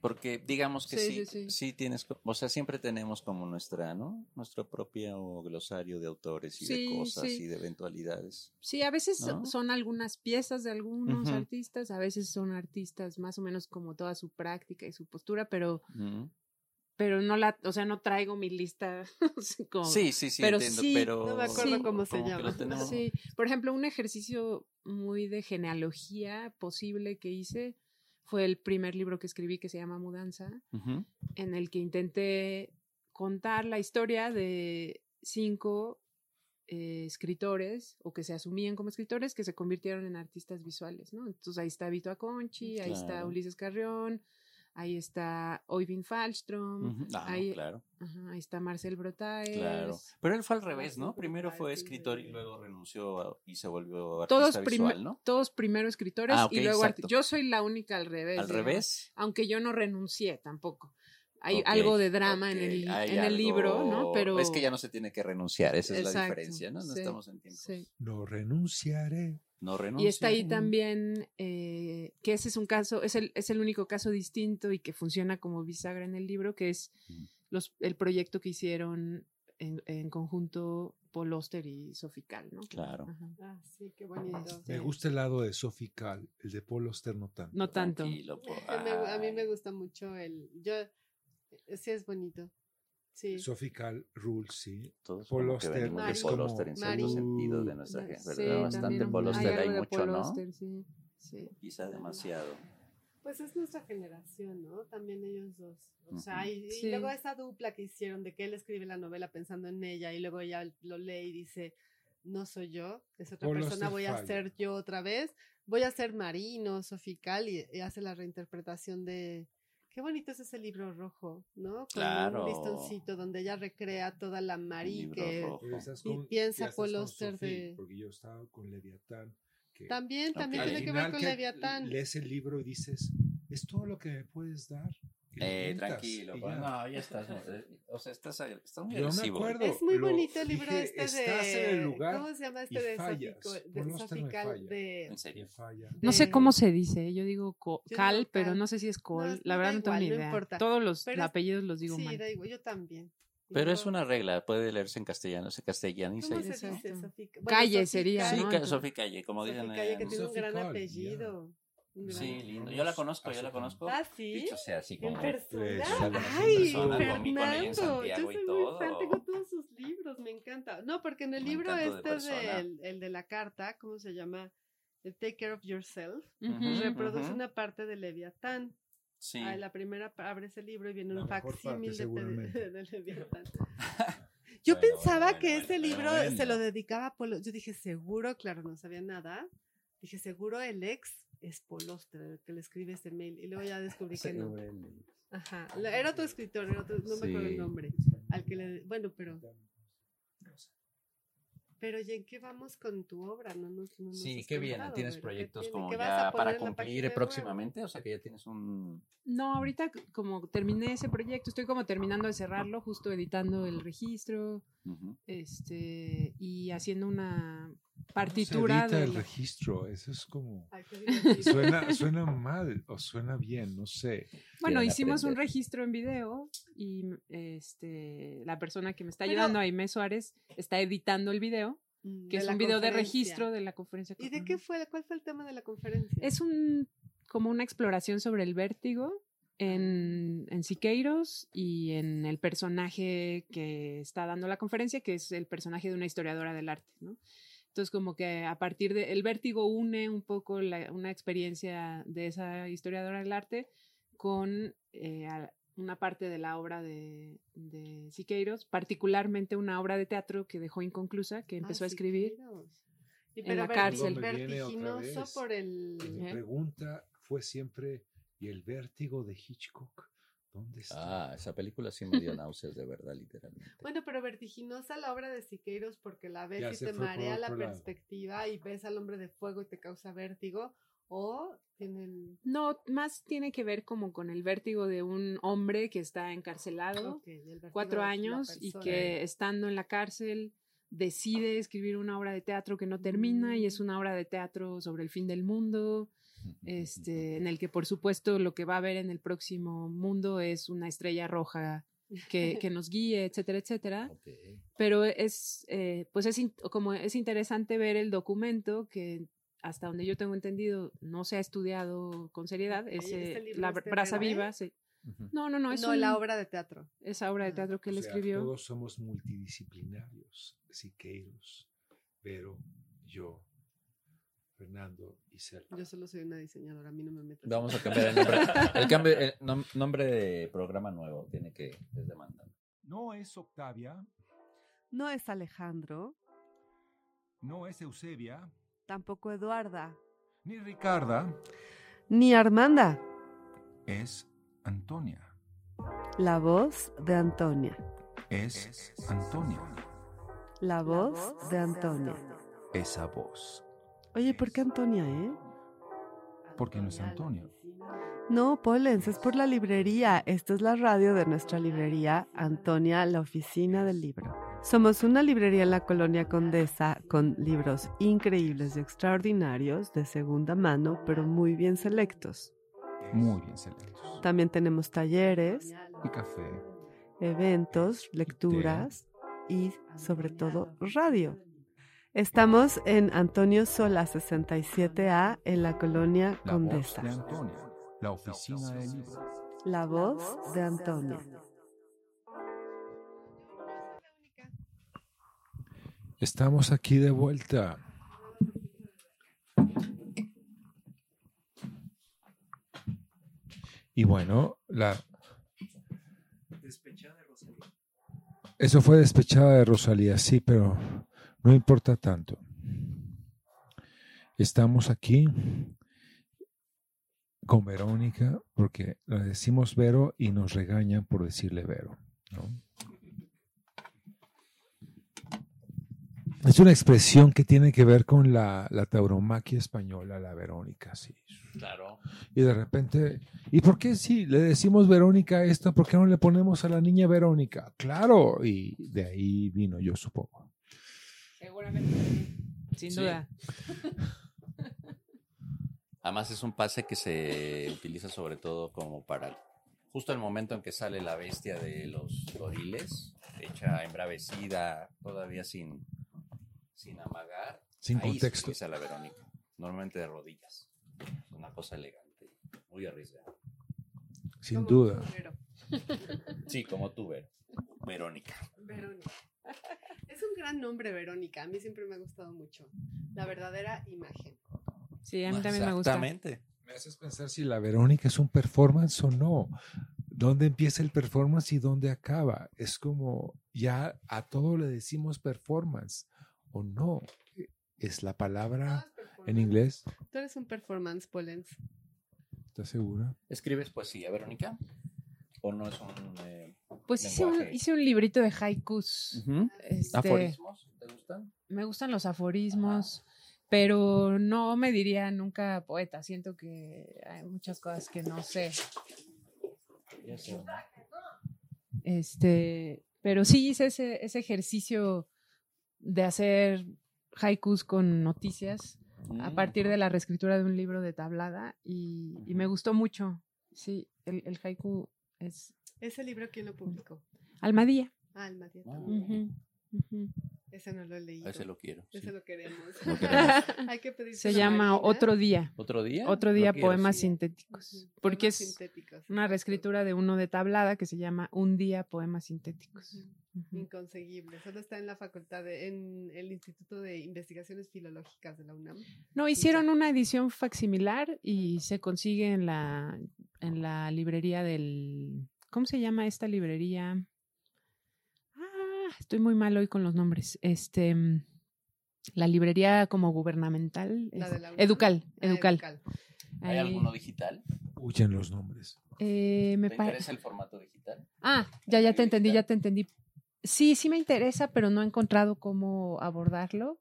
Porque digamos que Sí, sí, sí, sí, tienes, o sea, siempre tenemos como nuestra, ¿no? Nuestro propio glosario de autores y Sí, de cosas y de eventualidades. Sí, a veces ¿No? son algunas piezas de algunos Ujú. artistas, a veces son artistas más o menos como toda su práctica y su postura, pero, Ujú. pero no la, o sea, no traigo mi lista como- Sí, sí, sí, pero entiendo, pero... no me acuerdo cómo se llama. Sí, por ejemplo, un ejercicio muy de genealogía posible que hice fue el primer libro que escribí que se llama Mudanza, en el que intenté contar la historia de cinco eh, escritores o que se asumían como escritores que se convirtieron en artistas visuales, ¿no? Entonces ahí está Vito Aconchi, ahí está. Ulises Carrión, ahí está Oyvind Fallström, Ujú. Ah, ahí, claro, ajá, ahí está Marcel Brotaes. claro. Pero él fue al revés, ¿no? Primero fue escritor y luego renunció a- y se volvió Todos, artista prim- visual, ¿no? todos primero escritores Ah, ok, y luego. Yo soy la única al revés. Al digamos, revés. Aunque yo no renuncié tampoco. Hay algo de drama en el, hay en el libro, ¿no? Pero Es que ya no se tiene que renunciar, esa es la diferencia, ¿no? No sí, estamos en tiempos. sí. No renunciaré. No Y está ahí también, eh, que ese es un caso, es el, es el único caso distinto y que funciona como bisagra en el libro, que es Mm. los, el proyecto que hicieron en, en conjunto Paul Oster y Sofical, ¿no? Claro. Ajá. Ah, sí, qué bonito. Me gusta el lado de Sophie Cal, el de Paul Oster no tanto. No tanto. A mí, me gusta mucho el... Yo, sí es bonito. Sí. Sophie Cal rules, sí. Todos Paul como que Auster venimos de es como- Auster en Mari. cierto sentido de nuestra gente, Sí, ¿verdad? Bastante también Paul hay hay mucho, Paul ¿no? Sí, sí. Quizá demasiado. Pues es nuestra generación, ¿no? También ellos dos. O sea, y, y Sí. luego esa dupla que hicieron de que él escribe la novela pensando en ella y luego ella lo lee y dice, no soy yo, es otra Polo persona, voy a ser yo otra vez, voy a ser Marino, Sofical y, y hace la reinterpretación de... Qué bonito es ese libro rojo, ¿no? Con Claro. un listoncito donde ella recrea toda la libro que... Y piensa Paul de- Porque yo estaba con Leviatán. que También, también tiene que ver con que Leviatán. Lees el libro y dices, ¿es todo lo que me puedes dar? Eh, tranquilo, y ya. no, ya estás. eh, O sea, estás, estás muy Yo me agresivo. acuerdo. Es muy bonito el libro dije, este de... estás en el lugar ¿Cómo se llama este de, fallas. De Sofical? De, En serio. falla. No sé cómo se dice, yo digo co- Yo cal, digo pero cal. no sé si es col. la da verdad no tengo ni no idea. importa. Todos los Pero es- apellidos los digo sí, mal. da igual, yo también. Pero es una regla, puede leerse en castellano, se castellaniza. ¿Cómo y- se dice? Sofica- Calle sería, Sí, Sofía Calle, como Sofica dicen. Calle, que en- tiene un gran apellido. Sí, lindo. Yo la conozco, yo la conozco. Ah, sí. Dicho sea así En como. Pues, en Ay, persona, en Fernando. Santiago Yo y soy muy fan, tengo todos sus libros, me encanta. No, porque en el libro este del el de la carta, ¿cómo se llama? El Take Care of Yourself, Ujú. reproduce una parte de Leviatán. Sí. Ah, la primera abre ese libro y viene La un facsímil de, Leviatán. Yo Bueno, pensaba bueno, que bueno, ese bueno, libro bueno. se lo dedicaba a Polo. Yo dije, seguro, claro, no sabía nada. Dije, seguro el ex es Polostre, el que le escribe ese mail. Y luego ya descubrí que no. Ajá. Era otro escritor, era otro- no me acuerdo el nombre. Al que le. Bueno, pero. Pero, ¿y en qué vamos con tu obra? No, nos- no nos Sí, qué bien. ¿Tienes Vero, ¿qué proyectos como ¿Qué vas ya para cumplir próximamente? O sea, que ya tienes un. No, ahorita como terminé ese proyecto, estoy como terminando de cerrarlo, justo editando el registro, este, y haciendo una ¿Cómo se partitura edita de el registro? Eso es como... Suena, suena mal o suena bien, no sé. Bueno, hicimos un aprender. registro en video y este la persona que me está Pero- ayudando, Aime Suárez, está editando el video, Mm, que es un video de registro de la conferencia. ¿Y de qué fue? ¿Cuál fue el tema de la conferencia? Es un como una exploración sobre el vértigo en, en Siqueiros y en el personaje que está dando la conferencia, que es el personaje de una historiadora del arte, ¿no? Entonces, como que a partir de el vértigo une un poco la- una experiencia de esa historiadora del arte con eh, a- una parte de la obra de, de Siqueiros, particularmente una obra de teatro que dejó inconclusa, que Ah, empezó a escribir. Y en pero la ver- cárcel. Me viene otra vertiginoso vez. por el... Mi Ajá. pregunta fue siempre, ¿y el vértigo de Hitchcock? ¿Dónde está? Ah, esa película sí me dio náuseas, de verdad, literalmente. Bueno, pero vertiginosa la obra de Siqueiros porque la ves Ya y te marea la perspectiva y ves al hombre de fuego y te causa vértigo. O tienen... No, más tiene que ver como con el vértigo de un hombre que está encarcelado cuatro años y que estando en la cárcel decide escribir una obra de teatro que no termina y es Mm. una obra de teatro sobre el fin del mundo, este, en el que por supuesto lo que va a haber en el próximo mundo es una estrella roja que, que nos guíe, etcétera, etcétera. Pero es, eh, pues es como es interesante ver el documento que hasta donde yo tengo entendido no se ha estudiado con seriedad, ese, ¿este libro la es brasa René? viva. sí. No, no, no, No, es la un- obra de teatro. esa obra de Ah, teatro que O él sea, escribió. Todos somos multidisciplinarios, Siqueiros, Vero, yo, Fernando y Sergio. Yo solo soy una diseñadora, a mí no me metas. Vamos a cambiar el nombre. El, cambio, el nom- nombre de programa nuevo tiene que es demandante. No es Octavia, No es Alejandro, no es Eusebia, tampoco Eduarda, ni Ricarda, ni Armanda. es Antonia. La voz de Antonia. Es Antonia. La voz de Antonia. Esa voz. Oye, ¿por qué Antonia, eh? Porque no es Antonio. No, Polens, es por la librería. Esta es la radio de nuestra librería, Antonia, la oficina del libro. Somos una librería en la colonia Condesa con libros increíbles y extraordinarios de segunda mano, pero muy bien selectos. Muy bien selectos. También tenemos talleres, Y café. eventos, lecturas y sobre todo radio. Estamos en Antonio Sola 67A en la colonia La voz Condesa. de Antonia. La oficina libro. La voz de Antonia. Estamos aquí de vuelta. Y bueno, la... Eso fue despechada de Rosalía, sí, pero no importa tanto. Estamos aquí con Verónica porque le decimos Vero y nos regañan por decirle Vero. ¿no? Es una expresión que tiene que ver con la, la tauromaquia española, la Verónica, sí. Claro. Y de repente, ¿y por qué si le decimos Verónica a esto, por qué no le ponemos a la niña Verónica? Claro, y de ahí vino, yo supongo. Seguramente, sin Sí. duda. Además es un pase que se utiliza sobre todo como para justo el momento en que sale la bestia de los goriles, hecha embravecida, todavía sin, sin amagar. Sin Ahí contexto. la Verónica, normalmente de rodillas. Una cosa elegante, muy arriesgada. Sin Como duda. Sí, como tú, Ver. Verónica. Verónica. Es un gran nombre, Verónica. A mí siempre me ha gustado mucho. La verdadera imagen. Sí, a mí también me gusta. Exactamente. Me haces pensar si la Verónica es un performance o no. ¿Dónde empieza el performance y dónde acaba? Es como ya a todo le decimos performance o no. Es la palabra en inglés. Tú eres un performance, Polens. ¿Estás segura? ¿Escribes poesía, Verónica? ¿O no es un... eh, Pues hice un, hice un librito de haikus. Este, ¿Aforismos? ¿Te gustan? Me gustan los aforismos, pero no me diría nunca poeta. Siento que hay muchas cosas que no sé. Ya sé. Este, pero sí hice ese, ese ejercicio de hacer haikus con noticias a Mm. partir de la reescritura de un libro de tablada y, y me gustó mucho. Sí, el, el haiku es ¿Ese libro quién lo publicó? Almadía. Ah. Ujú, ujú. Ese no lo he leído. Ese lo quiero. sí. Ese lo queremos. Lo queremos. Hay que pedir. Se llama Otro Día. ¿Otro día? Otro día quiero, poemas sí. sintéticos. Porque es una reescritura de uno de tablada que se llama Un día poemas sintéticos. Inconseguible. Solo está en la facultad, de, en el Instituto de Investigaciones Filológicas de la UNAM. No, hicieron una edición facsimilar y se consigue en la, en la librería del... ¿Cómo se llama esta librería? Ah, estoy muy mal hoy con los nombres. Este, mm, la librería como gubernamental. La de la. Educal, Ah, Educal. ¿Hay Ahí, alguno digital? Huyen los nombres. eh, me ¿Te pa- interesa el formato digital? Ah, ya, ya te ¿Libro entendí, digital? ya te entendí. Sí, sí me interesa, pero no he encontrado cómo abordarlo.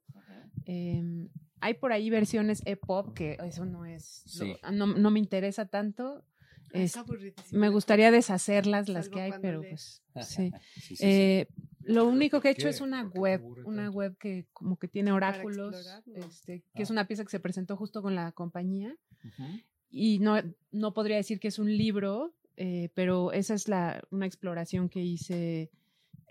Em, hay por ahí versiones EPUB, que eso no es, no, no me interesa tanto. Ah, Es- aburridísimo. me gustaría deshacerlas las que hay, pero pues sí. Sí, sí, sí. Eh, lo único que he ¿por hecho qué? es una ¿Por qué te web, una web que como que tiene oráculos, este, que es Ah. una pieza que se presentó justo con la compañía Ujú. y no, no podría decir que es un libro, eh, pero esa es la, una exploración que hice.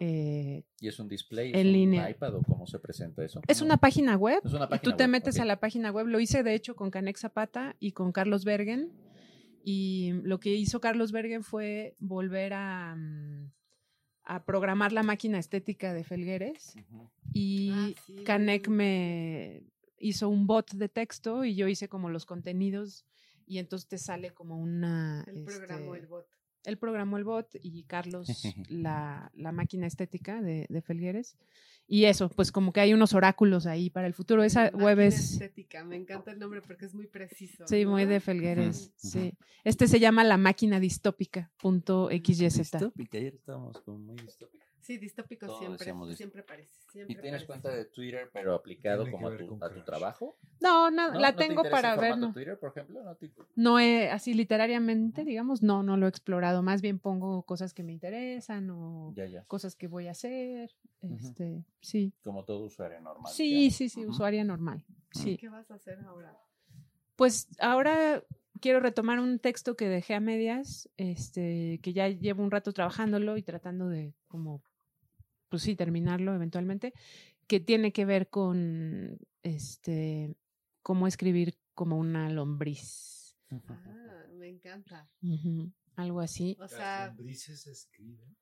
eh, ¿Y es un display? en ¿Es un línea. iPad o cómo se presenta eso? es una página web Es una y página tú te web, metes ok. a la página web. Lo hice de hecho con Canex Zapata y con Carlos Bergen. Y lo que hizo Carlos Bergen fue volver a, mm, a programar la máquina estética de Felgueres. Ujú. Y Ah, sí, Canek muy me hizo un bot de texto y yo hice como los contenidos. Y entonces te sale como una. El programó este, el bot. él programó el bot y Carlos la, la máquina estética de, de Felgueres. Y eso, pues como que hay unos oráculos ahí para el futuro. Esa web es, estética. Me encanta el nombre porque es muy preciso. sí, muy ¿no? de Felgueres, Ujú, sí. Este se llama la máquina distópica.xyz. Distópica, ayer estábamos como muy distópicos. Sí, distópico Todos siempre. Siempre parece. Siempre ¿Y tienes parece. cuenta de Twitter, pero aplicado como a tu, a tu trabajo? No, no, ¿No? la ¿No te tengo interesa para ver, no. Twitter, por ejemplo? ¿No te- No he, así literariamente, digamos, no, no lo he explorado. Más bien pongo cosas que me interesan o Ya, ya. cosas que voy a hacer. Este, sí. Como todo usuario normal. Sí, digamos. sí, sí, Ujú. usuaria normal. Sí. ¿Qué vas a hacer ahora? Pues ahora quiero retomar un texto que dejé a medias, este, que ya llevo un rato trabajándolo y tratando de como, pues sí, terminarlo eventualmente, que tiene que ver con este cómo escribir como una lombriz. Ah, me encanta. Algo así. O sea, lombrices se escriben.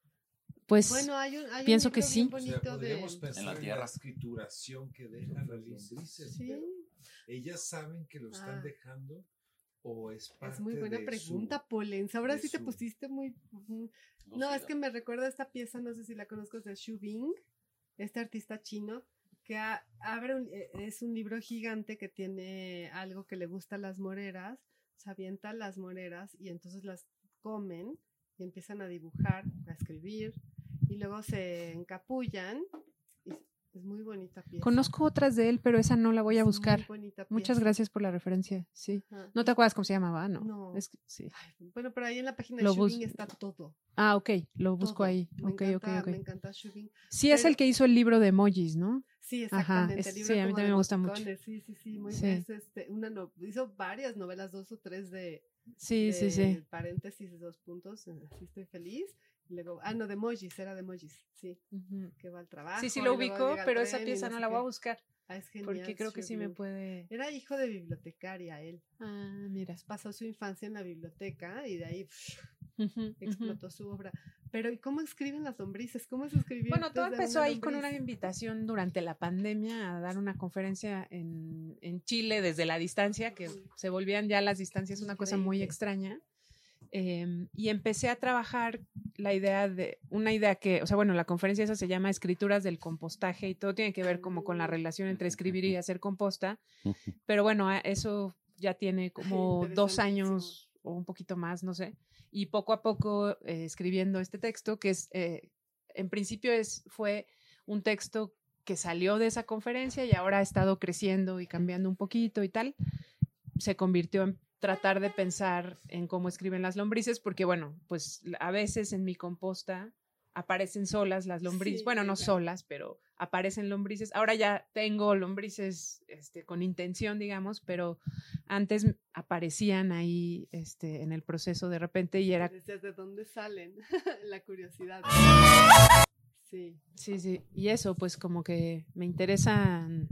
Pues bueno, hay un, hay un pienso que libro sí. bien O sea, bonito de... podríamos pensar En la en la, tierra. escrituración que dejan las lombrices. Sí. pero Ellas saben que lo están Ah. dejando ¿O es parte Es muy buena de su- pregunta, Polens. Ahora sí te pusiste muy... No, es que me recuerda esta pieza, no sé si la conozco, es de Xu Bing, este artista chino, que a- abre un- eh, es un libro gigante que tiene algo que le gusta a las moreras, se avienta las moreras y entonces las comen y empiezan a dibujar, a escribir, y luego se encapullan. Es muy bonita pieza. Conozco otras de él, pero esa no la voy a Es muy buscar. Muchas gracias por la referencia. Sí. Ajá. ¿No te acuerdas cómo se llamaba? No. No. Es que- sí. Ay, Bueno, pero ahí en la página Lo de Shubing bus- está todo. Ah, ok. Lo busco todo. ahí. Me Ok, encanta, ok, ok. Me encanta Shubing. Sí, es el que hizo el libro de emojis, ¿no? Sí, Ajá, exactamente. es- el libro sí, a mí también de me gusta mucho. emoticones, Sí, sí, sí, muy Sí. es este, una no- hizo varias novelas, dos o tres de, Sí, sí, de sí. paréntesis, dos puntos, eh, así estoy feliz. Luego, ah, no, de emojis, era de emojis, sí, que va al trabajo. Sí, sí lo al pero esa pieza no la voy a buscar. Ah, es genial. Porque creo que sí me puede. Era hijo de bibliotecaria él. Ah, mira. Pasó su infancia en la biblioteca y de ahí explotó su obra. Pero ¿y cómo escriben las lombrices? ¿Cómo escribir? Bueno, todo empezó ahí con una invitación durante la pandemia a dar una conferencia en, en Chile desde la distancia, que se volvían ya las distancias una cosa muy extraña. Em, y empecé a trabajar la idea de, una idea que, o sea, bueno, la conferencia esa se llama Escrituras del Compostaje y todo tiene que ver como con la relación entre escribir y hacer composta. Pero bueno, a- eso ya tiene como dos años o un poquito más, no sé. Y poco a poco eh, escribiendo este texto, que es, eh, en principio es, fue un texto que salió de esa conferencia y ahora ha estado creciendo y cambiando un poquito y tal, se convirtió en tratar de pensar en cómo escriben las lombrices, porque bueno, pues a veces en mi composta aparecen solas las lombrices, Sí, bueno, no claro. solas, pero aparecen lombrices. Ahora ya tengo lombrices este, con intención, digamos, pero antes aparecían ahí este, en el proceso de repente y era, ¿de dónde salen? la curiosidad. Sí. sí, sí, y eso pues como que me interesan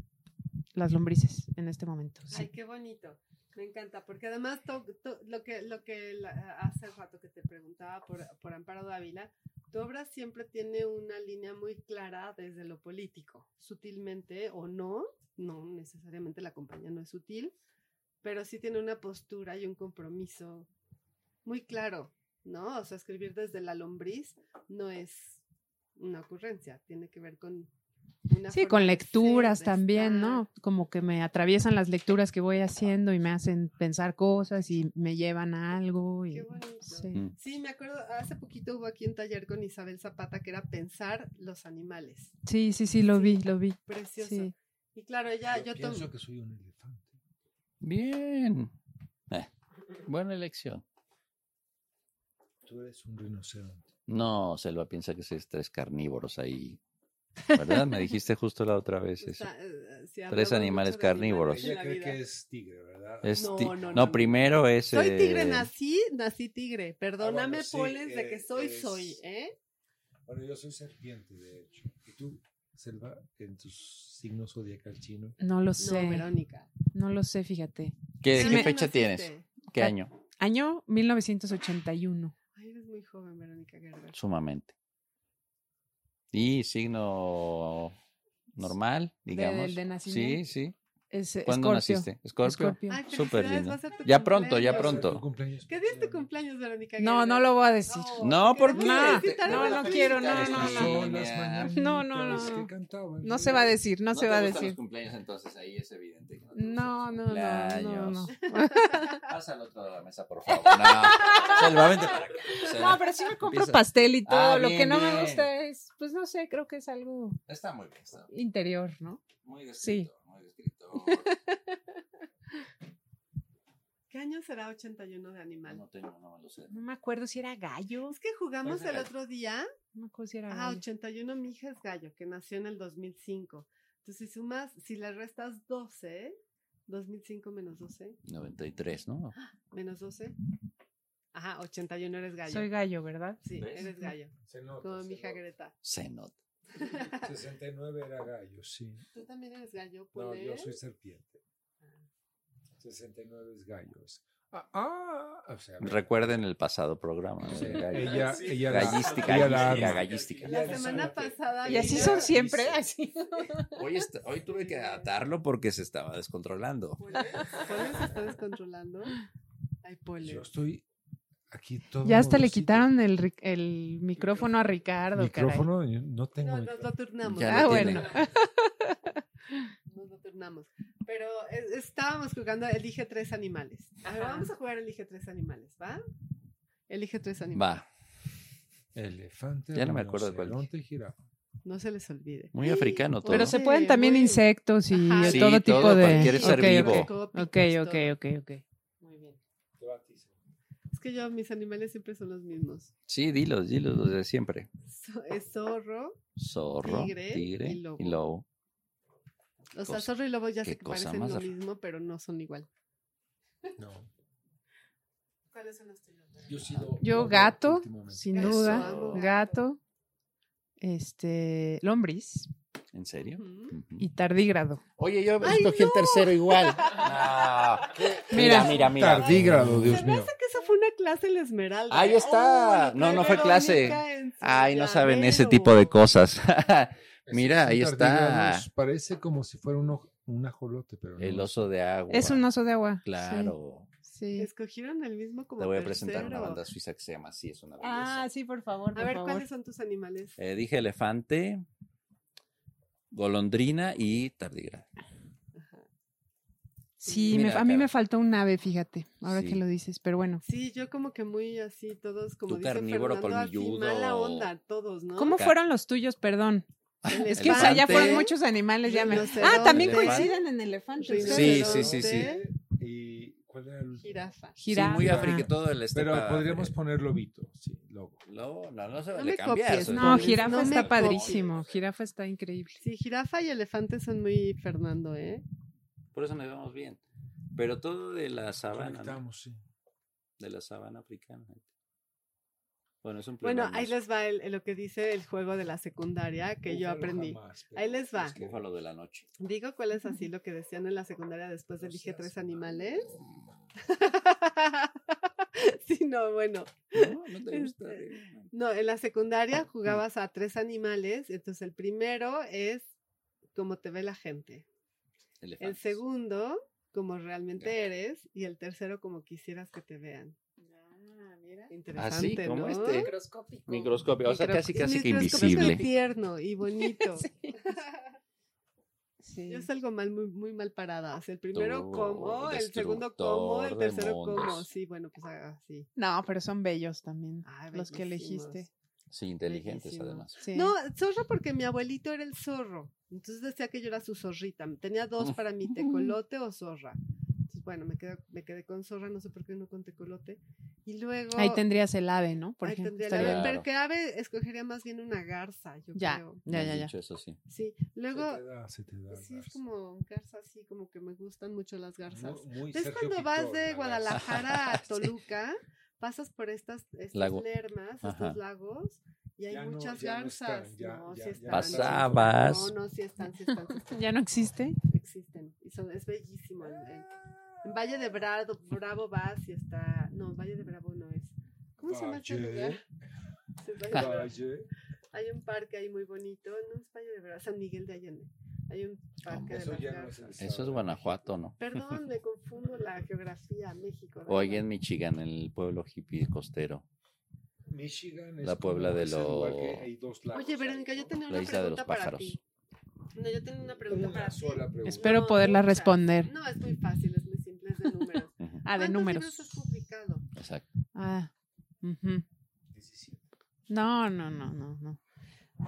las lombrices en este momento. sí. Ay, qué bonito. Me encanta, porque además to- lo que, lo que la- hace rato que te preguntaba por, por Amparo Dávila, tu obra siempre tiene una línea muy clara desde lo político, sutilmente o no, no necesariamente la compañía no es sutil, pero sí tiene una postura y un compromiso muy claro, ¿no? O sea, escribir desde la lombriz no es una ocurrencia, tiene que ver con... Una Sí, con lecturas también, estar. ¿no? Como que me atraviesan las lecturas que voy haciendo y me hacen pensar cosas y me llevan a algo. Y, Qué bonito. sí. Mm. Sí, me acuerdo, hace poquito hubo aquí un taller con Isabel Zapata que era pensar los animales. sí, sí, sí, lo Sí. vi, lo vi. Precioso. Sí. Y claro, ella, Yo yo, pienso tomo. que soy un elefante. Bien. Eh, buena elección. Tú eres un rinoceronte. No, Selva piensa que sois tres carnívoros ahí. ¿Verdad? Me dijiste justo la otra vez eso. Está, eh, Tres hablamos animales de carnívoros. Ella la cree que es tigre, ¿verdad? Es No, ti- no, no, no, no. primero es. Soy tigre, eh, nací, nací tigre. Perdóname, sí, Poles, de eh, que soy, es- soy, ¿eh? Bueno, yo soy serpiente, de hecho. ¿Y tú, Selva, en tus signos zodiacal chino? No lo sé, No, Verónica. no lo sé, fíjate. ¿Qué, Sí qué fecha naciste? tienes? ¿Qué año? Año 1981. Ay, eres muy joven, Verónica Gerber. Sumamente. Y signo normal, digamos. del de nacimiento. Sí, sí. Es ¿Cuándo Escorpio. naciste? Escorpio. Escorpio. Ay, Súper felicidades, lindo. Ya pronto, ya pronto. ¿Tu cumpleaños ¿Qué día es tu cumpleaños, Verónica No, no lo voy a decir. No, ¿por queremos qué? No, a no, la no quiero, no, no, no. No, no, no. No se va a decir, no, se va a decir. cumpleaños entonces, ahí es evidente. No, no, no, no, no. Pasa al otro lado de la mesa, por favor. No, vente para acá. No, pero sí me compro pastel y todo. Ah, Lo que no me gusta es, pues no sé, creo que es algo Está muy bien, está interior, ¿no? muy Sí. ¿Qué año será 81 de animal? No tengo, no lo sé. No me acuerdo si era gallo. Es que jugamos el gallo. otro día. No me acuerdo si era Ah, gallo. 81, mi hija es gallo, que nació en el 2005. Entonces, si sumas, si le restas 12, 2005 menos 12, 93, ¿no? menos 12. Ajá, 81 eres gallo. Soy gallo, ¿verdad? Sí, ¿Ves? eres gallo. Se nota, Como se mi hija nota. Greta. Se nota. 69 era gallo, sí. ¿Tú también eres gallo, No, yo soy serpiente. 69 es gallos. Ah, ah, o sea, Recuerden el pasado programa. sí, De gallo. ella, ella, la- Gallística, ella la gallística. La semana pasada. Y así son siempre, dice- así. Hoy, está- hoy tuve que atarlo porque se estaba descontrolando. Pole, Pole se está descontrolando. Ay, Pole. Yo estoy aquí todo. Ya hasta le quitaron el, el micrófono a Ricardo. caray. micrófono. yo No tengo. No, lo turnamos. Ya Ah, bueno. Nos lo turnamos. Pero es- estábamos jugando Elige tres animales. A ver, vamos a jugar Elige tres animales, ¿va? Elige tres animales. Va. Elefante. Ya no me acuerdo de cuál jirafa. No se les olvide. Muy africano todo. Pero se pueden también muy- insectos y Ajá. Sí, todo tipo todo, de. cualquier ser Ok, vivo. ok. Ok, ok, ok. Que yo, mis animales siempre son los mismos. Sí, dilos, dilos, los de siempre. So- es zorro. Zorro, Tigre tigre, y lobo. y lobo. O sea, Cosa- zorro y lobo ya sé que parecen lo mismo, pero no son igual. No. ¿Cuáles son los tuyos? Yo, Yo gato, sin duda. Gato. Este. Lombriz ¿En serio? Y tardígrado. Oye, yo ¡Ay, escogí el tercero igual. No, Mira. mira, mira. Tardígrado, Dios Se me mío. hace que esa fue una clase en la Esmeralda. Ahí ¿eh? está. No, no fue clase. Ay, no saben ese tipo de cosas. Mira, ahí está. Parece como si fuera un, un ajolote, pero no. El oso de agua. Es un oso de agua. Claro. Sí. Escogieron el mismo como Te voy a presentar una banda suiza que se llama así, es una belleza. Ah, sí, por favor. A ver, favor. ¿cuáles son tus animales? Eh, dije elefante, golondrina y tardígrado. Sí, Mira, me- a mí me faltó un ave, fíjate, ahora Sí. que lo dices, pero bueno. Sí, yo como que muy así, todos como dice carnívoro, Fernando, así, colmilludo. mala onda, todos, ¿no? ¿Cómo fueron los tuyos? Perdón. El Es que o sea, ya Elefante. fueron muchos animales, ya me... Ah, también Elefante. coinciden en elefantes. Sí, Rinoceronte, sí, sí, sí. ¿Y cuál era el último? Jirafa. Sí, Jirafa. muy africano, todo el Pero estepa- podríamos poner lobito. Sí, lobo. Lobo, no, no se No vale me copies, No, Polis, jirafa no está copies. padrísimo. Jirafa está increíble. Sí, jirafa y elefante son muy Fernando, ¿eh? Por eso nos vemos bien. Pero todo de la sabana, ¿no? Conectamos, sí. de la sabana africana. Bueno, es un Bueno, ahí les va el- lo que dice el juego de la secundaria que yo aprendí. jamás, Ahí les va. Es que de la noche. Digo cuál es así lo que decían en la secundaria después de No elige tres animales. sí, no, bueno. No, no te gusta. Este, eh. No, en la secundaria jugabas a tres animales. Entonces el primero es como te ve la gente. El segundo, como realmente eres. Y el tercero, como quisieras que te vean. Ah, mira. Interesante, Así, como ¿no? este. Microscópico. Microscopio, o sea, Micro- casi casi que invisible. tierno y bonito. Sí. Yo salgo mal, muy, muy mal parada. O sea, el primero como, el segundo como, el tercero como. Sí, bueno, pues así. No, pero son bellos también. Ay, los que elegiste. Sí, inteligentes Bellísimo. además. Sí. No, zorro porque mi abuelito era el zorro. Entonces decía que yo era su zorrita. Tenía dos para mí, tecolote o zorra. Bueno, me quedé, me quedé con zorra, no sé por qué no con tecolote. Y luego... Ahí tendrías el ave, ¿no? Por ahí ejemplo. tendría el ave, pero que ave escogería más bien una garza, yo Ya, creo. ya, ya, ya. dicho eso sí. Sí, luego... Se te da, se te da. Sí, es como garza así, como que me gustan mucho las garzas. Muy- muy ¿Ves Sergio cuando vas de. Guadalajara a Sí. Toluca? Pasas por estas, estas Lago. lermas, Ajá. estos lagos, y hay Ya no- muchas no garzas. están, ya- no, ya- sí ya están. Pasabas. No, no, sí están, sí están, sí están. ¿Ya no existe? Existen. Y son, es bellísimo. el- el- en Valle de Bravo, Bravo vas y está. No, Valle de Bravo no es. ¿Cómo se llama este Valle. lugar? Valle de Bravo. Valle. Hay un parque ahí muy bonito. No es Valle de Bravo, San Miguel de Allende. Hay un parque de Eso las ya no es Eso es Guanajuato, ¿no? Perdón, me confundo la geografía, México. de O ahí verdad. en Michigan, en el pueblo hippie costero. Michigan es La Puebla de ese lugar lo- que hay dos lagos Oye, Verónica, yo tenía La una isla de los pregunta para pájaros. ti. No, yo tenía una pregunta Una para ti. pregunta. Espero No, poderla muchas. responder. No, es muy fácil, es muy simple, es de números. Ujú, Ah, de ¿Cuántos números. libros has publicado? Exacto. Ah. ujú. 17. No, no, no, no, no.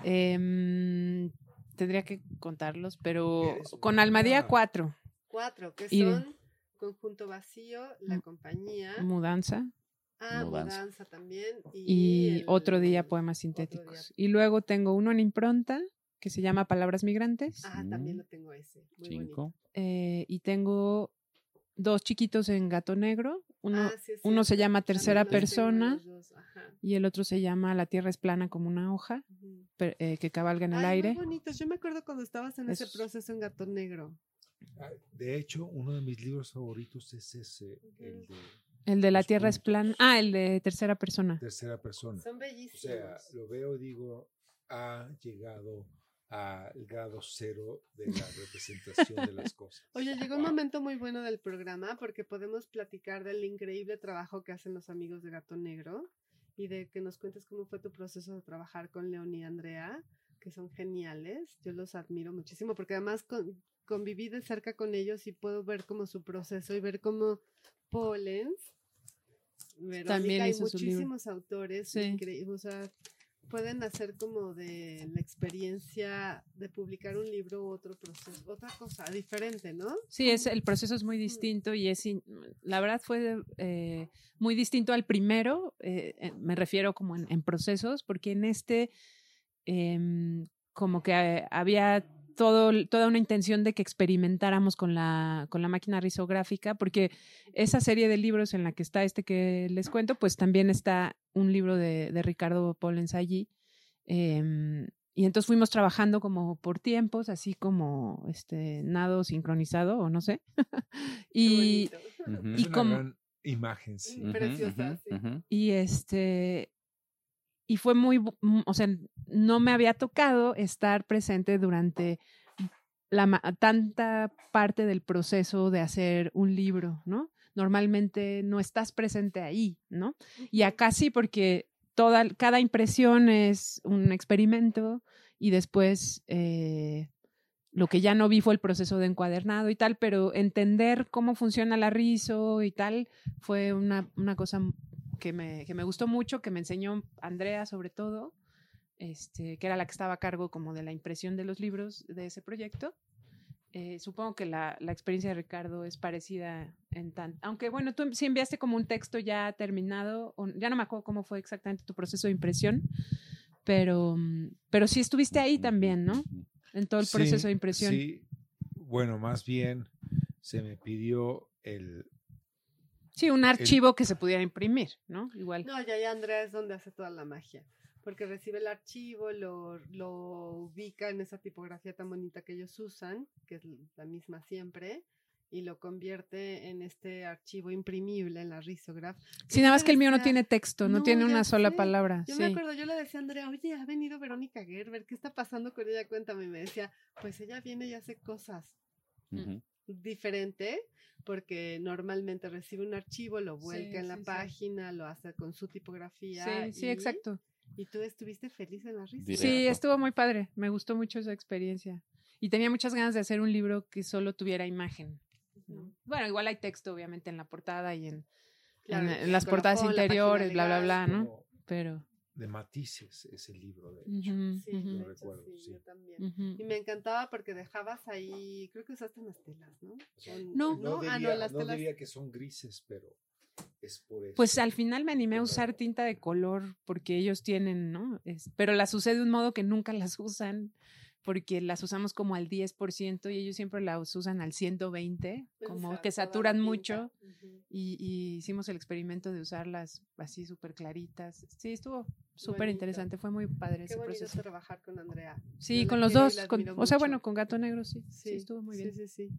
Em, tendría que contarlos, pero con Almadía. 4, Cuatro, que Y- son Conjunto Vacío, La Mm. Compañía, Mudanza ah, Mudanza. Mudanza también. Y, y el- otro día Poemas Sintéticos. día. Y luego tengo uno en impronta que se llama Palabras Migrantes Ah, también lo tengo ese. Muy Cinco. bonito. eh, y tengo dos chiquitos en Gato Negro. Uno, Ah, sí, es uno se cierto. llama Tercera Persona y el otro se llama La Tierra es plana como una hoja Ujú. per- eh, que cabalga en el Ay, aire. Muy bonitos. Yo me acuerdo cuando estabas en ese Esos- proceso en Gato Negro. Ah, De hecho, uno de mis libros favoritos es ese, el de El de La Los Tierra es puntos. plana. Ah, el de Tercera Persona. tercera persona. Son O bellísimos. sea, lo veo y digo, ha llegado al grado cero de la representación de las cosas. Oye, llegó un momento muy bueno del programa porque podemos platicar del increíble trabajo que hacen los amigos de Gato Negro y de que nos cuentes cómo fue tu proceso de trabajar con León y Andrea, que son geniales. Yo los admiro muchísimo porque además con, conviví de cerca con ellos y puedo ver como su proceso y ver cómo Pollens, También hay hizo su libro. muchísimos autores Sí. increíbles, o sea, pueden hacer como de la experiencia de publicar un libro u otro proceso, otra cosa diferente, ¿no? Sí, es, el proceso es muy distinto y es, in- la verdad fue eh, muy distinto al primero, eh, eh, me refiero como en, en procesos, porque en este em, como que eh, había todo, toda una intención de que experimentáramos con la, con la máquina risográfica, porque esa serie de libros en la que está este que les cuento, pues también está un libro de, de Ricardo Pollens allí. em, y entonces fuimos trabajando como por tiempos, así como este nado sincronizado o no sé. y. Es Y una como- gran imagen, sí. Preciosa, sí. y este y fue muy mm, o sea no me había tocado estar presente durante la ma- tanta parte del proceso de hacer un libro no normalmente no estás presente ahí no y acá sí porque toda cada impresión es un experimento y después eh, lo que ya no vi fue el proceso de encuadernado y tal, pero entender cómo funciona la rizo y tal fue una, una cosa que me, que me gustó mucho, que me enseñó Andrea sobre todo, este, que era la que estaba a cargo como de la impresión de los libros de ese proyecto. Eh, supongo que la, la experiencia de Ricardo es parecida en tan... Aunque bueno, tú sí enviaste como un texto ya terminado, o- ya no me acuerdo cómo fue exactamente tu proceso de impresión, pero, mm, pero sí estuviste ahí también, ¿no? En todo el Sí, proceso de impresión. Sí, bueno, más bien se me pidió el... Sí, un archivo que se pudiera imprimir, ¿no? Igual. No, ya, ya Andrea es donde hace toda la magia. Porque recibe el archivo, lo, lo ubica en esa tipografía tan bonita que ellos usan, que es la misma siempre, y lo convierte en este archivo imprimible en la risograph. Sí, nada más que el mío no tiene texto, no, No, tiene una sola sé. palabra. Yo sí. me acuerdo, yo le decía a Andrea, oye, ha venido Verónica Gerber, ¿qué está pasando con ella? Cuéntame. Y me decía, pues ella viene y hace cosas diferente porque normalmente recibe un archivo, lo vuelca Sí, en la sí, sí. página, lo hace con su tipografía. Sí, sí, exacto. Y tú estuviste feliz en la risa. Directo. Sí, estuvo muy padre. Me gustó mucho esa experiencia. Y tenía muchas ganas de hacer un libro que solo tuviera imagen. ¿no? Bueno, igual hay texto, obviamente, en la portada y en, Claro, en- en las portadas colofón, la interiores, bla, bla, bla, ¿no? Pero. de matices ese libro, de hecho. ujú, Sí, ujú, de Lo hecho, recuerdo, sí, sí. yo también. ujú. Y me encantaba porque dejabas ahí, creo que usaste unas telas, ¿no? O- No. No, ah, diría, no, las no telas. diría que son grises, pero es por eso. Pues al final me animé a usar tinta de color porque ellos tienen, ¿no? Es- pero las usé de un modo que nunca las usan porque las usamos como al 10% y ellos siempre las usan al 120, como que saturan mucho y, y hicimos el experimento de usarlas así súper claritas. Sí, estuvo súper interesante, fue muy padre Qué ese proceso. trabajar con Andrea. Sí, Yo con los dos, con- o sea, bueno, con Gato Negro sí, sí, estuvo muy bien. Sí, sí, sí.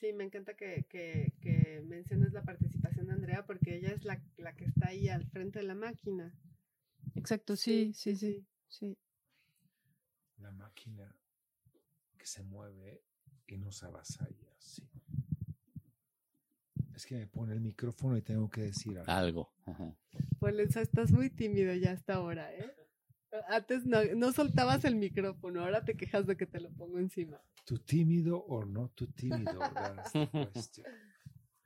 Sí, me encanta que, que, que menciones la participación de Andrea porque ella es la, la que está ahí al frente de la máquina. Exacto, sí, sí, sí, sí. La máquina que se mueve y nos avasalla, sí. Es que me pone el micrófono y tengo que decir algo. Algo. ajá. Pues estás muy tímido ya hasta ahora, ¿eh? Antes no, no soltabas el micrófono, ahora te quejas de que te lo pongo encima. ¿Tú tímido o no tú tímido?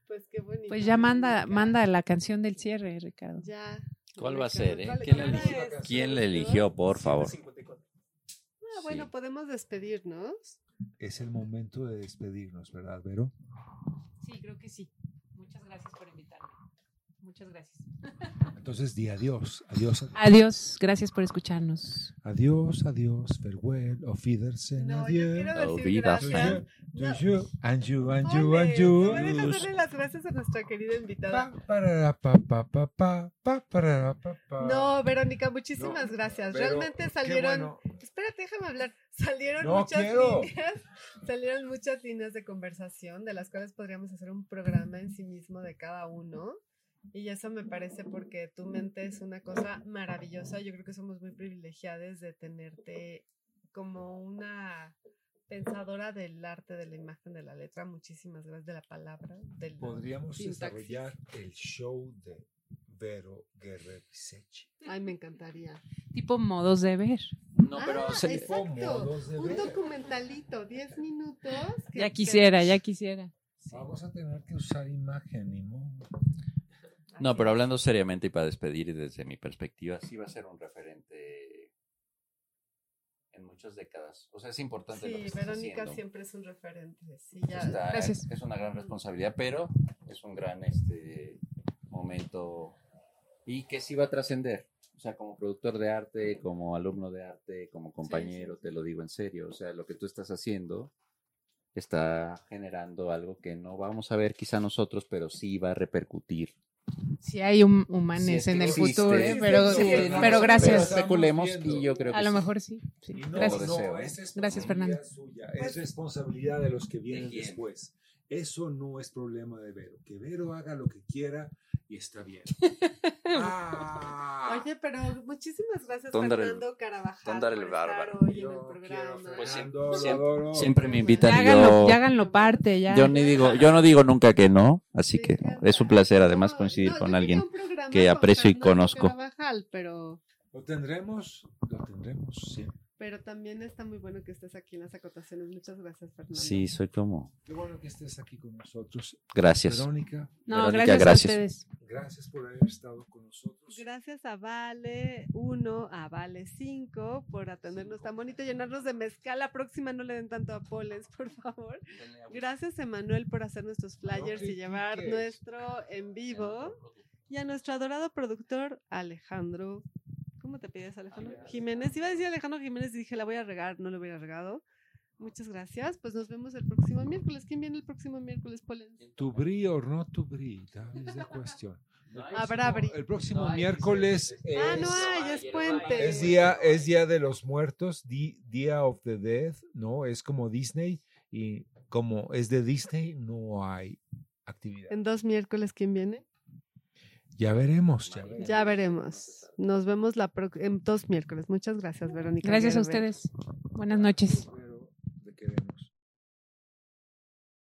Pues qué bonito. Pues ya manda, manda la canción del cierre, Ricardo. Ya. ¿Cuál va a ser, eh? ¿cuál- ¿Quién cuál la eligió? es? ¿Quién la eligió, por favor? Ah, bueno, Sí. podemos despedirnos. Es el momento de despedirnos, ¿verdad, Vero? Sí, creo que sí. Muchas gracias por invitarme. Muchas gracias. Entonces di adiós, adiós, Adiós, gracias por escucharnos. adiós, adiós, farewell, auf Wiedersehen, No, yo adiós. quiero decir Olvidas. gracias. You, you, and you, and you, Ole, and ¿tú you. me dejas darle las gracias a nuestra querida invitada? Pa, parara, pa, pa, pa, pa, pa, parara, pa, pa. No, Verónica, muchísimas No, gracias. pero Realmente salieron. bueno. Espérate, déjame hablar. Salieron No muchas quiero. líneas. Salieron muchas líneas de conversación, de las cuales podríamos hacer un programa en sí mismo de cada uno. Y eso me parece porque tu mente es una cosa maravillosa. Yo creo que somos muy privilegiados de tenerte como una pensadora del arte, de la imagen, de la letra. Muchísimas gracias de la palabra. De la Podríamos sintaxis. desarrollar el show de Vero Guerrero Sechi. Ay, me encantaría. Tipo modos de ver. No, pero Ah, se- exacto. modos de Un ver. documentalito, 10 minutos. que- Ya que- quisiera, ya quisiera. Vamos a tener que usar imagen, ni modo. No, pero hablando seriamente y para despedir desde mi perspectiva, sí va a ser un referente en muchas décadas. O sea, es importante lo que Sí, estás Verónica haciendo. siempre es un referente. Sí, ya. Está- Gracias. Es una gran responsabilidad, pero es un gran este momento y que sí va a trascender. O sea, como productor de arte, como alumno de arte, como compañero, sí. te lo digo en serio. O sea, lo que tú estás haciendo está generando algo que no vamos a ver quizá nosotros, pero sí va a repercutir. Sí hay humanes es que en el existe. futuro, ¿eh? pero, Sí, pero, pero gracias. estamos especulemos y yo creo que A lo sí. mejor sí. sí. No, Gracias. No, ¿eh? es responsabilidad Gracias, Fernando. suya, es responsabilidad de los que vienen quién? después. Eso no es problema de Vero. Que Vero haga lo que quiera y está bien. Ah, Oye, pero muchísimas gracias, Tondar el- Fernando Carabajal. tondar el bárbaro. hoy en yo el quiero programa. Pues Fernando, siempre- me Ya invitan y háganlo, yo, ya háganlo parte, ya. yo ni digo, yo no digo nunca que no, así que es un placer además coincidir no, con alguien. que con aprecio y conozco. Carabajal, pero, Lo tendremos, lo tendremos siempre. Pero también está muy bueno que estés aquí en las acotaciones. Muchas gracias, Fernando. Sí, soy como, Qué bueno que estés aquí con nosotros. gracias. Verónica, No, Verónica, gracias, gracias. a ustedes. gracias por haber estado con nosotros. Gracias a Vale 1, a Vale 5 por atendernos tan bonito, llenarnos de mezcal. La próxima no le den tanto a Poles, por favor. Gracias, Emanuel, por hacer nuestros flyers y llevar nuestro en vivo. Y a nuestro adorado productor, Alejandro. ¿Cómo te pides, Alejandro? Jiménez. Iba a decir Alejandro Jiménez y dije, la voy a regar, no lo hubiera regado. Muchas gracias. Pues nos vemos el próximo miércoles. ¿Quién viene el próximo miércoles, Polen? Tu not to brie, that is the question. El Habrá brie. El próximo No hay, miércoles Ah, es, no hay, es puente. es día, es día de los muertos, Día of the Dead, ¿no? Es como Disney y como es de Disney no hay actividad. En dos miércoles, ¿quién viene? Ya veremos, ya veremos. Ya veremos. Nos vemos la pro- en dos miércoles. Muchas gracias, Verónica. Gracias a ustedes. Buenas noches.